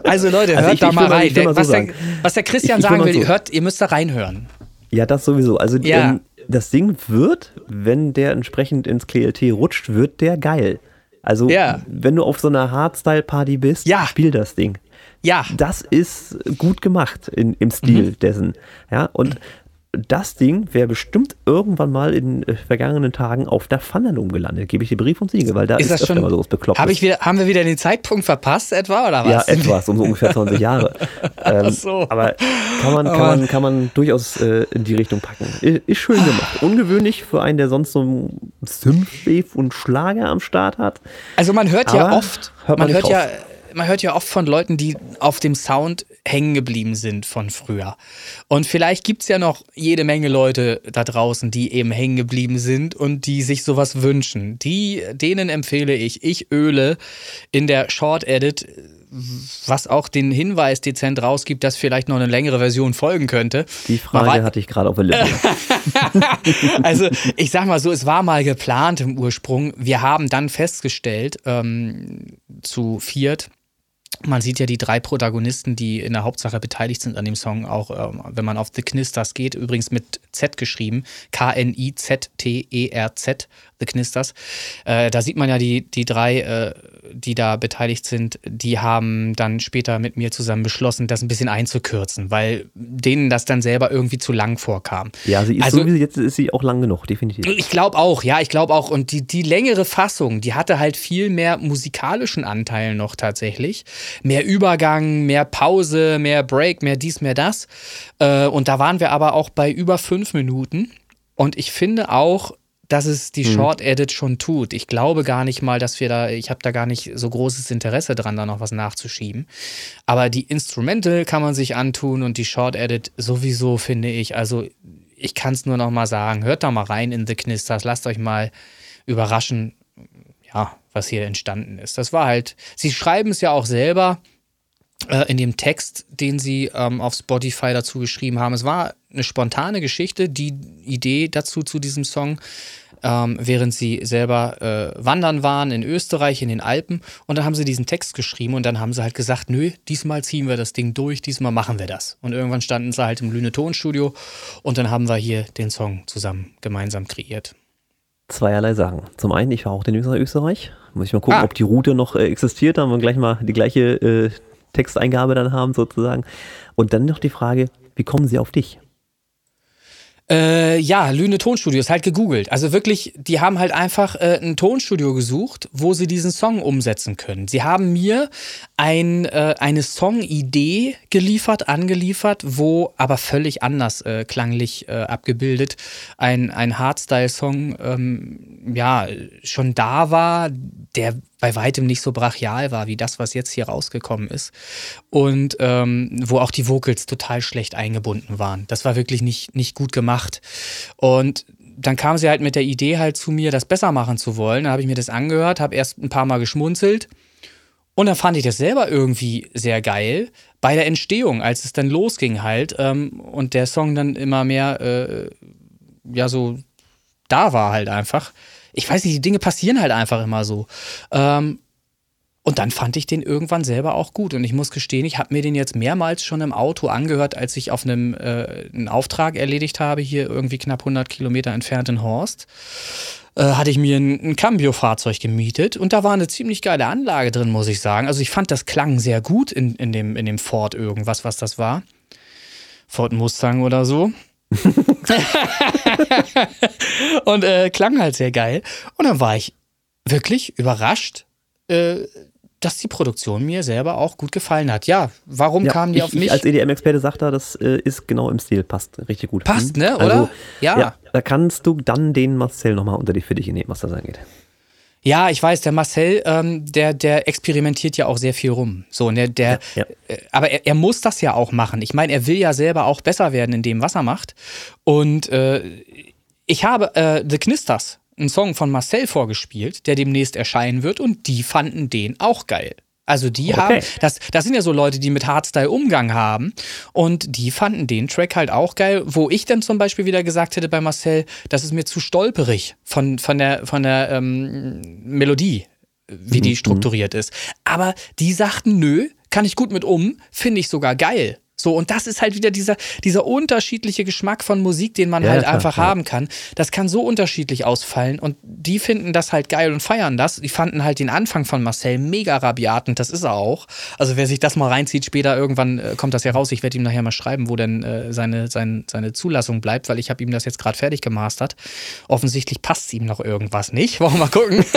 Also Leute, hört Also ich- da ich mal mal- rein. will mal was, so der, was der Christian Ich- sagen mal will, so- hört, ihr müsst da reinhören. Ja, das sowieso. Also Ja. ähm, das Ding wird, wenn der entsprechend ins KLT rutscht, wird der geil. Also Ja. wenn du auf so einer Hardstyle-Party bist, Ja. spiel das Ding. Ja, Das ist gut gemacht in, im Stil Mhm. dessen. Ja, und das Ding wäre bestimmt irgendwann mal in äh, vergangenen Tagen auf der Thunderdome gelandet. Gebe ich dir Brief und Siegel, weil da ist, ist das schon. mal sowas bekloppt. Hab ich wieder, haben wir wieder den Zeitpunkt verpasst, etwa, oder ja, was? etwas, um so ungefähr 20 Jahre. Ähm, so. Aber kann man, kann, man, kann man durchaus äh, in die Richtung packen. Ist schön gemacht. Ungewöhnlich für einen, der sonst so Synthwave und Schlager am Start hat. Also man hört ja Aber oft, hört man man, hört nicht ja, man hört ja oft von Leuten, die auf dem Sound hängen geblieben sind von früher. Und vielleicht gibt es ja noch jede Menge Leute da draußen, die eben hängen geblieben sind und die sich sowas wünschen. Die, denen empfehle ich, ich öle in der Short Edit was auch den Hinweis dezent rausgibt, dass vielleicht noch eine längere Version folgen könnte. Die Frage hatte ich gerade auf der Lippe. also ich sag mal so, es war mal geplant im Ursprung. Wir haben dann festgestellt, ähm, zu viert, man sieht ja die drei Protagonisten, die in der Hauptsache beteiligt sind an dem Song, auch ähm, wenn man auf The Knisters geht, übrigens mit Z geschrieben, K-N-I-Z-T-E-R-Z, The Knisters. Äh, da sieht man ja die, die drei, äh, die da beteiligt sind, die haben dann später mit mir zusammen beschlossen, das ein bisschen einzukürzen, weil denen das dann selber irgendwie zu lang vorkam. Ja, sie ist Also- so wie sie jetzt ist sie auch lang genug, definitiv. Ich glaube auch, ja, ich glaube auch. Und die, die längere Fassung, die hatte halt viel mehr musikalischen Anteil noch tatsächlich. Mehr Übergang, mehr Pause, mehr Break, mehr dies, mehr das. Äh, und da waren wir aber auch bei über fünf Minuten. Und ich finde auch, dass es die Short Edit schon tut. Ich glaube gar nicht mal, dass wir da, ich habe da gar nicht so großes Interesse dran, da noch was nachzuschieben. Aber die Instrumental kann man sich antun und die Short Edit sowieso, finde ich. Also ich kann es nur noch mal sagen, hört da mal rein in The Knisters, lasst euch mal überraschen, ja, was hier entstanden ist. Das war halt, sie schreiben es ja auch selber in dem Text, den sie ähm, auf Spotify dazu geschrieben haben. Es war eine spontane Geschichte, die Idee dazu zu diesem Song, ähm, während sie selber äh, wandern waren in Österreich, in den Alpen. Und dann haben sie diesen Text geschrieben und dann haben sie halt gesagt, nö, diesmal ziehen wir das Ding durch, diesmal machen wir das. Und irgendwann standen sie halt im Lüne Tonstudio und dann haben wir hier den Song zusammen gemeinsam kreiert. Zweierlei Sachen. Zum einen, ich war auch in Österreich. Muss ich mal gucken, Ah. ob die Route noch äh, existiert, dann wir gleich mal die gleiche äh, Texteingabe dann haben sozusagen. Und dann noch die Frage, wie kommen sie auf dich? Äh, ja, Lüne Tonstudio ist halt gegoogelt. Also wirklich, die haben halt einfach äh, ein Tonstudio gesucht, wo sie diesen Song umsetzen können. Sie haben mir ein, äh, eine Songidee geliefert, angeliefert, wo aber völlig anders äh, klanglich äh, abgebildet ein, ein Hardstyle-Song ähm, ja schon da war, der bei weitem nicht so brachial war wie das, was jetzt hier rausgekommen ist. Und ähm, wo auch die Vocals total schlecht eingebunden waren. Das war wirklich nicht, nicht gut gemacht. Und dann kam sie halt mit der Idee halt zu mir, das besser machen zu wollen. Dann habe ich mir das angehört, habe erst ein paar Mal geschmunzelt. Und dann fand ich das selber irgendwie sehr geil. Bei der Entstehung, als es dann losging halt ähm, und der Song dann immer mehr, äh, ja, so da war halt einfach. Ich weiß nicht, die Dinge passieren halt einfach immer so. Ähm, und dann fand ich den irgendwann selber auch gut. Und ich muss gestehen, ich habe mir den jetzt mehrmals schon im Auto angehört, als ich auf einem äh, einen Auftrag erledigt habe, hier irgendwie knapp 100 Kilometer entfernt in Horst. Äh, hatte ich mir ein, ein Cambio-Fahrzeug gemietet und da war eine ziemlich geile Anlage drin, muss ich sagen. Also ich fand, das klang sehr gut in, in, dem, in dem Ford irgendwas, was das war. Ford Mustang oder so. und äh, klang halt sehr geil. Und dann war ich wirklich überrascht, äh, dass die Produktion mir selber auch gut gefallen hat. Ja, warum Ja, kamen die ich, auf mich? Ich als EDM-Experte sagt da, das äh, ist genau im Stil, passt richtig gut. Passt, Mhm. ne, oder? Ja. ja. Da kannst du dann den Marcel nochmal unter die Fittiche nehmen, was das angeht. Ja, ich weiß, der Marcel, ähm, der, der experimentiert ja auch sehr viel rum. So, und der, der, Ja, Äh, aber er, er muss das ja auch machen. Ich meine, er will ja selber auch besser werden in dem, was er macht. Und äh, ich habe äh, The Knisters, einen Song von Marcel vorgespielt, der demnächst erscheinen wird, und die fanden den auch geil. Also die Okay. haben, das, das sind ja so Leute, die mit Hardstyle Umgang haben und die fanden den Track halt auch geil, wo ich dann zum Beispiel wieder gesagt hätte bei Marcel, das ist mir zu stolperig von, von der, von der ähm, Melodie, wie die strukturiert ist. Aber die sagten, nö, kann ich gut mit um, finde ich sogar geil. So, und das ist halt wieder dieser, dieser unterschiedliche Geschmack von Musik, den man Ja, halt klar, einfach ja. haben kann. Das kann so unterschiedlich ausfallen und die finden das halt geil und feiern das. Die fanden halt den Anfang von Marcel mega rabiat und das ist er auch. Also wer sich das mal reinzieht, später irgendwann äh, kommt das ja raus. Ich werde ihm nachher mal schreiben, wo denn äh, seine, sein, seine Zulassung bleibt, weil ich habe ihm das jetzt gerade fertig gemastert. Offensichtlich passt ihm noch irgendwas nicht. Wollen wir mal gucken.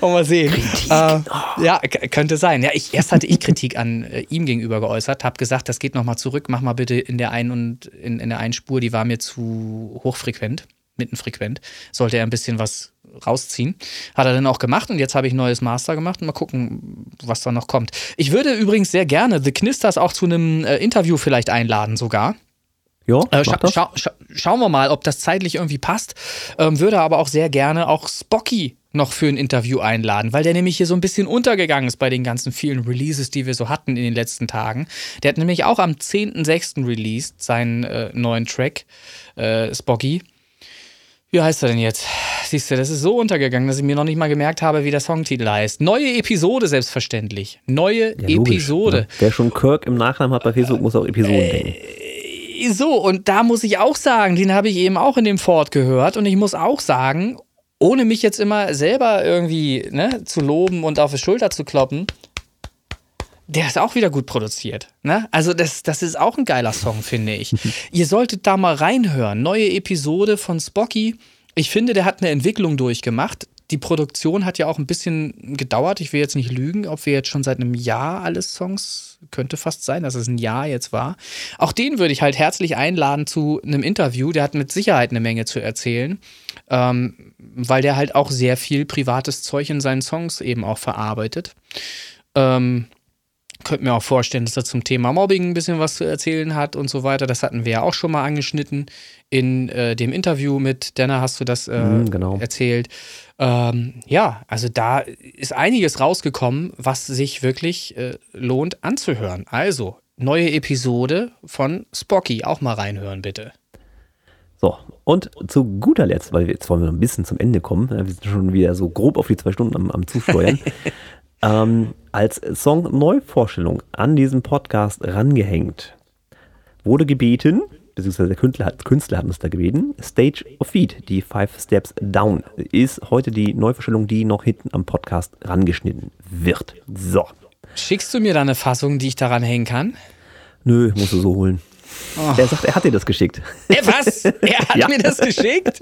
Wollen wir mal sehen. Äh, ja, könnte sein. Ja, ich, erst hatte ich Kritik an äh, ihm gegenüber geäußert, habe gesagt, das geht nochmal zurück, mach mal bitte in der einen und in, in der einen Spur, die war mir zu hochfrequent, mittenfrequent. Sollte er ein bisschen was rausziehen. Hat er dann auch gemacht und jetzt habe ich ein neues Master gemacht und mal gucken, was da noch kommt. Ich würde übrigens sehr gerne The Knisters auch zu einem äh, Interview vielleicht einladen sogar. Ja, Äh, scha das. schau, schau, schauen wir mal, ob das zeitlich irgendwie passt. Ähm, würde aber auch sehr gerne auch Spocky noch für ein Interview einladen, weil der nämlich hier so ein bisschen untergegangen ist bei den ganzen vielen Releases, die wir so hatten in den letzten Tagen. Der hat nämlich auch am 10.06. released seinen äh, neuen Track, äh, Spocky. Wie heißt er denn jetzt? Siehst du, das ist so untergegangen, dass ich mir noch nicht mal gemerkt habe, wie der Songtitel heißt. Neue Episode, selbstverständlich. Neue ja, Episode. Ne? Wer schon Kirk im Nachnamen hat bei Facebook, muss auch Episoden äh, denken. So, und da muss ich auch sagen, den habe ich eben auch in dem Ford gehört. Und ich muss auch sagen, ohne mich jetzt immer selber irgendwie ne, zu loben und auf die Schulter zu kloppen, der ist auch wieder gut produziert. Ne? Also das, das ist auch ein geiler Song, finde ich. Ihr solltet da mal reinhören. Neue Episode von Spocky. Ich finde, der hat eine Entwicklung durchgemacht. Die Produktion hat ja auch ein bisschen gedauert. Ich will jetzt nicht lügen, ob wir jetzt schon seit einem Jahr alle Songs, könnte fast sein, dass es ein Jahr jetzt war. Auch den würde ich halt herzlich einladen zu einem Interview. Der hat mit Sicherheit eine Menge zu erzählen, ähm, weil der halt auch sehr viel privates Zeug in seinen Songs eben auch verarbeitet. Ähm, könnte mir auch vorstellen, dass er zum Thema Mobbing ein bisschen was zu erzählen hat und so weiter. Das hatten wir ja auch schon mal angeschnitten. In äh, dem Interview mit Denner hast du das äh, mhm, genau. erzählt. Ähm, ja, also da ist einiges rausgekommen, was sich wirklich äh, lohnt anzuhören. Also, neue Episode von Spocky. Auch mal reinhören, bitte. So, und zu guter Letzt, weil wir, jetzt wollen wir noch ein bisschen zum Ende kommen, wir sind schon wieder so grob auf die zwei Stunden am, am Zusteuern. ähm, als Song-Neuvorstellung an diesem Podcast rangehängt, wurde gebeten, beziehungsweise der Künstler hat, Künstler hat uns da gebeten, Stage of Feet, die Five Steps Down, ist heute die Neuvorstellung, die noch hinten am Podcast rangeschnitten wird. So. Schickst du mir da eine Fassung, die ich daran hängen kann? Nö, musst du so holen. Oh. Er sagt, er hat dir das geschickt. Er was? Er hat ja. mir das geschickt?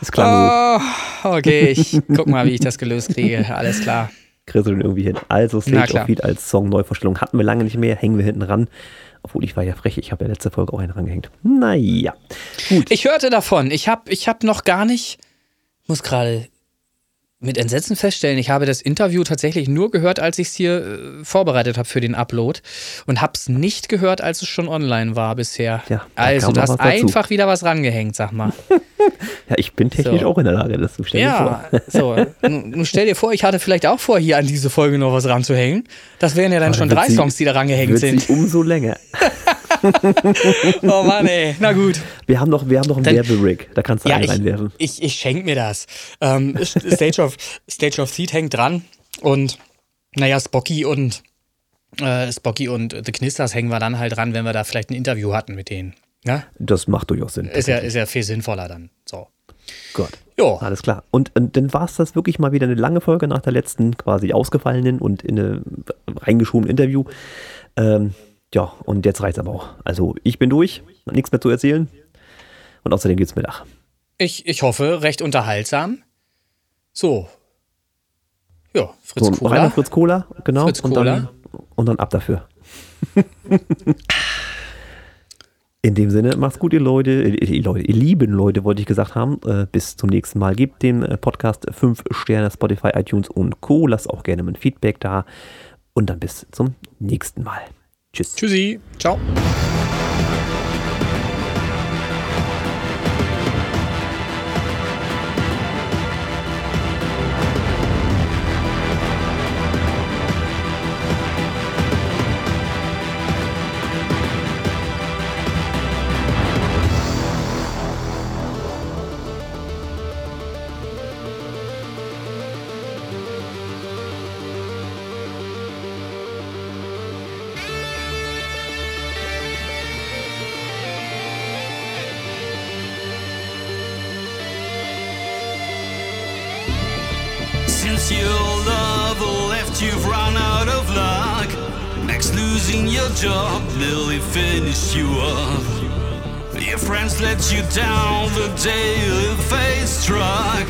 Das klang oh, Okay, ich guck mal, wie ich das gelöst kriege. Alles klar kriegst du den irgendwie hin. Also Stage of Feet als Song-Neuvorstellung hatten wir lange nicht mehr, hängen wir hinten ran. Obwohl ich war ja frech, ich habe ja letzte Folge auch einen rangehängt. Naja, gut. Ich hörte davon. Ich habe ich hab noch gar nicht, muss gerade mit Entsetzen feststellen, ich habe das Interview tatsächlich nur gehört, als ich es hier äh, vorbereitet habe für den Upload und habe es nicht gehört, als es schon online war bisher. Ja, also du hast einfach wieder was rangehängt, sag mal. ja, ich bin technisch so. auch in der Lage, das zu stellen. Ja, so. Nun stell dir vor, ich hatte vielleicht auch vor, hier an diese Folge noch was ranzuhängen. Das wären ja dann Aber schon drei sie, Songs, die da rangehängt sind. umso länger. oh Mann, ey. Na gut. Wir haben noch, wir haben noch einen Werberig. Da kannst du ja, einen ich, reinwerfen. Ich, ich schenke mir das. Ähm, Stage, of, Stage of Seed hängt dran. Und naja, Spocky und äh, Spocky und The Knisters hängen wir dann halt dran, wenn wir da vielleicht ein Interview hatten mit denen. Ja? Das macht durchaus Sinn. Ist ja, ist ja viel sinnvoller dann. So. Gut. Jo. Alles klar. Und, und dann war es das wirklich mal wieder eine lange Folge nach der letzten quasi ausgefallenen und in eine reingeschobenen Interview. Ähm, ja, und jetzt reicht's aber auch. Also ich bin durch, nichts mehr zu erzählen. Und außerdem geht's Mittag. Ich, ich hoffe, recht unterhaltsam. So. Ja, Fritz so, Cola. Reiner Fritz Cola, genau. Fritz und Cola. Dann, und dann ab dafür. In dem Sinne, macht's gut, ihr Leute, ihr, Leute, ihr lieben Leute, wollte ich gesagt haben. Äh, bis zum nächsten Mal. Gebt dem äh, Podcast 5 Sterne, Spotify, iTunes und Co. Lasst auch gerne mein Feedback da. Und dann bis zum nächsten Mal. Tschüss. Tschüssi. Ciao. Job nearly finished you up. Your friends let you down the day the face struck.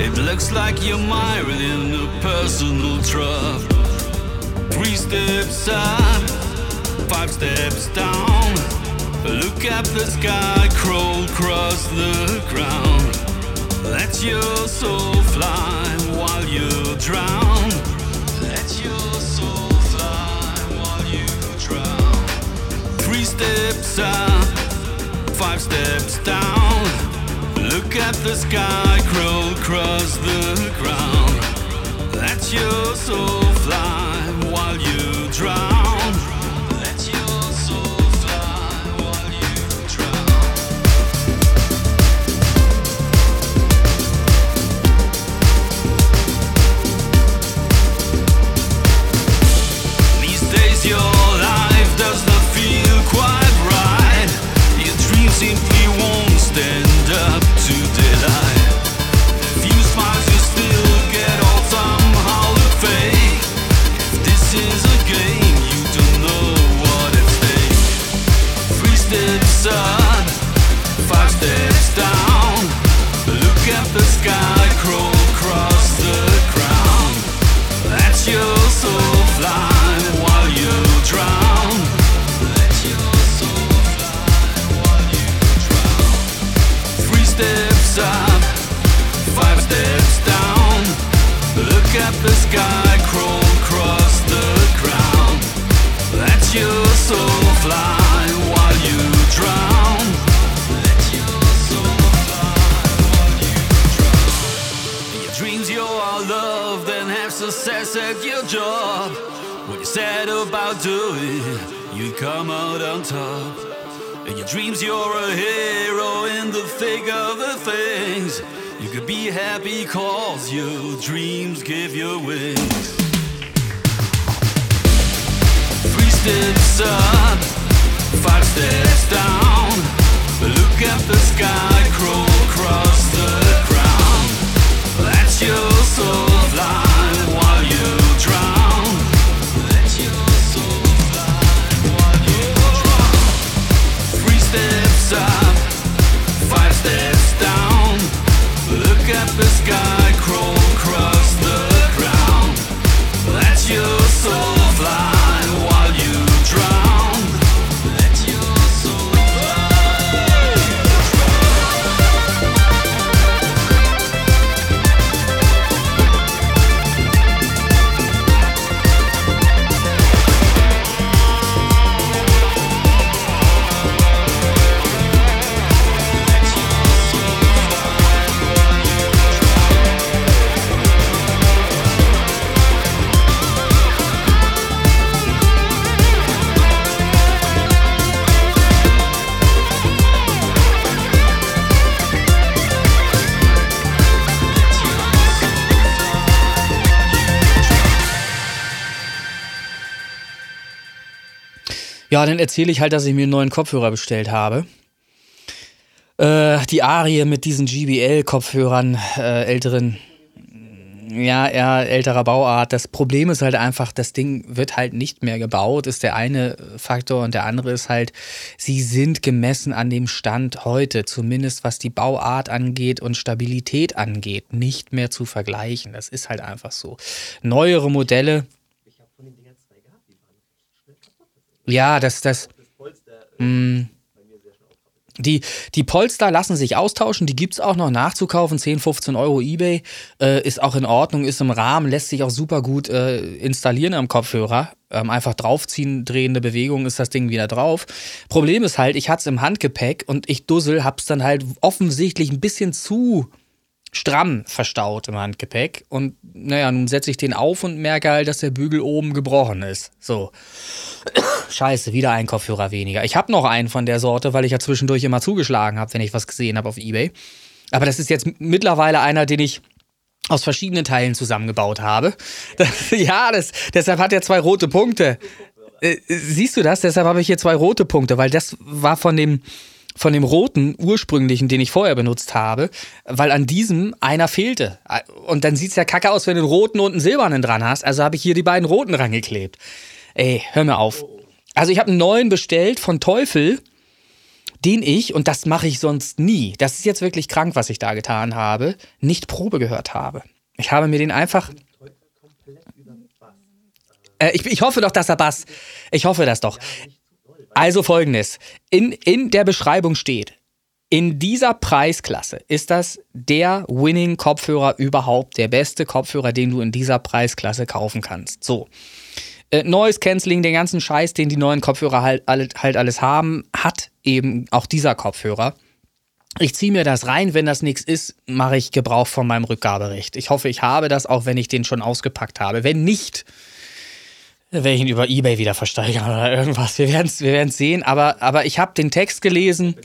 It looks like you're mired in a personal trap. Three steps up, five steps down. Look at the sky, crawl across the ground. Let your soul fly while you drown. Steps up, five steps down. Look at the sky, crawl across the ground. Let your soul fly while you drown. distance across the ground. Let your soul fly while you drown. Let your soul fly while you drown. Your dreams, love, then have success at your job. What you said about doing, you come out on top. In your dreams, you're a hero in the thick of the things. Could be happy cause your dreams give you wings. Three steps up, five steps down. Look at the sky, crawl across the ground. Let your soul fly the sky, crawl across the ground. Let your soul Ja, dann erzähle ich halt, dass ich mir einen neuen Kopfhörer bestellt habe. Äh, die Arie mit diesen GBL-Kopfhörern, äh, älteren, ja, eher älterer Bauart. Das Problem ist halt einfach, das Ding wird halt nicht mehr gebaut, ist der eine Faktor. Und der andere ist halt, sie sind gemessen an dem Stand heute, zumindest was die Bauart angeht und Stabilität angeht, nicht mehr zu vergleichen. Das ist halt einfach so. Neuere Modelle. Ja, das, das. Mm. Die, die Polster lassen sich austauschen, die gibt es auch noch nachzukaufen, 10, 15 Euro Ebay, äh, ist auch in Ordnung, ist im Rahmen, lässt sich auch super gut äh, installieren am Kopfhörer. Ähm, einfach draufziehen, drehende Bewegung ist das Ding wieder drauf. Problem ist halt, ich hatte es im Handgepäck und ich Dussel hab's dann halt offensichtlich ein bisschen zu stramm verstaut im Handgepäck. Und naja, nun setze ich den auf und merke halt, dass der Bügel oben gebrochen ist. So. Scheiße, wieder ein Kopfhörer weniger. Ich habe noch einen von der Sorte, weil ich ja zwischendurch immer zugeschlagen habe, wenn ich was gesehen habe auf Ebay. Aber das ist jetzt mittlerweile einer, den ich aus verschiedenen Teilen zusammengebaut habe. Das, ja, das, deshalb hat er zwei rote Punkte. Äh, siehst du das? Deshalb habe ich hier zwei rote Punkte, weil das war von dem von dem roten ursprünglichen, den ich vorher benutzt habe, weil an diesem einer fehlte. Und dann sieht's ja kacke aus, wenn du einen roten und einen silbernen dran hast. Also habe ich hier die beiden roten rangeklebt. Ey, hör mir auf. Also ich habe einen neuen bestellt von Teufel, den ich, und das mache ich sonst nie, das ist jetzt wirklich krank, was ich da getan habe, nicht Probe gehört habe. Ich habe mir den einfach. Äh, ich, ich hoffe doch, dass er Bass. Ich hoffe das doch. Also folgendes. In, in der Beschreibung steht, in dieser Preisklasse ist das der Winning-Kopfhörer überhaupt, der beste Kopfhörer, den du in dieser Preisklasse kaufen kannst. So. Äh, Noise Cancelling, den ganzen Scheiß, den die neuen Kopfhörer halt, halt alles haben, hat eben auch dieser Kopfhörer. Ich ziehe mir das rein, wenn das nichts ist, mache ich Gebrauch von meinem Rückgaberecht. Ich hoffe, ich habe das, auch wenn ich den schon ausgepackt habe. Wenn nicht, werde ich ihn über Ebay wieder versteigern oder irgendwas. Wir werden es wir sehen, aber, aber ich habe den Text gelesen.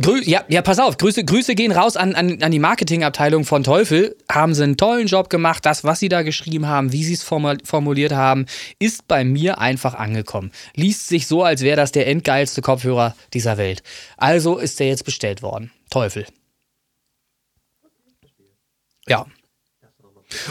Grü ja, ja, pass auf, Grüße, Grüße gehen raus an, an, an die Marketingabteilung von Teufel. Haben sie einen tollen Job gemacht. Das, was sie da geschrieben haben, wie sie es formuliert haben, ist bei mir einfach angekommen. Liest sich so, als wäre das der endgeilste Kopfhörer dieser Welt. Also ist der jetzt bestellt worden. Teufel. Ja.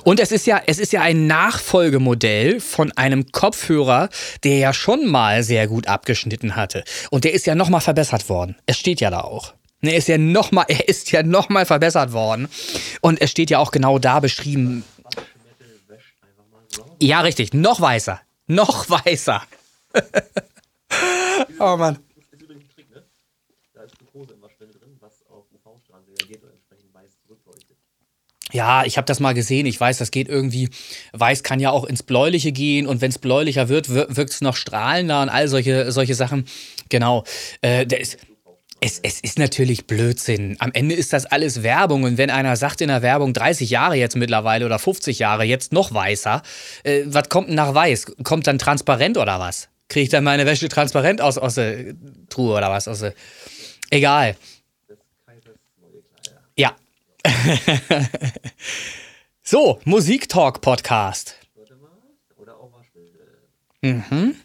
Und es ist ja, es ist ja ein Nachfolgemodell von einem Kopfhörer, der ja schon mal sehr gut abgeschnitten hatte. Und der ist ja nochmal verbessert worden. Es steht ja da auch. Er ist ja nochmal, er ist ja nochmal verbessert worden. Und es steht ja auch genau da beschrieben. Ja, richtig. Noch weißer. Noch weißer. oh Mann. Ja, ich habe das mal gesehen. Ich weiß, das geht irgendwie. Weiß kann ja auch ins Bläuliche gehen und wenn es bläulicher wird, wirkt es noch strahlender und all solche, solche Sachen. Genau. Äh, ist, es, es ist natürlich Blödsinn. Am Ende ist das alles Werbung. Und wenn einer sagt in der Werbung 30 Jahre jetzt mittlerweile oder 50 Jahre, jetzt noch weißer, äh, was kommt denn nach weiß? Kommt dann transparent oder was? Kriege ich dann meine Wäsche transparent aus, aus der Truhe oder was? Aus der, egal. So, Musiktalk-Podcast. Mhm.